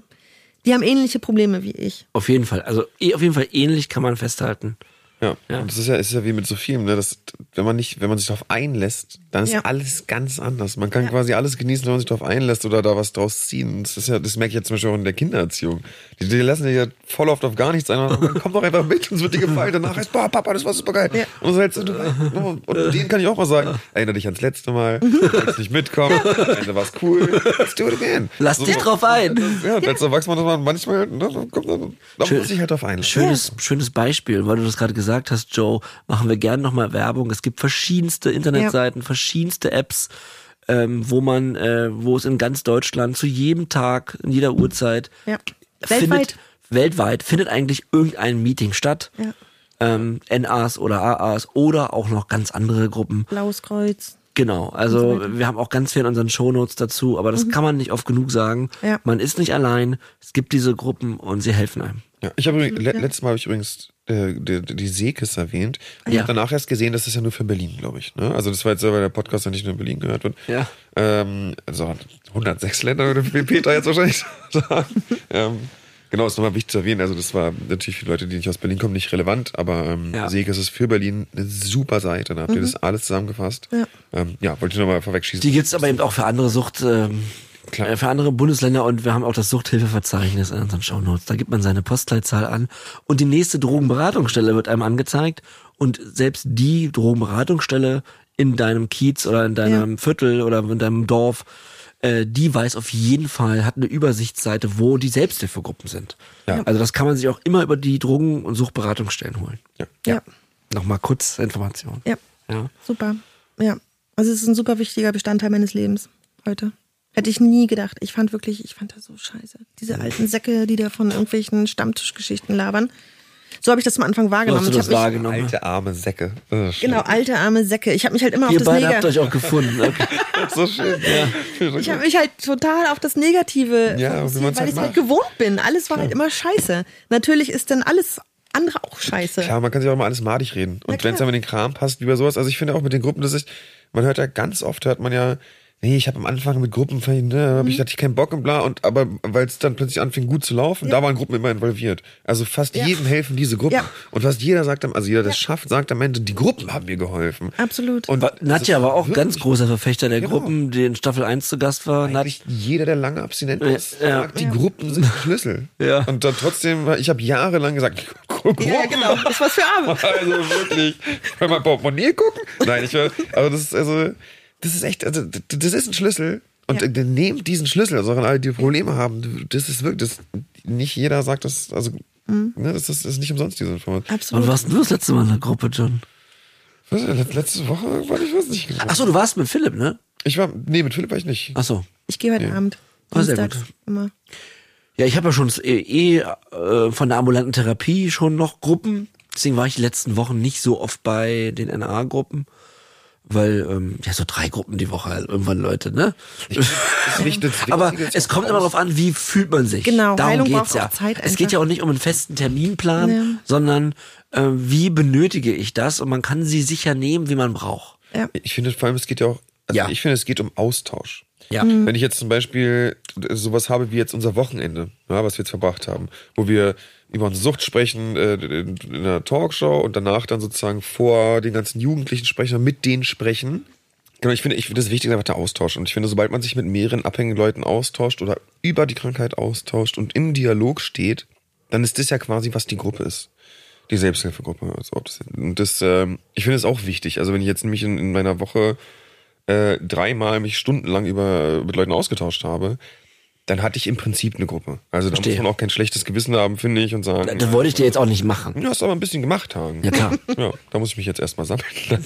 die haben ähnliche Probleme wie ich. Auf jeden Fall. Also eh- auf jeden Fall ähnlich kann man festhalten. Ja. Ja. Und das ist ja, ist ja wie mit so vielem, ne? Das, wenn man nicht, wenn man sich darauf einlässt, dann ist Ja. alles ganz anders. Man kann Ja. quasi alles genießen, wenn man sich darauf einlässt oder da was draus ziehen. Das ist ja, das merke ich jetzt zum Beispiel auch in der Kindererziehung. Die, die lassen dich ja voll oft auf gar nichts ein. aber Komm doch einfach mit, uns wird dir gefallen. Danach heißt, boah, Papa, das war super geil. Ja. Und so hältst du, du- und denen kann ich auch mal sagen, erinnere dich ans letzte Mal, Mhm. willst nicht mitkommen, Ende war's cool, let's do it again. Lass dich drauf ein. Ja, und als Erwachsener man manchmal, ne, da kommt, da muss ich halt drauf einlassen. Schönes, schönes Beispiel, weil du das gerade gesagt hast, Joe, machen wir gerne nochmal Werbung. Es gibt verschiedenste Internetseiten, verschiedenste Apps, ähm, wo man, äh, wo es in ganz Deutschland zu jedem Tag, in jeder Uhrzeit, Ja. findet, Weltweit. weltweit findet eigentlich irgendein Meeting statt. Ja. Ähm, NAs oder AAs oder auch noch ganz andere Gruppen. Blaues Kreuz. Genau, also wir haben auch ganz viel in unseren Shownotes dazu, aber das kann man nicht oft genug sagen. Mhm. Ja. Man ist nicht allein, es gibt diese Gruppen und sie helfen einem. Ja, ich habe übrigens- le letztes Mal habe ich übrigens äh, die, die Seekis erwähnt. Ich Ja. habe danach erst gesehen, das ist ja nur für Berlin, glaube ich. Ne? Also das war jetzt weil der Podcast ja nicht nur in Berlin gehört wird. Ja. Ähm, also 106 Länder würde Peter jetzt wahrscheinlich sagen. ähm, genau, ist nochmal wichtig zu erwähnen. Also das war natürlich für Leute, die nicht aus Berlin kommen, nicht relevant, aber ähm, Ja. Seekis ist für Berlin eine super Seite. Da habt ihr das alles zusammengefasst. Ja. Ähm, ja, wollte ich nochmal vorwegschießen. Die gibt's aber eben auch für andere Sucht, ähm, Klar. äh, für andere Bundesländer und wir haben auch das Suchthilfeverzeichnis in unseren Shownotes. Da gibt man seine Postleitzahl an und die nächste Drogenberatungsstelle wird einem angezeigt und selbst die Drogenberatungsstelle in deinem Kiez oder in deinem Viertel oder in deinem Dorf, äh, die weiß auf jeden Fall, hat eine Übersichtsseite, wo die Selbsthilfegruppen sind. Ja. Also das kann man sich auch immer über die Drogen- und Suchtberatungsstellen holen. ja. Ja. Nochmal kurz Information. Ja. Ja. Super. Ja. Also es ist ein super wichtiger Bestandteil meines Lebens heute. Hätte ich nie gedacht. Ich fand wirklich, ich fand das so scheiße. Diese alten Säcke, die da von irgendwelchen Stammtischgeschichten labern. So habe ich das am Anfang So wahrgenommen. hast du Ich das hab mich, wahrgenommen. Alte arme Säcke. Ist genau, alte arme Säcke. Ich habe mich halt immer Ihr auf das beide Negative. habt euch auch gefunden. Okay. so schön. Ja. Ich habe mich halt total auf das Negative Ja, weil halt ich halt macht. gewohnt bin. Alles war halt immer scheiße. Natürlich ist dann alles andere auch scheiße. Klar, man kann sich auch mal alles madig reden. Und wenn es dann mit den Kram passt, wie bei sowas, also ich finde auch mit den Gruppen, das ist, man hört ja ganz oft, hört man ja, Nee, ich habe am Anfang mit Gruppen, ne, hab ich hatte ich keinen Bock und bla und aber weil es dann plötzlich anfing gut zu laufen, da waren Gruppen immer involviert. Also fast Ja. jedem helfen diese Gruppen Ja. und fast jeder sagt am, also jeder, der es schafft, sagt am Ende, die Gruppen haben mir geholfen. Absolut. Und Nadja war auch ganz großer Verfechter der Genau. Gruppen, die in Staffel 1 zu Gast war. Nad Eigentlich jeder, der lange abstinent ist, Ja. sagt, die Gruppen sind der Schlüssel. Ja. Und dann trotzdem, ich habe jahrelang gesagt, Gruppen. ja, genau. Das ist was für Arme. Also wirklich. Bei meinem Portemonnaie gucken? Nein, ich will, aber das ist also, das ist echt, also, das ist ein Schlüssel. Und Ja. äh, nehmt diesen Schlüssel, also an alle, die Probleme haben, das ist wirklich, das, nicht jeder sagt das, also, Mhm. ne, das, ist, das ist nicht umsonst diese Information. Absolut. warst du das letzte Mal in der Gruppe, John? Was, äh, letzte Woche war ich was nicht. Ach so, du warst mit Philipp, ne? Ich war, nee, mit Philipp war ich nicht. Ach so. Ich gehe heute Abend. Ah, sehr gut. immer. Ja, ich habe ja schon eh, eh äh, von der ambulanten Therapie schon noch Gruppen. Deswegen war ich die letzten Wochen nicht so oft bei den NA-Gruppen. Weil, ähm, ja, so drei Gruppen die Woche halt irgendwann Leute, ne? Aber es kommt immer darauf an, wie fühlt man sich. Genau, Darum Heilung geht's braucht ja. auch Zeit es geht ja auch nicht um einen festen Terminplan, Ja. sondern äh, wie benötige ich das? Und man kann sie sicher nehmen, wie man braucht. Ja. Ich finde vor allem, es geht ja auch, also Ja. ich finde, es geht um Austausch. Ja. Wenn ich jetzt zum Beispiel sowas habe wie jetzt unser Wochenende, ja, was wir jetzt verbracht haben, wo wir über unsere Sucht sprechen äh, in, in einer Talkshow und danach dann sozusagen vor den ganzen Jugendlichen sprechen und mit denen sprechen. Genau, ich finde, ich finde das Wichtige ist einfach der Austausch. Und ich finde, sobald man sich mit mehreren abhängigen Leuten austauscht oder über die Krankheit austauscht und im Dialog steht, dann ist das ja quasi, was die Gruppe ist. Die Selbsthilfegruppe. Also und das, ähm, ich finde es auch wichtig. Also wenn ich jetzt nämlich in, in meiner Woche äh, dreimal mich stundenlang über mit Leuten ausgetauscht habe, dann hatte ich im Prinzip eine Gruppe. Also da Verstehe. muss man auch kein schlechtes Gewissen haben, finde ich, und sagen, Das wollte ich dir jetzt auch nicht machen. du hast aber ein bisschen gemacht, Hagen. Ja, klar. Ja, da muss ich mich jetzt erstmal sammeln.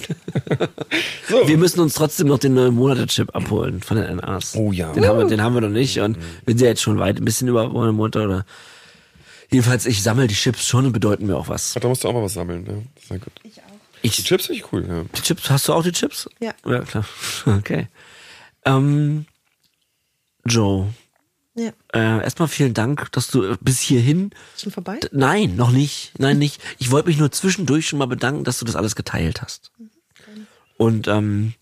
Wir müssen uns trotzdem noch den neuen Monate-Chip abholen von den NAs. Oh ja. Den haben wir, den haben wir noch nicht und wir sind ja jetzt schon weit, ein bisschen über einen Monat oder. Jedenfalls, ich sammle die Chips schon und bedeuten mir auch was. da musst du auch mal was sammeln. Ist ja gut. Ich auch. Die Ich, Chips finde ich cool. Ja. die Chips, hast du auch die Chips? Ja. Ja, klar. Okay. Ähm, Joe, Ja. äh, erstmal vielen Dank, dass du äh, bis hierhin. Ist schon vorbei? Nein, noch nicht. Nein, nicht. Ich wollte mich nur zwischendurch schon mal bedanken, dass du das alles geteilt hast. Und ähm,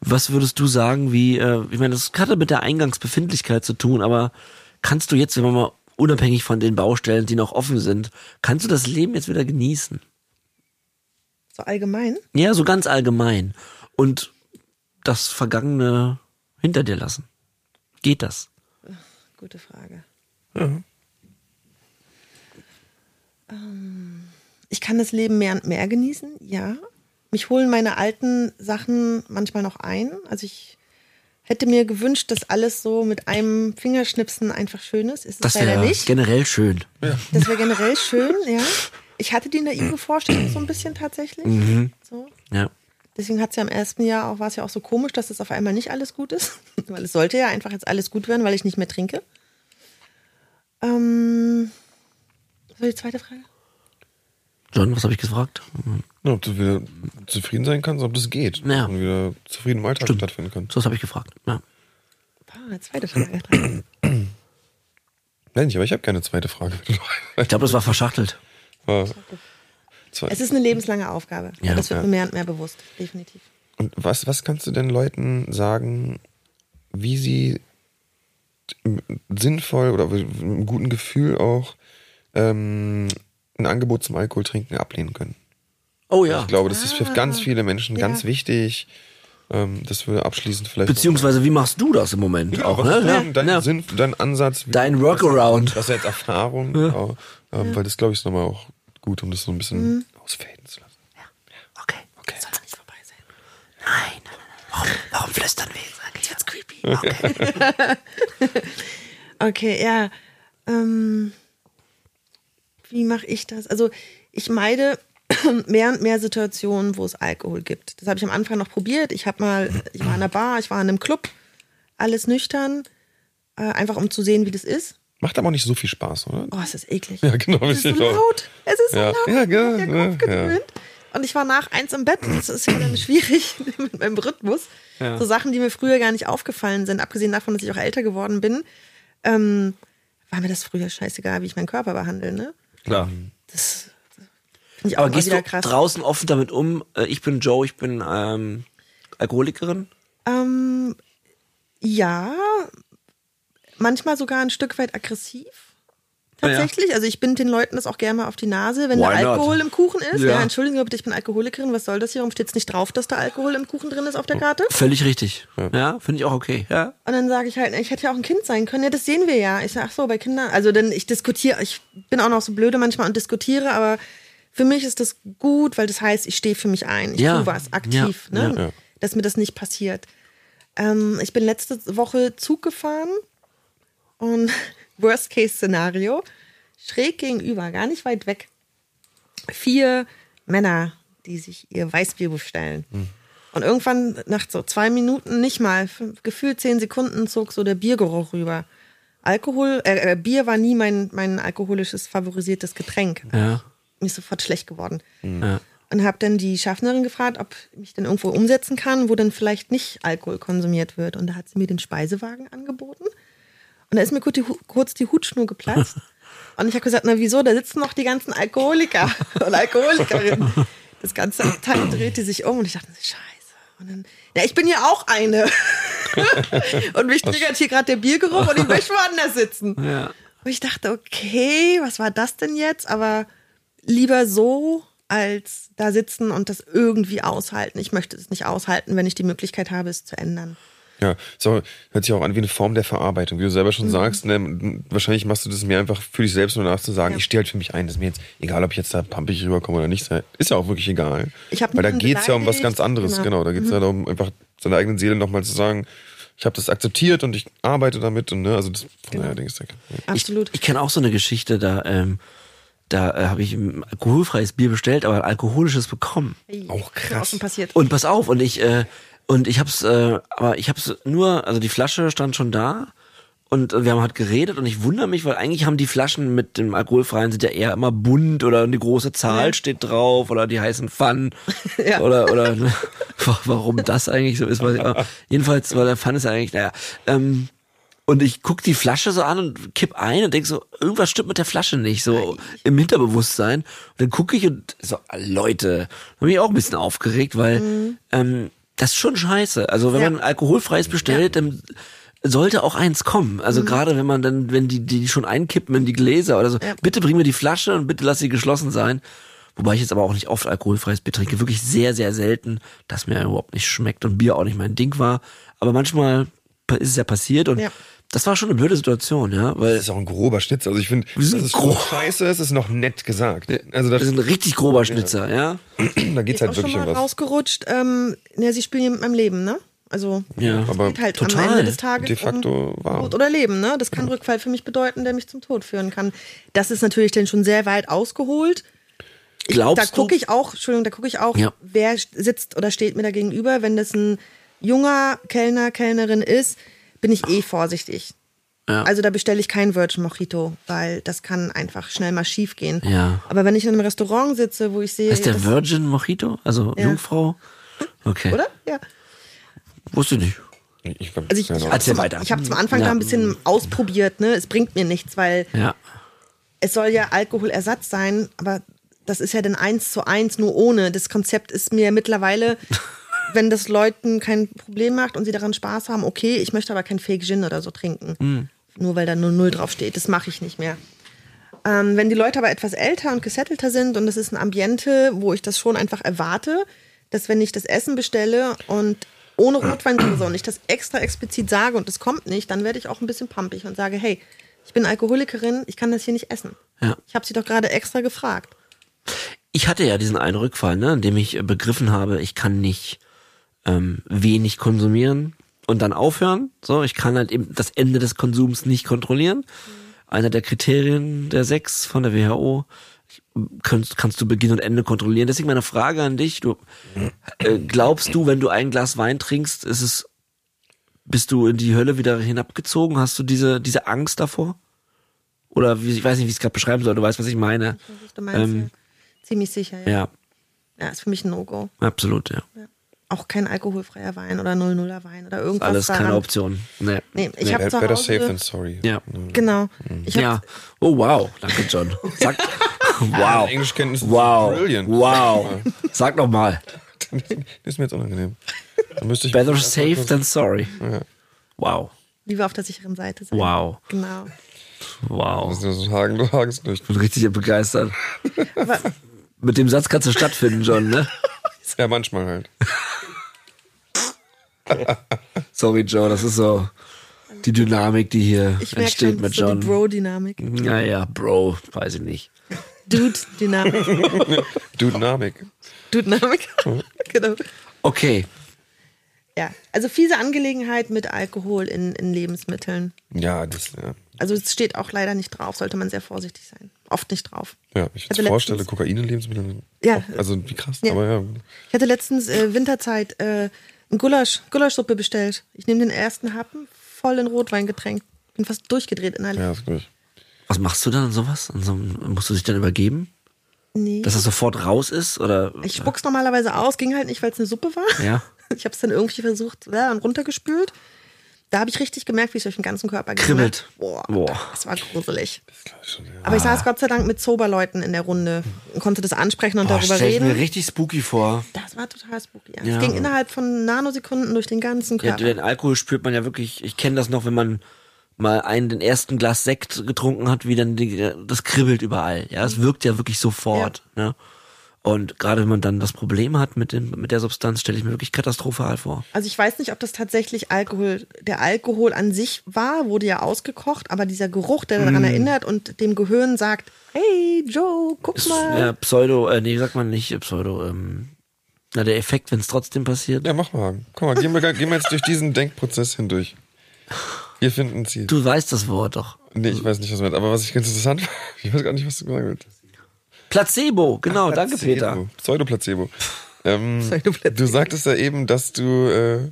was würdest du sagen, wie, äh, ich meine, das hatte mit der Eingangsbefindlichkeit zu tun, aber kannst du jetzt, wenn man mal unabhängig von den Baustellen, die noch offen sind, kannst du das Leben jetzt wieder genießen? So allgemein? Ja, so ganz allgemein. Und das Vergangene hinter dir lassen. Geht das? Gute Frage. Ja. Ähm, ich kann das Leben mehr und mehr genießen, ja. Mich holen meine alten Sachen manchmal noch ein. Also ich hätte mir gewünscht, dass alles so mit einem Fingerschnipsen einfach schön ist. Ist es Das wäre nicht. generell schön. Das wäre generell schön, ja. Ich hatte die naive Vorstellung so ein bisschen tatsächlich. So. Ja. Deswegen hat es ja im ersten Jahr auch, war es ja auch so komisch, dass es auf einmal nicht alles gut ist. weil es sollte ja einfach jetzt alles gut werden, weil ich nicht mehr trinke. Ähm, was war die zweite Frage? John, was habe ich gefragt? Ja, ob du wieder zufrieden sein kannst, ob das geht. Ja. Und wieder zufrieden im Alltag stattfinden kann. So was habe ich gefragt. Ja. Ah, eine zweite Frage. Nein, ich, aber ich habe keine zweite Frage. Ich glaube, das war verschachtelt. War zwei. Es ist eine lebenslange Aufgabe. Ja. das wird Ja. mir mehr und mehr bewusst, definitiv. Und was, was kannst du denn Leuten sagen, wie sie sinnvoll oder mit einem guten Gefühl auch ähm, ein Angebot zum Alkoholtrinken ablehnen können? Oh ja. Ich glaube, das ist für ganz viele Menschen Ja. ganz wichtig. Ähm, das würde abschließend vielleicht. Beziehungsweise, wie machst du das im Moment ja, auch, ne? dein, ja. Sinn, dein Ansatz? Dein Workaround. Das ist jetzt Erfahrung, genau. ähm, weil das glaube ich ist nochmal auch gut, um das so ein bisschen ausfaden zu lassen. Okay. Okay. Soll nicht vorbei sein. Nein. Warum, warum flüstern wir jetzt? Jetzt creepy. Okay. Okay, ja. Ähm, wie mache ich das? Also ich meide mehr und mehr Situationen, wo es Alkohol gibt. Das habe ich am Anfang noch probiert. Ich habe mal, ich war in einer Bar, ich war in einem Club, alles nüchtern, äh, einfach um zu sehen, wie das ist. Macht aber auch nicht so viel Spaß, oder? Oh, es ist eklig. Ja, genau. Es ist so laut. Es ist so Ja. laut. Ja, genau, ja, Kopf gewöhnt. Und ich war nach eins im Bett. Das ist ja dann schwierig mit meinem Rhythmus. Ja. So Sachen, die mir früher gar nicht aufgefallen sind, abgesehen davon, dass ich auch älter geworden bin, ähm, war mir das früher scheißegal, wie ich meinen Körper behandle. Ne? Klar. Das finde ich auch Aber gehst wieder du krass. draußen offen damit um? Äh, Ich bin Joe, ich bin ähm, Alkoholikerin. Ähm, Ja, manchmal sogar ein Stück weit aggressiv. Tatsächlich. Also ich bin den Leuten das auch gerne mal auf die Nase, wenn Why da not? Alkohol im Kuchen ist. Ja. Ja, entschuldigen Sie bitte, ich bin Alkoholikerin. Was soll das hier? Warum steht es nicht drauf, dass da Alkohol im Kuchen drin ist auf der Karte? Völlig richtig. Ja, finde ich auch okay. Ja. Und dann sage ich halt, ich hätte ja auch ein Kind sein können. Ja, das sehen wir ja. Ich sage, ach so, bei Kindern. Also dann, ich diskutiere, ich bin auch noch so blöde manchmal und diskutiere, aber für mich ist das gut, weil das heißt, ich stehe für mich ein. Ich Ja. tue was aktiv, Ja. ne? Ja. dass mir das nicht passiert. Ähm, ich bin letzte Woche Zug gefahren und Worst-Case-Szenario, schräg gegenüber, gar nicht weit weg, vier Männer, die sich ihr Weißbier bestellen. Und irgendwann nach so zwei Minuten, nicht mal, fünf- gefühlt zehn Sekunden, zog so der Biergeruch rüber. Alkohol, äh, äh, Bier war nie mein, mein alkoholisches favorisiertes Getränk. Ja. Mir ist sofort schlecht geworden. Ja. Und habe dann die Schaffnerin gefragt, ob ich mich denn irgendwo umsetzen kann, wo dann vielleicht nicht Alkohol konsumiert wird. Und da hat sie mir den Speisewagen angeboten. Und da ist mir kurz die, kurz die Hutschnur geplatzt. Und ich habe gesagt, na wieso, da sitzen noch die ganzen Alkoholiker und Alkoholikerinnen. Das ganze Abteil drehte sich um und ich dachte, scheiße. Und dann, ja, ich bin ja auch eine. und mich triggert hier gerade der Biergeruch und ich möchte woanders sitzen. Ja. Und ich dachte, okay, was war das denn jetzt? Aber lieber so, als da sitzen und das irgendwie aushalten. Ich möchte es nicht aushalten, wenn ich die Möglichkeit habe, es zu ändern. Ja, so hört sich auch an wie eine Form der Verarbeitung, wie du selber Mhm. schon sagst. Ne, wahrscheinlich machst du das mir einfach für dich selbst nur nachzusagen. Ja. Ich stehe halt für mich ein. Das ist mir jetzt egal, ob ich jetzt da pampig rüberkomme oder nicht. Ist ja auch wirklich egal. Ich hab Weil da niemanden geht's ja um was ganz anderes. Genau. Genau, da geht's ja darum, einfach seiner eigenen Seele nochmal zu sagen, ich habe das akzeptiert und ich arbeite damit. Und ne, also das Genau. daher denke ich, ja. Absolut. Ich, ich kenne auch so eine Geschichte, da, ähm, da äh, habe ich ein alkoholfreies Bier bestellt, aber ein alkoholisches bekommen. Auch Ist mir krass. Auch schon passiert. Und pass auf, und ich, äh, und ich hab's, äh, aber ich hab's nur, also die Flasche stand schon da und wir haben halt geredet und ich wundere mich, weil eigentlich haben die Flaschen mit dem alkoholfreien sind ja eher immer bunt oder eine große Zahl steht drauf oder die heißen Fun Ja. oder oder ne, warum das eigentlich so ist, weiß ich auch. jedenfalls, weil der Fun ist ja eigentlich, naja, ähm, und ich guck die Flasche so an und kipp ein und denk so, irgendwas stimmt mit der Flasche nicht, so im Hinterbewusstsein. Und dann gucke ich und so, Leute, hab mich auch ein bisschen aufgeregt, weil ähm, das ist schon scheiße. Also wenn Ja. man alkoholfreies bestellt, dann sollte auch eins kommen. Also gerade wenn man dann, wenn die, die schon einkippen in die Gläser oder so, Ja. bitte bring mir die Flasche und bitte lass sie geschlossen sein. Wobei ich jetzt aber auch nicht oft alkoholfreies Bier trinke, wirklich sehr, sehr selten, das mir überhaupt nicht schmeckt und Bier auch nicht mein Ding war. Aber manchmal ist es ja passiert und Ja. Das war schon eine blöde Situation, ja, weil Das ist auch ein grober Schnitzer. Also ich finde, es so grob. scheiße ist, ist noch nett gesagt. Also das das, ist ein richtig grober Schnitzer, ja. da geht's Ist auch halt schon wirklich um mal was. rausgerutscht. Ähm, ja, sie spielen hier mit meinem Leben, ne? Also Ja. es Aber geht halt total. am Ende des Tages De facto um wahr. Tod oder Leben, ne? Das kann Rückfall für mich bedeuten, der mich zum Tod führen kann. Das ist natürlich dann schon sehr weit ausgeholt. Ich, Glaubst da gucke ich auch, Entschuldigung, da gucke ich auch, Ja. wer sitzt oder steht mir da gegenüber. Wenn das ein junger Kellner, Kellnerin ist, bin ich eh vorsichtig. Ja. Also da bestelle ich kein Virgin Mojito, weil das kann einfach schnell mal schief gehen. Ja. Aber wenn ich in einem Restaurant sitze, wo ich sehe, Heißt der Virgin Mojito? Also Ja. Jungfrau? Okay. oder? Ja. wusste ich nicht. Ich, Also ich, ich. Erzähl weiter. Ich habe zum Anfang Ja. da ein bisschen ausprobiert, ne? Es bringt mir nichts, weil Ja. es soll ja Alkoholersatz sein, aber das ist ja dann eins zu eins, nur ohne. Das Konzept ist mir mittlerweile, wenn das Leuten kein Problem macht und sie daran Spaß haben, okay, ich möchte aber kein Fake Gin oder so trinken. Mhm. Nur weil da nur Null draufsteht. Das mache ich nicht mehr. Ähm, wenn die Leute aber etwas älter und gesettelter sind und das ist ein Ambiente, wo ich das schon einfach erwarte, dass wenn ich das Essen bestelle und ohne Rotweinsoße und ich das extra explizit sage und es kommt nicht, dann werde ich auch ein bisschen pumpig und sage, hey, ich bin Alkoholikerin, ich kann das hier nicht essen. Ja. Ich habe sie doch gerade extra gefragt. Ich hatte ja diesen einen Rückfall, ne, in dem ich begriffen habe, ich kann nicht ähm, wenig konsumieren und dann aufhören. So, ich kann halt eben das Ende des Konsums nicht kontrollieren. Einer der Kriterien der sechs von der WHO. Ich, kannst, kannst du Beginn und Ende kontrollieren. Deswegen meine Frage an dich: Du äh, glaubst du, wenn du ein Glas Wein trinkst, ist es bist du in die Hölle wieder hinabgezogen? Hast du diese diese Angst davor? Oder wie, ich weiß nicht, wie ich es gerade beschreiben soll. Du weißt, was ich meine. Was du meinst, Ähm, ja. Ziemlich sicher, ja. Ja, Ja, ist für mich ein No-Go. absolut, ja. Ja. Auch kein alkoholfreier Wein oder 00er Wein oder irgendwas. Alles daran. keine Option. Nee. Nee, ich Nee. habe zu Better safe than sorry. Ja. Genau. Ich hab, Ja. Oh wow, danke John. Sag wow. Englischkenntnisse Wow. brilliant. Wow. Sag noch mal. Das ist mir jetzt unangenehm. Ich Better safe than sorry. Wow. Lieber auf der sicheren Seite sein. Wow. Genau. Wow. Das ist so Hagen, du Hagens nicht. Ich bin richtig begeistert. Aber Mit dem Satz kannst du stattfinden, John, ne? Ja, manchmal halt. Sorry, Joe, das ist so die Dynamik, die hier ich entsteht schon, mit so John. die Bro-Dynamik. Naja, Bro, weiß ich nicht. Dude-Dynamik. Dynamik. Dude-Dynamik. genau. Okay. Ja, also fiese Angelegenheit mit Alkohol in, in Lebensmitteln. Ja, das, ja. Also es steht auch leider nicht drauf, sollte man sehr vorsichtig sein. Oft nicht drauf. Ja, ich jetzt vorstelle, letztens- Kokain in Lebensmitteln. Ja. Also wie krass, Ja. aber ja. Ich hatte letztens äh, Winterzeit äh, ein Gulasch, Gulaschsuppe bestellt. Ich nehme den ersten Happen, voll in Rotwein getränkt. Bin fast durchgedreht innerlich. Ja, ist gut. Was machst du dann an sowas? An so, einem- musst du dich dann übergeben? Nee. Dass das sofort raus ist? Oder? ich spuck's normalerweise aus, ging halt nicht, weil es eine Suppe war. Ja. Ich habe es dann irgendwie versucht ja, und runtergespült. Da habe ich richtig gemerkt, wie es durch den ganzen Körper ging. Kribbelt. Boah, Boah. das war gruselig. Das glaub ich schon, ja. Aber ich saß Gott sei Dank mit Soberleuten in der Runde und konnte das ansprechen und Boah, darüber stell ich mir reden. richtig spooky vor. Das war total spooky. Ja. Ja. Es ging innerhalb von Nanosekunden durch den ganzen Ja, Körper. den Alkohol spürt man ja wirklich. Ich kenne das noch, wenn man mal einen den ersten Glas Sekt getrunken hat, wie dann die, das kribbelt überall. Ja, es wirkt ja wirklich sofort. Ne? Und gerade wenn man dann das Problem hat mit dem mit der Substanz, stelle ich mir wirklich katastrophal vor. Also ich weiß nicht, ob das tatsächlich Alkohol, der Alkohol an sich war, wurde ja ausgekocht, aber dieser Geruch, der daran erinnert und dem Gehirn sagt, hey Joe, guck Ist, mal. ja, Pseudo, äh, nee, sagt man nicht äh, Pseudo, ähm, na, der Effekt, wenn es trotzdem passiert. Ja, mach mal. Komm mal, gehen wir, gehen wir jetzt durch diesen Denkprozess hindurch. Wir finden ein Ziel. Du weißt das Wort doch. Nee, ich weiß nicht, was du meinst. Aber was ich ganz interessant fand, ich weiß gar nicht, was du sagen willst. Placebo, genau, danke Placebo. Peter. Pseudoplacebo. Ähm, Pseudoplacebo. Du sagtest ja eben, dass du äh,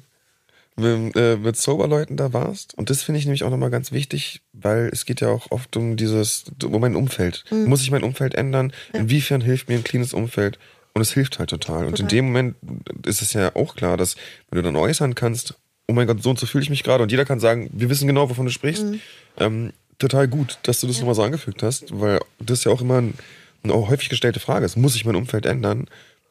mit, äh, mit Soberleuten da warst. Und das finde ich nämlich auch nochmal ganz wichtig, weil es geht ja auch oft um dieses, um mein Umfeld. Mhm. Muss ich mein Umfeld ändern? Inwiefern hilft mir ein cleanes Umfeld? Und es hilft halt total. Und in dem Moment ist es ja auch klar, dass wenn du dann äußern kannst, oh mein Gott, so und so fühle ich mich gerade. Und jeder kann sagen, wir wissen genau, wovon du sprichst. Mhm. Ähm, total gut, dass du das nochmal so angefügt hast, weil das ja auch immer ein, eine häufig gestellte Frage ist. Muss ich mein Umfeld ändern?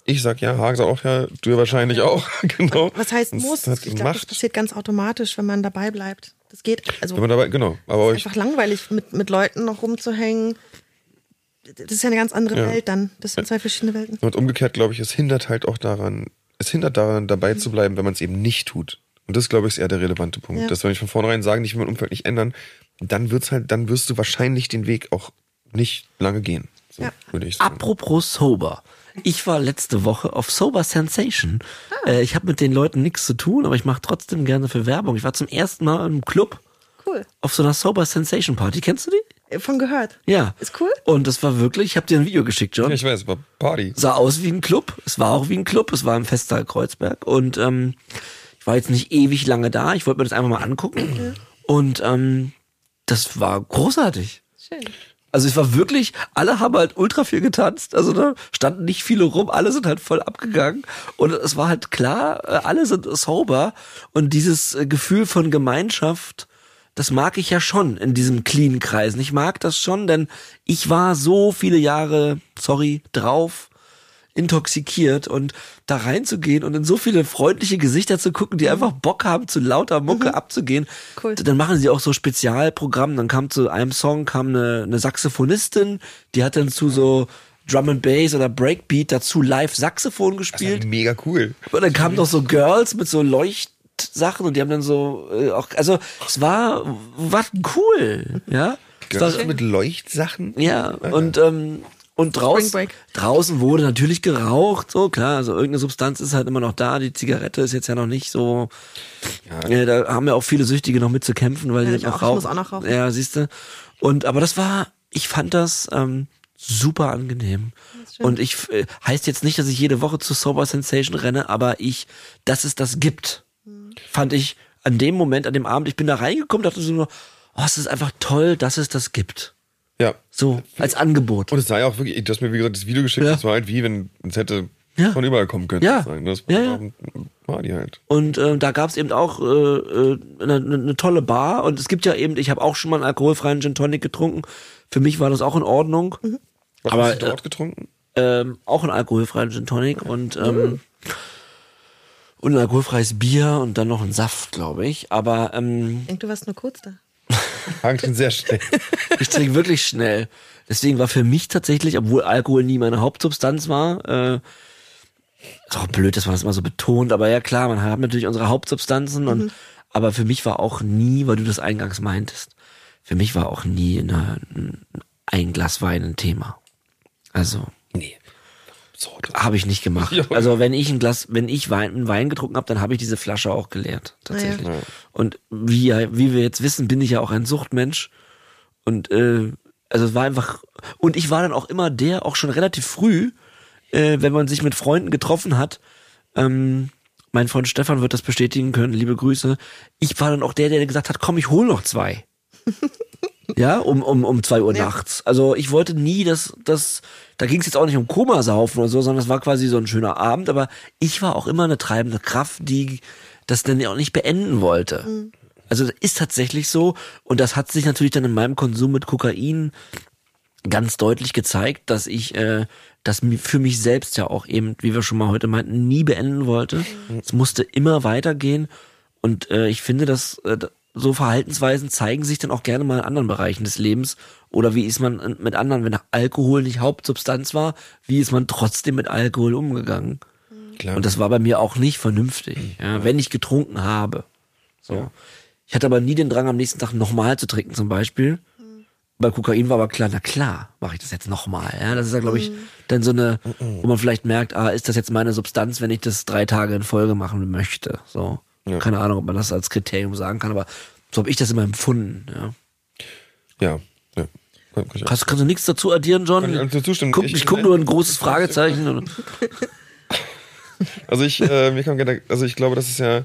Ich sag ja, Hagen sagt auch ja, du ja wahrscheinlich auch. genau. Was heißt muss? hat Ich glaube, das passiert ganz automatisch, wenn man dabei bleibt. Das geht. Also Wenn man dabei, genau. Aber euch, einfach langweilig, mit, mit Leuten noch rumzuhängen. Das ist ja eine ganz andere Ja. Welt dann. Das sind zwei verschiedene Welten. und umgekehrt glaube ich, es hindert halt auch daran, es hindert daran, dabei zu bleiben, wenn man es eben nicht tut. Und das, glaube ich, ist eher der relevante Punkt. Ja. Dass wenn ich von vornherein sage, nicht mein Umfeld nicht ändern, dann wird's halt, dann wirst du wahrscheinlich den Weg auch nicht lange gehen. So, Ja. würde ich sagen. Apropos Sober. Ich war letzte Woche auf Sober Sensation. Ah. Äh, ich habe mit den Leuten nichts zu tun, aber ich mache trotzdem gerne für Werbung. Ich war zum ersten Mal im Club Cool. auf so einer Sober Sensation Party. Kennst du die? Äh, Von gehört. Ja. Ist cool. Und das war wirklich, ich habe dir ein Video geschickt, John. Ja, ich weiß, war Party. sah aus wie ein Club. Es war auch wie ein Club. Es war im Festsaal Kreuzberg. Und ähm, ich war jetzt nicht ewig lange da. Ich wollte mir das einfach mal angucken. Und ähm, das war großartig. Schön. Also es war wirklich, alle haben halt ultra viel getanzt. Also da standen nicht viele rum, alle sind halt voll abgegangen. Und es war halt klar, äh, alle sind sober. Und dieses äh, Gefühl von Gemeinschaft, das mag ich ja schon in diesem clean Kreisen. Ich mag das schon, denn ich war so viele Jahre, sorry, drauf, intoxikiert und da reinzugehen und in so viele freundliche Gesichter zu gucken, die einfach Bock haben, zu lauter Mucke abzugehen. Cool. Dann machen sie auch so Spezialprogramm. Dann kam zu einem Song kam eine, eine Saxophonistin, die hat dann zu so Drum and Bass oder Breakbeat dazu live Saxophon gespielt. Mega cool. Und dann kamen noch so Girls mit so Leuchtsachen und die haben dann so äh, auch also es war war cool, ja. Es war, mit Leuchtsachen? ja, und ähm, und draußen, draußen wurde natürlich geraucht, so klar, also irgendeine Substanz ist halt immer noch da, die Zigarette ist jetzt ja noch nicht so, ja, da haben ja auch viele Süchtige noch mit zu kämpfen, weil Ja, die ich noch auch. Ich rauchen. muss auch noch rauchen. Ja, siehst du. Und, aber das war, ich fand das ähm, super angenehm. Und ich, äh, heißt jetzt nicht, dass ich jede Woche zu Sober Sensation renne, aber ich, dass es das gibt, fand ich an dem Moment, an dem Abend, ich bin da reingekommen, dachte so nur, oh, es ist einfach toll, dass es das gibt. Ja. So, als Angebot. Und es ja auch wirklich, du hast mir wie gesagt das Video geschickt, Ja. das war halt wie, wenn es hätte Ja. von überall kommen können. Ja. sozusagen. Das war Ja, ein Party halt. Und äh, da gab's eben auch äh, äh, eine, eine tolle Bar. Und es gibt ja eben, ich habe auch schon mal einen alkoholfreien Gin Tonic getrunken. Für mich war das auch in Ordnung. Was Aber, hast du dort getrunken? Ähm, auch einen alkoholfreien Gin Tonic. Und ähm, und ein alkoholfreies Bier und dann noch ein Saft, glaube ich. Aber ähm, Ich denke, du warst nur kurz da. Hagen trinkt sehr schnell. ich trinke wirklich schnell. Deswegen war für mich tatsächlich, obwohl Alkohol nie meine Hauptsubstanz war, äh, ist auch blöd, dass man das immer so betont, aber ja klar, man hat natürlich unsere Hauptsubstanzen und aber für mich war auch nie, weil du das eingangs meintest, für mich war auch nie eine, ein Glas Wein ein Thema. Also Nee. So, habe ich nicht gemacht. Ja. Also wenn ich ein Glas, wenn ich Wein, einen Wein getrunken habe, dann habe ich diese Flasche auch geleert, tatsächlich. Ja. Und wie, wie wir jetzt wissen, bin ich ja auch ein Suchtmensch. Und äh, also es war einfach. Und ich war dann auch immer der, auch schon relativ früh, äh, wenn man sich mit Freunden getroffen hat. Ähm, mein Freund Stefan wird das bestätigen können, liebe Grüße. Ich war dann auch der, der gesagt hat, komm, ich hol noch zwei. Ja, um, um, um zwei Uhr Ja. nachts. Also ich wollte nie, dass das, da ging es jetzt auch nicht um Komasaufen oder so, sondern es war quasi so ein schöner Abend, aber ich war auch immer eine treibende Kraft, die das dann ja auch nicht beenden wollte. Also das ist tatsächlich so und das hat sich natürlich dann in meinem Konsum mit Kokain ganz deutlich gezeigt, dass ich äh, das für mich selbst ja auch eben, wie wir schon mal heute meinten, nie beenden wollte. Es musste immer weitergehen und äh, ich finde, dass äh, so Verhaltensweisen zeigen sich dann auch gerne mal in anderen Bereichen des Lebens. Oder wie ist man mit anderen, wenn Alkohol nicht Hauptsubstanz war, wie ist man trotzdem mit Alkohol umgegangen? Klar. Und das war bei mir auch nicht vernünftig, ja, wenn ich getrunken habe. So. Ich hatte aber nie den Drang, am nächsten Tag nochmal zu trinken, zum Beispiel. Bei Kokain war aber klar, na klar, mache ich das jetzt nochmal. Ja, das ist ja, glaube ich, dann so eine, wo man vielleicht merkt, ah, ist das jetzt meine Substanz, wenn ich das drei Tage in Folge machen möchte. So. Ja. Keine Ahnung, ob man das als Kriterium sagen kann, aber so habe ich das immer empfunden. Ja. ja, ja. Kann, kann. Kannst, kannst du nichts dazu addieren, John? Kann ich also zustimmen. Guck, Ich- ich, guck nur ein großes Fragezeichen. Also ich, äh, mir kam gedacht, also ich glaube, das ist ja,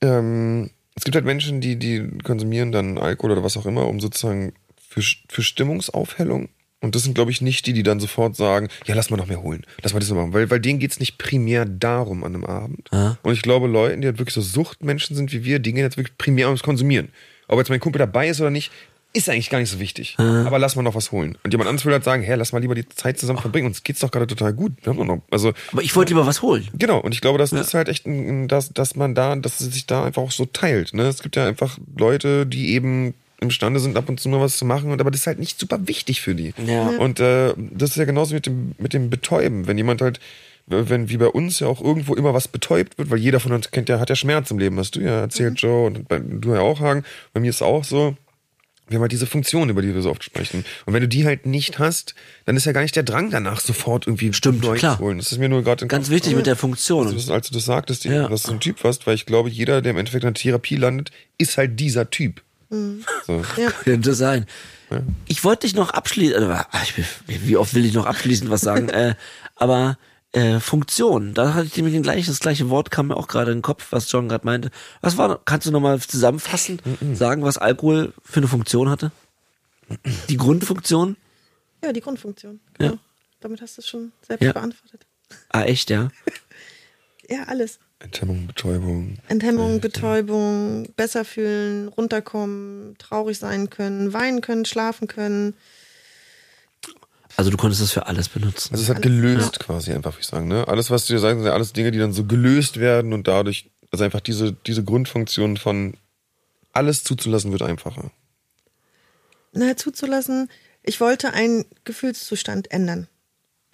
ähm, es gibt halt Menschen, die, die konsumieren dann Alkohol oder was auch immer, um sozusagen für, für Stimmungsaufhellung. Und das sind, glaube ich, nicht die, die dann sofort sagen, ja, lass mal noch mehr holen. Lass mal das noch machen. Weil, weil denen geht's nicht primär darum an einem Abend. Ja. Und ich glaube, Leuten, die halt wirklich so Suchtmenschen sind wie wir, die gehen jetzt wirklich primär ums Konsumieren. Ob jetzt mein Kumpel dabei ist oder nicht, ist eigentlich gar nicht so wichtig. Aber lass mal noch was holen. Und jemand anderes will halt sagen, hey, lass mal lieber die Zeit zusammen verbringen. Uns geht's doch gerade total gut. Wir haben noch, also, Aber ich wollte lieber was holen. Genau, und ich glaube, das ist halt echt, ein- dass, dass man da, dass es sich da einfach auch so teilt. Ne? Es gibt ja einfach Leute, die eben imstande sind, ab und zu mal was zu machen, und aber das ist halt nicht super wichtig für die. Ja. Und äh, das ist ja genauso mit dem, mit dem Betäuben. Wenn jemand halt, wenn wie bei uns ja auch irgendwo immer was betäubt wird, weil jeder von uns kennt ja, hat ja Schmerz im Leben, hast du ja erzählt, Joe, und bei, du ja auch, Hagen. Bei mir ist es auch so. Wir haben halt diese Funktion, über die wir so oft sprechen. Und wenn du die halt nicht hast, dann ist ja gar nicht der Drang danach, sofort irgendwie Stimmt, neu klar. zu holen. Das ist mir nur gerade Ganz Kopf wichtig gekommen. mit der Funktion. Also, als du das sagtest, Ja. dass du ein Typ warst, weil ich glaube, jeder, der im Endeffekt in der Therapie landet, ist halt dieser Typ. So. Ja. Könnte sein. Ich wollte dich noch abschließen, ich, wie oft will ich noch abschließend was sagen, äh, aber äh, Funktion, da hatte ich nämlich den gleichen, das gleiche Wort kam mir auch gerade in den Kopf, was John gerade meinte. Was war, kannst du nochmal zusammenfassen, sagen, was Alkohol für eine Funktion hatte? Die Grundfunktion? ja, die Grundfunktion. Ja. Genau. Damit hast du es schon selbst Ja. beantwortet. Ah, echt, ja? Ja, alles. Enthemmung, Betäubung. Enthemmung, Betäubung, besser fühlen, runterkommen, traurig sein können, weinen können, schlafen können. Also du konntest das für alles benutzen. Also es hat gelöst quasi einfach, würde ich sagen. Ne? Alles, was du dir sagst, sind ja alles Dinge, die dann so gelöst werden und dadurch, also einfach diese, diese Grundfunktion von alles zuzulassen wird einfacher. Na, zuzulassen, ich wollte einen Gefühlszustand ändern.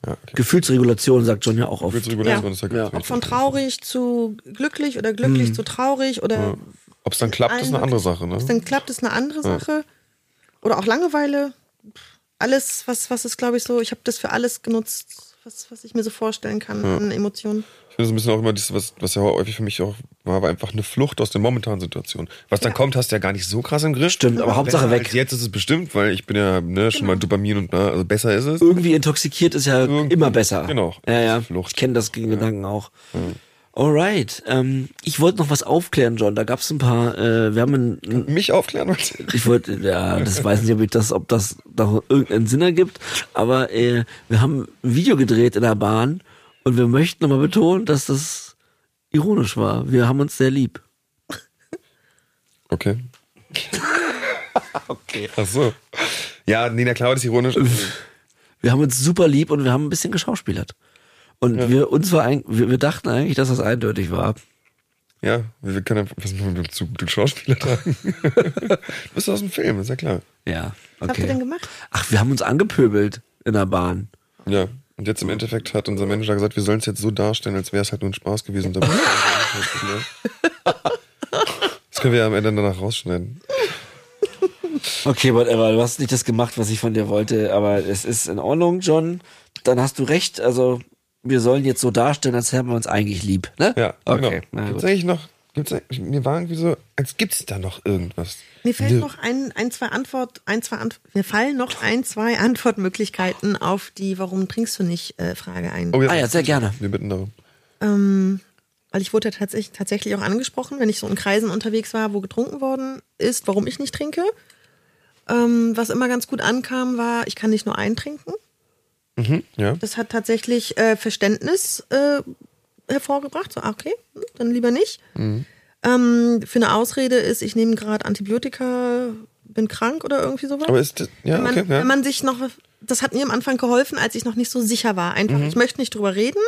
Ja, okay. Gefühlsregulation sagt John ja auch oft. Gefühlsregulation Ja. ist ja Ja. Ob von traurig zu glücklich oder glücklich zu traurig oder Ob es dann klappt, ist eine Ein- andere Sache. Ne? Ob es dann klappt, ist eine andere Sache. Oder auch Langeweile. Alles, was, was ist, glaube ich, so, ich habe das für alles genutzt, was, was ich mir so vorstellen kann an Emotionen. Ich finde so ein bisschen auch immer das, was, was ja häufig für mich auch war, war einfach eine Flucht aus der momentanen Situation. Was dann Ja. kommt, hast du ja gar nicht so krass im Griff. Stimmt, aber Hauptsache Besser weg. Jetzt ist es bestimmt, weil ich bin ja ne, schon mal Dopamin und ne, also besser ist es. Irgendwie intoxikiert ist ja Irgendwie. immer besser. Genau. Ja, ja. Flucht. Ich kenne das gegen Gedanken auch. Alright. Ähm, ich wollte noch was aufklären, John. Da gab es ein paar, äh, wir haben ein, ein Mich aufklären wollte. ich wollte, ja, das weiß nicht, ob ich das, ob das noch irgendeinen Sinn ergibt, aber äh, wir haben ein Video gedreht in der Bahn und wir möchten nochmal betonen, dass das ironisch war. Wir haben uns sehr lieb. Okay. okay. Ach so. Ja, nee, na klar, das ist ironisch. Wir haben uns super lieb und wir haben ein bisschen geschauspielert. Und wir uns war ein, wir, wir dachten eigentlich, dass das eindeutig war. Ja, wir können einfach, was machen wir zu den Schauspieler tragen? du bist aus dem Film, ist ja klar. Ja, Was habt ihr okay. denn gemacht? Ach, wir haben uns angepöbelt in der Bahn. Ja. Und jetzt im Endeffekt hat unser Manager gesagt, wir sollen es jetzt so darstellen, als wäre es halt nur ein Spaß gewesen. Damit das können wir ja am Ende danach rausschneiden. Okay, whatever. Du hast nicht das gemacht, was ich von dir wollte, aber es ist in Ordnung, John. Dann hast du recht. Also, wir sollen jetzt so darstellen, als hätten wir uns eigentlich lieb, ne? Ja, Okay. genau. Na Gibt's gut. eigentlich noch, gibt's mir war irgendwie so, als gibt's da noch irgendwas. Mir fällt noch ein, ein, zwei Antwort, ein, zwei Ant mir fallen noch ein, zwei Antwortmöglichkeiten auf die Warum trinkst du nicht äh, Frage ein. Oh, Ah ja, sehr gerne. Wir bitten darum. Ähm, weil ich wurde ja tatsächlich, tatsächlich auch angesprochen, wenn ich so in Kreisen unterwegs war, wo getrunken worden ist, warum ich nicht trinke. Ähm, was immer ganz gut ankam, war, ich kann nicht nur einen trinken. Mhm, ja. Das hat tatsächlich äh, Verständnis äh, hervorgebracht. So, ah, okay, dann lieber nicht. Mhm. Ähm, für eine Ausrede ist, ich nehme gerade Antibiotika, bin krank oder irgendwie sowas. Aber ist das, ja, wenn, man, okay, ja. wenn man sich noch, das hat mir am Anfang geholfen, als ich noch nicht so sicher war. Einfach, Mhm. ich möchte nicht drüber reden.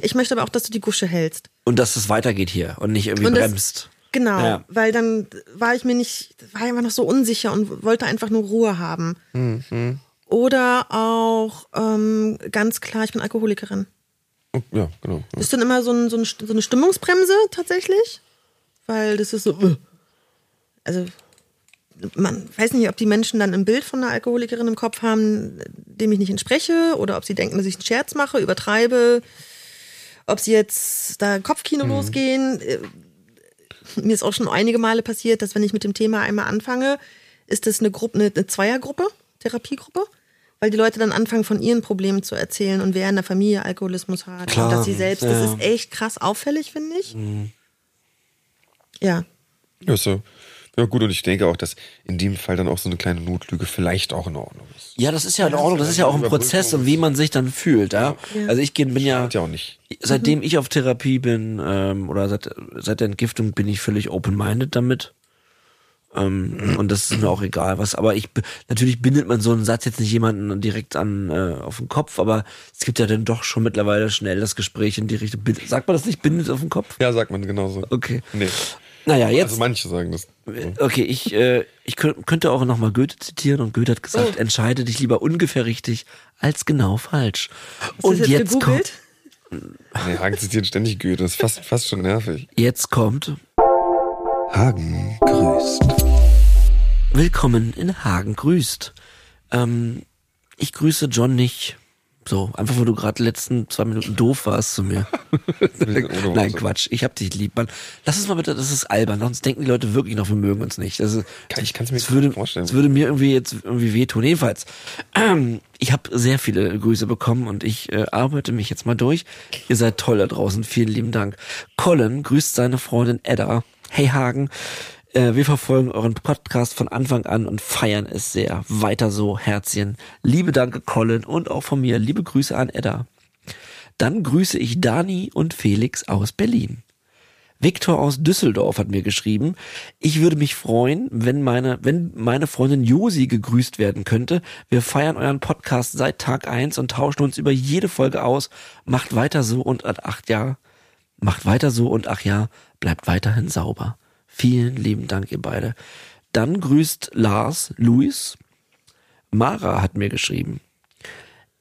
Ich möchte aber auch, dass du die Gusche hältst. Und dass es weitergeht hier und nicht irgendwie Und das- bremst. Genau, Ja. weil dann war ich mir nicht, war ich einfach noch so unsicher und wollte einfach nur Ruhe haben. Mhm. Oder auch ähm, ganz klar, ich bin Alkoholikerin. Ja, genau. Ja. Ist dann immer so, ein, so, ein, so eine Stimmungsbremse tatsächlich, weil das ist so, äh. also man weiß nicht, ob die Menschen dann ein Bild von einer Alkoholikerin im Kopf haben, dem ich nicht entspreche, oder ob sie denken, dass ich einen Scherz mache, übertreibe, ob sie jetzt da Kopfkino losgehen. Äh, Mir ist auch schon einige Male passiert, dass wenn ich mit dem Thema einmal anfange, ist das eine Gruppe, eine Zweiergruppe, Therapiegruppe, weil die Leute dann anfangen, von ihren Problemen zu erzählen und wer in der Familie Alkoholismus hat Klar, und dass sie selbst, ja. das ist echt krass auffällig, finde ich. Ja, Ja, so. Ja, gut, und ich denke auch, dass in dem Fall dann auch so eine kleine Notlüge vielleicht auch in Ordnung ist. Ja, das ist ja in Ordnung. Das ist ja auch ein Prozess und wie man sich dann fühlt, ja. Ja. Also ich bin ja, ja auch nicht. seitdem ich auf Therapie bin ähm, oder seit, seit der Entgiftung bin ich völlig open-minded damit. Ähm, und das ist mir auch egal was. Aber ich natürlich bindet man so einen Satz jetzt nicht jemanden direkt an äh, auf den Kopf, aber es gibt ja dann doch schon mittlerweile schnell das Gespräch in die Richtung. Sagt man das nicht, bindet auf den Kopf? Ja, sagt man genauso. Okay. Nee. Naja, jetzt. Also manche sagen das. Okay, ich, äh, ich könnt, könnte auch nochmal Goethe zitieren und Goethe hat gesagt, Oh. entscheide dich lieber ungefähr richtig als genau falsch. Hast und jetzt gegoogelt? kommt, Nee, Hagen zitiert ständig Goethe. Das ist fast, fast schon nervig. jetzt kommt, Hagen grüßt. willkommen in Hagen grüßt. Ähm, ich grüße John nicht. So, einfach weil du gerade die letzten zwei Minuten doof warst zu mir. Nein. Quatsch. Ich hab dich lieb, Mann. Lass es mal bitte, das ist albern. Sonst denken die Leute wirklich noch, wir mögen uns nicht. Das ist, Kann- ich kann's mir das würde, nicht vorstellen. Das würde mir irgendwie jetzt irgendwie wehtun. Jedenfalls, ähm, ich habe sehr viele Grüße bekommen und ich äh, arbeite mich jetzt mal durch. Ihr seid toll da draußen. Vielen lieben Dank. Colin grüßt seine Freundin Edda. Hey Hagen, äh, wir verfolgen euren Podcast von Anfang an und feiern es sehr. Weiter so, Herzchen. Liebe Danke, Colin, und auch von mir liebe Grüße an Edda. Dann grüße ich Dani und Felix aus Berlin. Viktor aus Düsseldorf hat mir geschrieben, ich würde mich freuen, wenn meine, wenn meine Freundin Josi gegrüßt werden könnte. Wir feiern euren Podcast seit Tag eins und tauschen uns über jede Folge aus. Macht weiter so und ach ja, macht weiter so und ach ja, bleibt weiterhin sauber. Vielen lieben Dank, ihr beide. Dann grüßt Lars Luis. Mara hat mir geschrieben.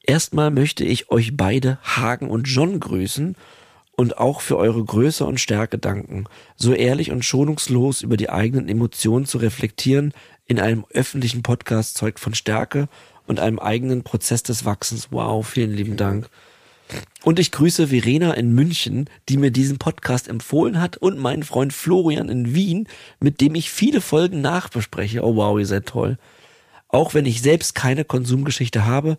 Erstmal möchte ich euch beide, Hagen und John, grüßen und auch für eure Größe und Stärke danken. So ehrlich und schonungslos über die eigenen Emotionen zu reflektieren in einem öffentlichen Podcast zeugt von Stärke und einem eigenen Prozess des Wachsens. Wow, vielen lieben Dank. Und ich grüße Verena in München, die mir diesen Podcast empfohlen hat und meinen Freund Florian in Wien, mit dem ich viele Folgen nachbespreche. Oh wow, ihr seid toll. Auch wenn ich selbst keine Konsumgeschichte habe,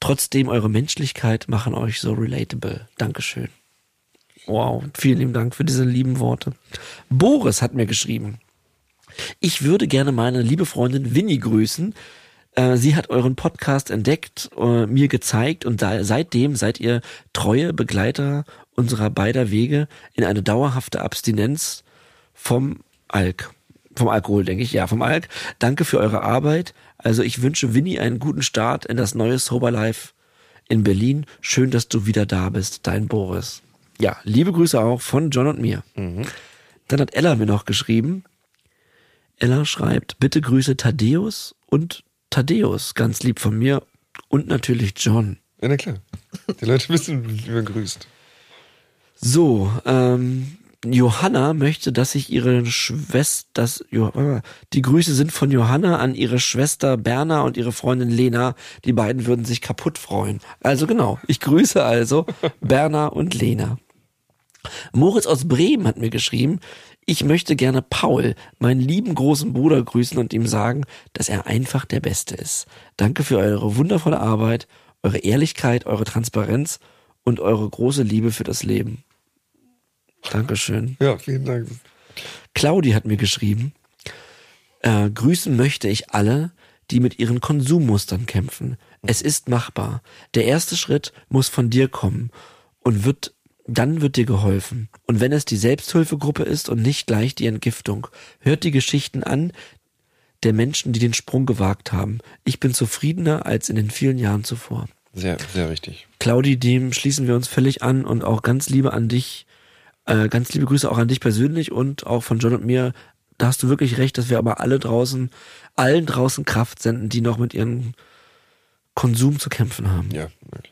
trotzdem eure Menschlichkeit machen euch so relatable. Dankeschön. Wow, vielen lieben Dank für diese lieben Worte. Boris hat mir geschrieben. Ich würde gerne meine liebe Freundin Winnie grüßen. Äh, Sie hat euren Podcast entdeckt, äh, mir gezeigt und da, seitdem seid ihr treue Begleiter unserer beider Wege in eine dauerhafte Abstinenz vom Alk. Vom Alkohol, denke ich. Ja, vom Alk. Danke für eure Arbeit. Also ich wünsche Winnie einen guten Start in das neue Sober Life. in Berlin. Schön, dass du wieder da bist. Dein Boris. Ja, liebe Grüße auch von John und mir. Dann hat Ella mir noch geschrieben. Ella schreibt, bitte grüße Thaddeus und Thaddeus, ganz lieb von mir und natürlich John. Ja, na klar. Die Leute wissen, wie man grüßt. So, ähm, Johanna möchte, dass ich ihre Schwester, das, Jo- äh, die Grüße sind von Johanna an ihre Schwester Berna und ihre Freundin Lena. Die beiden würden sich kaputt freuen. Also genau, ich grüße also Berna und Lena. Moritz aus Bremen hat mir geschrieben, ich möchte gerne Paul, meinen lieben großen Bruder, grüßen und ihm sagen, dass er einfach der Beste ist. Danke für eure wundervolle Arbeit, eure Ehrlichkeit, eure Transparenz und eure große Liebe für das Leben. Dankeschön. Ja, vielen Dank. Claudi hat mir geschrieben, äh, grüßen möchte ich alle, die mit ihren Konsummustern kämpfen. Es ist machbar. Der erste Schritt muss von dir kommen und wird, dann wird dir geholfen. Und wenn es die Selbsthilfegruppe ist und nicht gleich die Entgiftung, hört die Geschichten an der Menschen, die den Sprung gewagt haben. Ich bin zufriedener als in den vielen Jahren zuvor. Sehr, sehr richtig. Claudi, dem schließen wir uns völlig an und auch ganz liebe an dich, äh, ganz liebe Grüße auch an dich persönlich und auch von John und mir. Da hast du wirklich recht, dass wir aber alle draußen, allen draußen Kraft senden, die noch mit ihrem Konsum zu kämpfen haben. Ja, klar.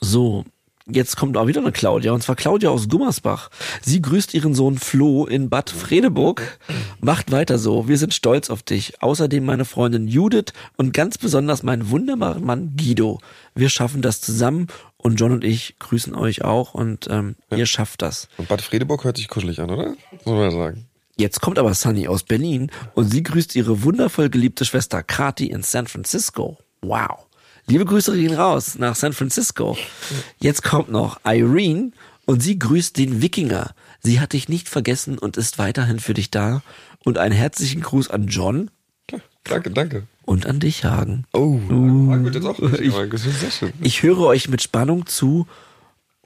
So, jetzt kommt auch wieder eine Claudia, und zwar Claudia aus Gummersbach. Sie grüßt ihren Sohn Flo in Bad Fredeburg. Macht weiter so, wir sind stolz auf dich. Außerdem meine Freundin Judith und ganz besonders mein wunderbarer Mann Guido. Wir schaffen das zusammen und John und ich grüßen euch auch und ähm, ihr schafft das. Und Bad Fredeburg hört sich kuschelig an, oder? Muss man ja sagen. Jetzt kommt aber Sunny aus Berlin und sie grüßt ihre wundervoll geliebte Schwester Kati in San Francisco. Wow. Liebe Grüße gehen raus nach San Francisco. Jetzt kommt noch Irene und sie grüßt den Wikinger. Sie hat dich nicht vergessen und ist weiterhin für dich da. Und einen herzlichen Gruß an John. Danke, danke. und an dich, Hagen. Oh, Hagen wird jetzt auch schön. Ich höre euch mit Spannung zu,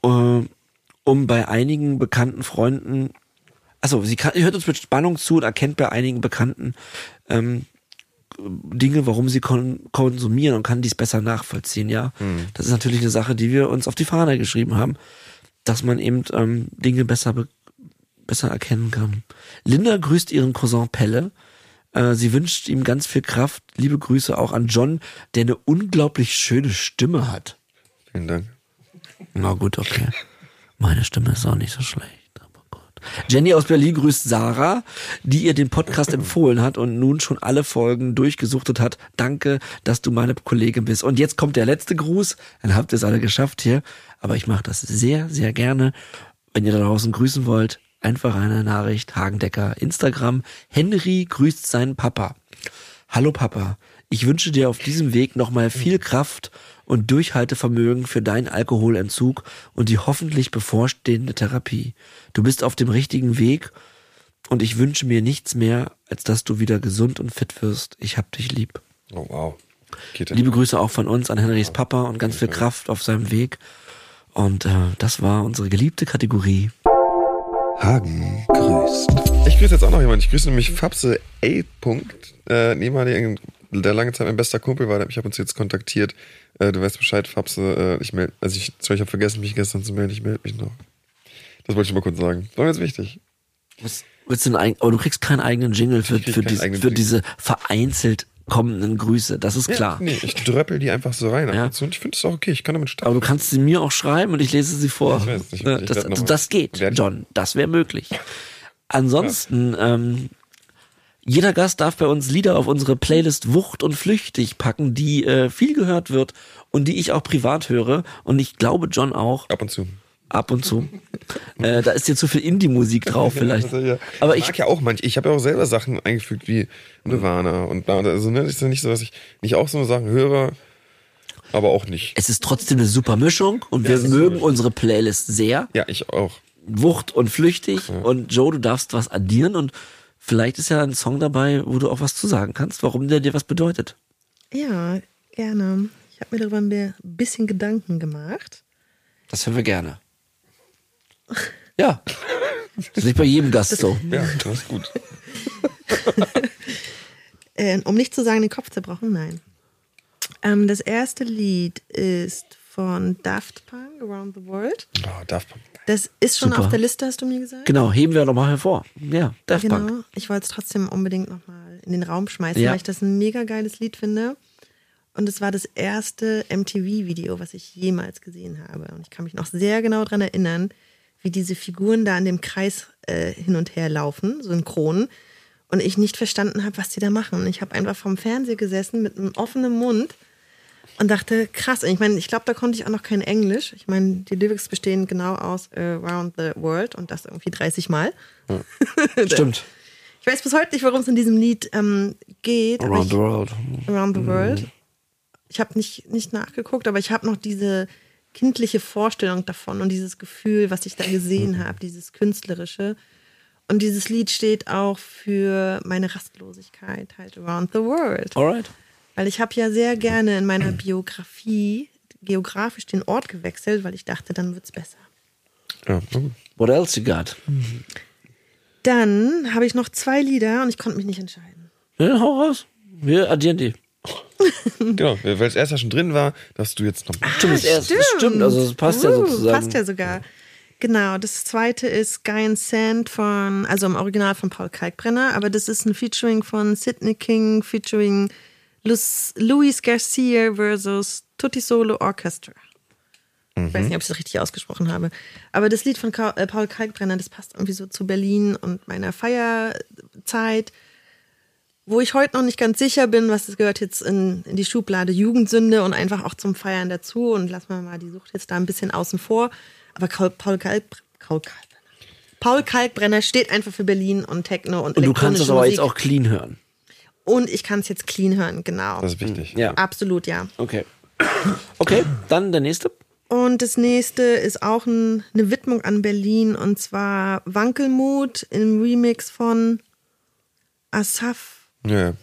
äh, um bei einigen bekannten Freunden, also sie kann, ihr hört uns mit Spannung zu und erkennt bei einigen Bekannten ähm, Dinge, warum sie kon konsumieren und kann dies besser nachvollziehen, ja. Das ist natürlich eine Sache, die wir uns auf die Fahne geschrieben haben, dass man eben ähm, Dinge besser be besser erkennen kann. Linda grüßt ihren Cousin Pelle. Äh, sie wünscht ihm ganz viel Kraft. Liebe Grüße auch an John, der eine unglaublich schöne Stimme hat. Vielen Dank. Na gut, okay. Meine Stimme ist auch nicht so schlecht. Jenny aus Berlin grüßt Sarah, die ihr den Podcast empfohlen hat und nun schon alle Folgen durchgesuchtet hat. Danke, dass du meine Kollegin bist. Und jetzt kommt der letzte Gruß. Dann habt ihr es alle geschafft hier. Aber ich mache das sehr, sehr gerne. Wenn ihr da draußen grüßen wollt, einfach eine Nachricht. Hagendecker, Instagram. Henry grüßt seinen Papa. Hallo Papa, ich wünsche dir auf diesem Weg nochmal viel Kraft und Durchhaltevermögen für deinen Alkoholentzug und die hoffentlich bevorstehende Therapie. Du bist auf dem richtigen Weg und ich wünsche mir nichts mehr, als dass du wieder gesund und fit wirst. Ich hab dich lieb. Oh, wow. Liebe Grüße auch von uns an Henrys Papa und ganz viel Kraft auf seinem Weg. Und äh, das war unsere geliebte Kategorie. Hagen grüßt. Ich grüße jetzt auch noch jemanden. Ich grüße nämlich Fabse A. Punkt, äh, ein ehemaliger, der lange Zeit mein bester Kumpel war. Der hat mich ab und zu jetzt kontaktiert. Äh, du weißt Bescheid, Fabse. Äh, ich melde, also ich, sorry, ich habe vergessen, mich gestern zu melden. Ich melde mich noch. Das wollte ich mal kurz sagen. War jetzt wichtig. Was, willst du einen, aber du kriegst keinen eigenen Jingle für, für, diese, eigenen für Jingle. diese vereinzelt kommenden Grüße. Das ist klar. Ja, nee, ich dröppel die einfach so rein. Ja. und ich finde es auch okay. Ich kann damit starten. Aber du kannst sie mir auch schreiben und ich lese sie vor. Ich weiß, ich- ich das, noch- das geht, John. Das wäre möglich. Ansonsten, ähm, jeder Gast darf bei uns Lieder auf unsere Playlist Wucht und Flüchtig packen, die äh, viel gehört wird und die ich auch privat höre. Und ich glaube, John auch Ab und zu. ab und zu. äh, da ist dir zu viel Indie-Musik drauf vielleicht. Ja. Aber ich ich, mag ja auch manch. Ich habe ja auch selber Sachen eingefügt wie Nirvana und bla. Also ne, ist ja nicht so, dass ich nicht auch so Sachen höre, aber auch nicht. es ist trotzdem eine super Mischung und wir es ist mögen super. unsere Playlist sehr. Ja, ich auch. Wucht und flüchtig. Und Joe, du darfst was addieren und vielleicht ist ja ein Song dabei, wo du auch was zu sagen kannst, warum der dir was bedeutet. Ja, gerne. Ich habe mir darüber ein bisschen Gedanken gemacht. Das hören wir gerne. Ja. Das ist nicht bei jedem Gast so. Ja, das ist gut. Äh, um nicht zu sagen, den Kopf zerbrochen, nein. Ähm, das erste Lied ist von Daft Punk, Around the World. Oh, Daft Punk. Das ist schon Super. auf der Liste, hast du mir gesagt? Genau, heben wir nochmal hervor. Ja, Daft Genau. Punk. Ich wollte es trotzdem unbedingt nochmal in den Raum schmeißen, Ja. weil ich das ein mega geiles Lied finde. Und es war das erste MTV-Video, was ich jemals gesehen habe. Und ich kann mich noch sehr genau daran erinnern, wie diese Figuren da an dem Kreis äh, hin und her laufen, synchron. Und ich nicht verstanden habe, was die da machen. Ich habe einfach vom Fernseher gesessen mit einem offenen Mund und dachte, krass. Ich meine, ich glaube, da konnte ich auch noch kein Englisch. Ich meine, die Lyrics bestehen genau aus äh, Around the World und das irgendwie 30 Mal. Stimmt. Ich weiß bis heute nicht, worum es in diesem Lied ähm, geht. Around ich, the World. Around the World. Ich habe nicht, nicht nachgeguckt, aber ich habe noch diese kindliche Vorstellung davon und dieses Gefühl, was ich da gesehen habe, dieses künstlerische. Und dieses Lied steht auch für meine Rastlosigkeit, halt Around the World. Alright. Weil ich habe ja sehr gerne in meiner Biografie geografisch den Ort gewechselt, weil ich dachte, dann wird's besser. Ja. What else you got? Dann habe ich noch zwei Lieder und ich konnte mich nicht entscheiden. Ja, hau raus. Wir addieren die. genau, weil es erst ja schon drin war, dass du jetzt noch. Stimmt, das erste. Das stimmt, also das passt ja Uh, sozusagen. Passt ja sogar. Genau, das zweite ist Guy and Sand von, also im Original von Paul Kalkbrenner, aber das ist ein Featuring von Sidney King, featuring Luis Garcia versus Tutti Solo Orchestra. Ich weiß nicht, ob ich das richtig ausgesprochen habe. Aber das Lied von äh, Paul Kalkbrenner, das passt irgendwie so zu Berlin und meiner Feierzeit, wo ich heute noch nicht ganz sicher bin, was das gehört jetzt in, in die Schublade Jugendsünde und einfach auch zum Feiern dazu und lassen wir mal die Sucht jetzt da ein bisschen außen vor. Aber Paul, Kalk, Paul, Kalkbrenner, Paul Kalkbrenner steht einfach für Berlin und Techno und Und du kannst das aber Musik. jetzt auch clean hören. Und ich kann es jetzt clean hören, genau. Das ist wichtig. Ja. Absolut, ja. Okay. Okay, dann der nächste. Und das nächste ist auch ein, eine Widmung an Berlin und zwar Wankelmut im Remix von Asaf Ja.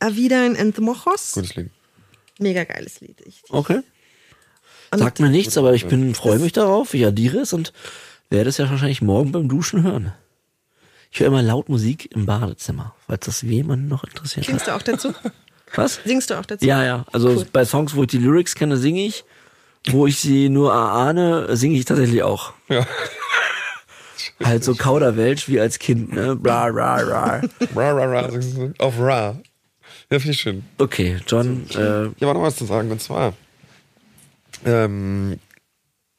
Avidan and the Mochos. gutes Lied. Mega geiles Lied. Ich, Okay. und Sagt mir nichts, aber ich bin freue mich darauf. Ich addiere es und werde es ja wahrscheinlich morgen beim Duschen hören. Ich höre immer laut Musik im Badezimmer, falls das jemanden noch interessiert hat. Singst du auch dazu? Was? Singst du auch dazu? Ja, ja. Also Cool. bei Songs, wo ich die Lyrics kenne, singe ich. Wo ich sie nur erahne, singe ich tatsächlich auch. Ja. Halt so Kauderwelsch wie als Kind, ne? Bra, ra, ra. Ra, ra, ra. Auf Ra. Ja, finde ich schön. Okay, John, äh, Ich habe noch was zu sagen, und zwar, ähm,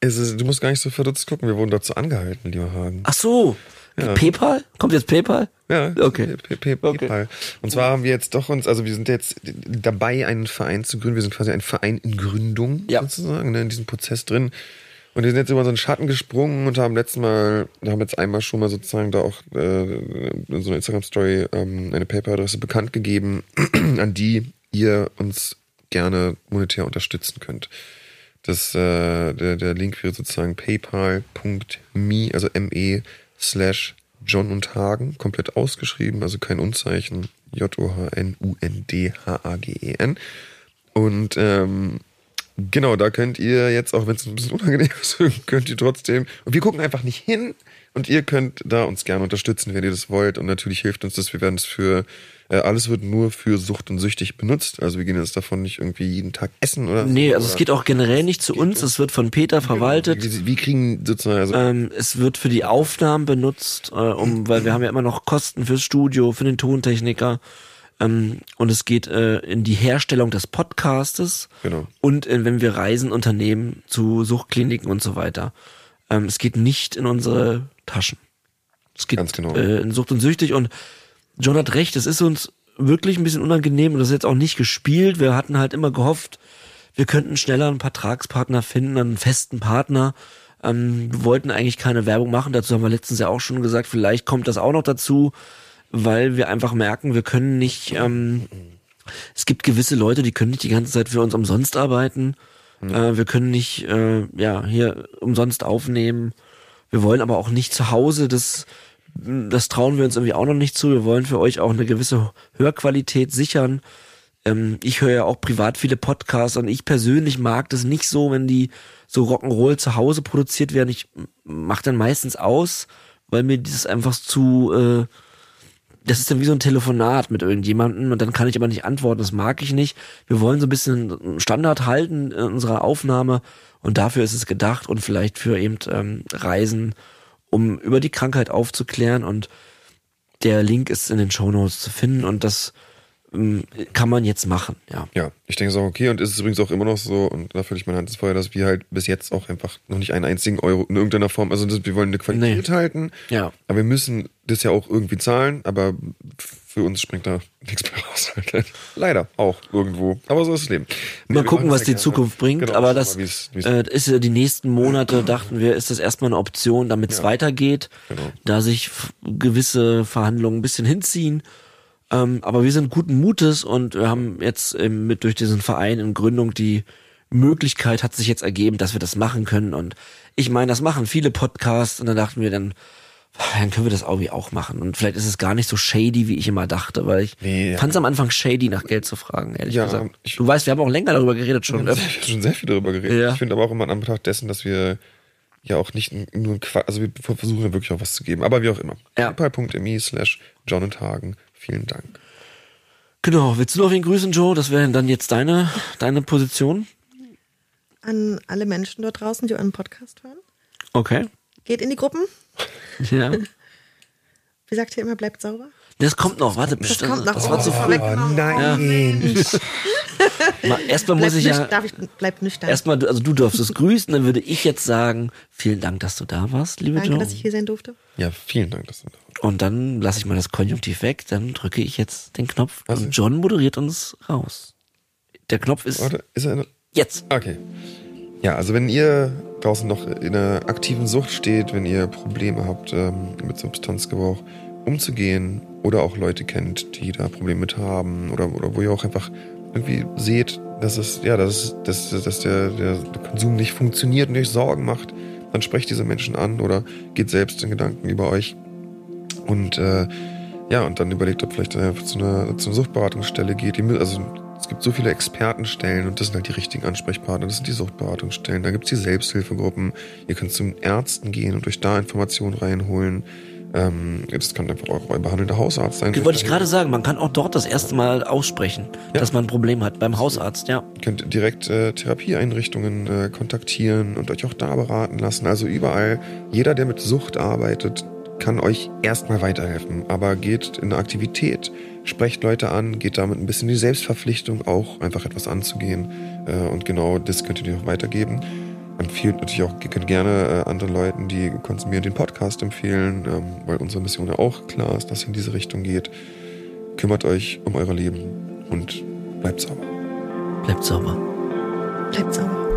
es ist, du musst gar nicht so verdutzt gucken, wir wurden dazu angehalten, lieber Hagen. ach so, Ja. PayPal? Kommt jetzt PayPal? Ja, Okay. PayPal. Und zwar haben wir jetzt doch uns, also wir sind jetzt dabei, einen Verein zu gründen. Wir sind quasi ein Verein in Gründung Ja. sozusagen, ne, in diesem Prozess drin. Und wir sind jetzt über so einen Schatten gesprungen und haben letztes Mal, haben jetzt einmal schon mal sozusagen da auch äh, in so einer Instagram-Story ähm, eine PayPal-Adresse bekannt gegeben, an die ihr uns gerne monetär unterstützen könnt. Das, äh, der, der Link wäre sozusagen paypal.me, also me slash John und Hagen, komplett ausgeschrieben, also kein Unzeichen, J-O-H-N-U-N-D-H-A-G-E-N. Und ähm, genau, da könnt ihr jetzt, auch wenn es ein bisschen unangenehm ist, könnt ihr trotzdem, und wir gucken einfach nicht hin und ihr könnt da uns gerne unterstützen, wenn ihr das wollt. Und natürlich hilft uns das, wir werden es für, alles wird nur für Sucht und Süchtig benutzt. Also wir gehen jetzt davon nicht irgendwie jeden Tag essen oder Nee, so, also es oder- geht auch generell nicht zu uns. Es wird von Peter verwaltet. Wie, wie kriegen sozusagen, also Ähm, es wird für die Aufnahmen benutzt, äh, um, weil wir haben ja immer noch Kosten fürs Studio, für den Tontechniker. Ähm, und es geht äh, in die Herstellung des Podcastes Genau. und äh, wenn wir Reisen unternehmen zu Suchtkliniken und so weiter. Ähm, es geht nicht in unsere Taschen. Es geht Ganz genau. äh, in Sucht und Süchtig und John hat recht, es ist uns wirklich ein bisschen unangenehm und das ist jetzt auch nicht gespielt. Wir hatten halt immer gehofft, wir könnten schneller einen Vertragspartner finden, einen festen Partner. Ähm, wir wollten eigentlich keine Werbung machen, dazu haben wir letztens ja auch schon gesagt, vielleicht kommt das auch noch dazu, weil wir einfach merken, wir können nicht, ähm, es gibt gewisse Leute, die können nicht die ganze Zeit für uns umsonst arbeiten. Äh, wir können nicht, äh, ja, hier umsonst aufnehmen. Wir wollen aber auch nicht zu Hause, das, das trauen wir uns irgendwie auch noch nicht zu. Wir wollen für euch auch eine gewisse Hörqualität sichern. Ähm, ich höre ja auch privat viele Podcasts und ich persönlich mag das nicht so, wenn die so Rock'n'Roll zu Hause produziert werden. Ich mache dann meistens aus, weil mir dieses einfach zu, äh, das ist dann wie so ein Telefonat mit irgendjemandem und dann kann ich aber nicht antworten, das mag ich nicht. Wir wollen so ein bisschen Standard halten in unserer Aufnahme und dafür ist es gedacht und vielleicht für eben ähm, Reisen, um über die Krankheit aufzuklären und der Link ist in den Shownotes zu finden und das kann man jetzt machen, ja. Ja, ich denke es auch okay und ist es übrigens auch immer noch so und da ich meine Hand ins Feuer, dass wir halt bis jetzt auch einfach noch nicht einen einzigen Euro in irgendeiner Form, also das, wir wollen eine Qualität Nee. halten, Ja. aber wir müssen das ja auch irgendwie zahlen, aber für uns springt da nichts mehr raus. Halt. Leider auch irgendwo, aber so ist das Leben. Mal wir gucken, was ja die gerne. Zukunft bringt, Genau, aber das mal, wie's- wie's- äh, ist ja die nächsten Monate, dachten wir, ist das erstmal eine Option, damit es weitergeht, Genau. da sich gewisse Verhandlungen ein bisschen hinziehen. Ähm, aber wir sind guten Mutes und wir haben jetzt ähm, mit durch diesen Verein in Gründung die Möglichkeit hat sich jetzt ergeben, dass wir das machen können. Und ich meine, das machen viele Podcasts und dann dachten wir dann, dann können wir das irgendwie auch machen. Und vielleicht ist es gar nicht so shady, wie ich immer dachte, weil ich Nee, ja. fand es am Anfang shady, nach Geld zu fragen, ehrlich Ja, gesagt. ich- Du weißt, wir haben auch länger darüber geredet schon. Wir haben sehr- schon sehr viel darüber geredet. Ja. Ich finde aber auch immer in Anbetracht dessen, dass wir ja auch nicht nur ein Quatsch, also wir versuchen ja wirklich auch was zu geben, aber wie auch immer. Ja. Slash John und Hagen. Vielen Dank. Genau, willst du noch wen grüßen, Joe? Das wäre dann jetzt deine, deine Position. An alle Menschen dort draußen, die euren Podcast hören. Okay. Geht in die Gruppen. Ja. Wie sagt ihr immer, bleibt sauber? Das kommt noch, warte, Das bestimmt. kommt noch. Das war zu früh. vorweggenommen. nein. Mal- Erstmal muss ich ja, darf ich, bleibt nüchtern. erstmal, also du darfst es grüßen, dann würde ich jetzt sagen, vielen Dank, dass du da warst, liebe Danke, Joe. dass ich hier sein durfte. Ja, vielen Dank, dass du da warst. Und dann lasse ich mal das Konjunktiv weg, dann drücke ich jetzt den Knopf Also- und John moderiert uns raus. Der Knopf ist Warte, ist er eine. jetzt. Okay. Ja, also wenn ihr draußen noch in einer aktiven Sucht steht, wenn ihr Probleme habt, ähm, mit Substanzgebrauch umzugehen oder auch Leute kennt, die da Probleme mit haben oder, oder wo ihr auch einfach irgendwie seht, dass es, ja, dass, dass, dass der, der Konsum nicht funktioniert und euch Sorgen macht, dann sprecht diese Menschen an oder geht selbst in Gedanken über euch und äh, ja, und dann überlegt, ob vielleicht einfach zu einer, zu einer Suchtberatungsstelle geht. Also es gibt so viele Expertenstellen und das sind halt die richtigen Ansprechpartner. Das sind die Suchtberatungsstellen. Da gibt's die Selbsthilfegruppen. Ihr könnt zu Ärzten gehen und euch da Informationen reinholen. Ähm, das kann einfach euer, behandelnder Hausarzt sein. Wollte ich gerade sagen, man kann auch dort das erste Mal aussprechen, dass man ein Problem hat beim Hausarzt, ja. Ihr könnt direkt äh, Therapieeinrichtungen äh, kontaktieren und euch auch da beraten lassen. Also überall, jeder, der mit Sucht arbeitet, kann euch erstmal weiterhelfen. Aber geht in eine Aktivität, sprecht Leute an, geht damit ein bisschen in die Selbstverpflichtung, auch einfach etwas anzugehen. Äh, und genau das könnt ihr auch weitergeben. Empfiehlt natürlich auch, ihr könnt gerne äh, anderen Leuten, die konsumieren, den Podcast empfehlen, ähm, weil unsere Mission ja auch klar ist, dass sie in diese Richtung geht. Kümmert euch um euer Leben und bleibt sauber. Bleibt sauber. Bleibt sauber.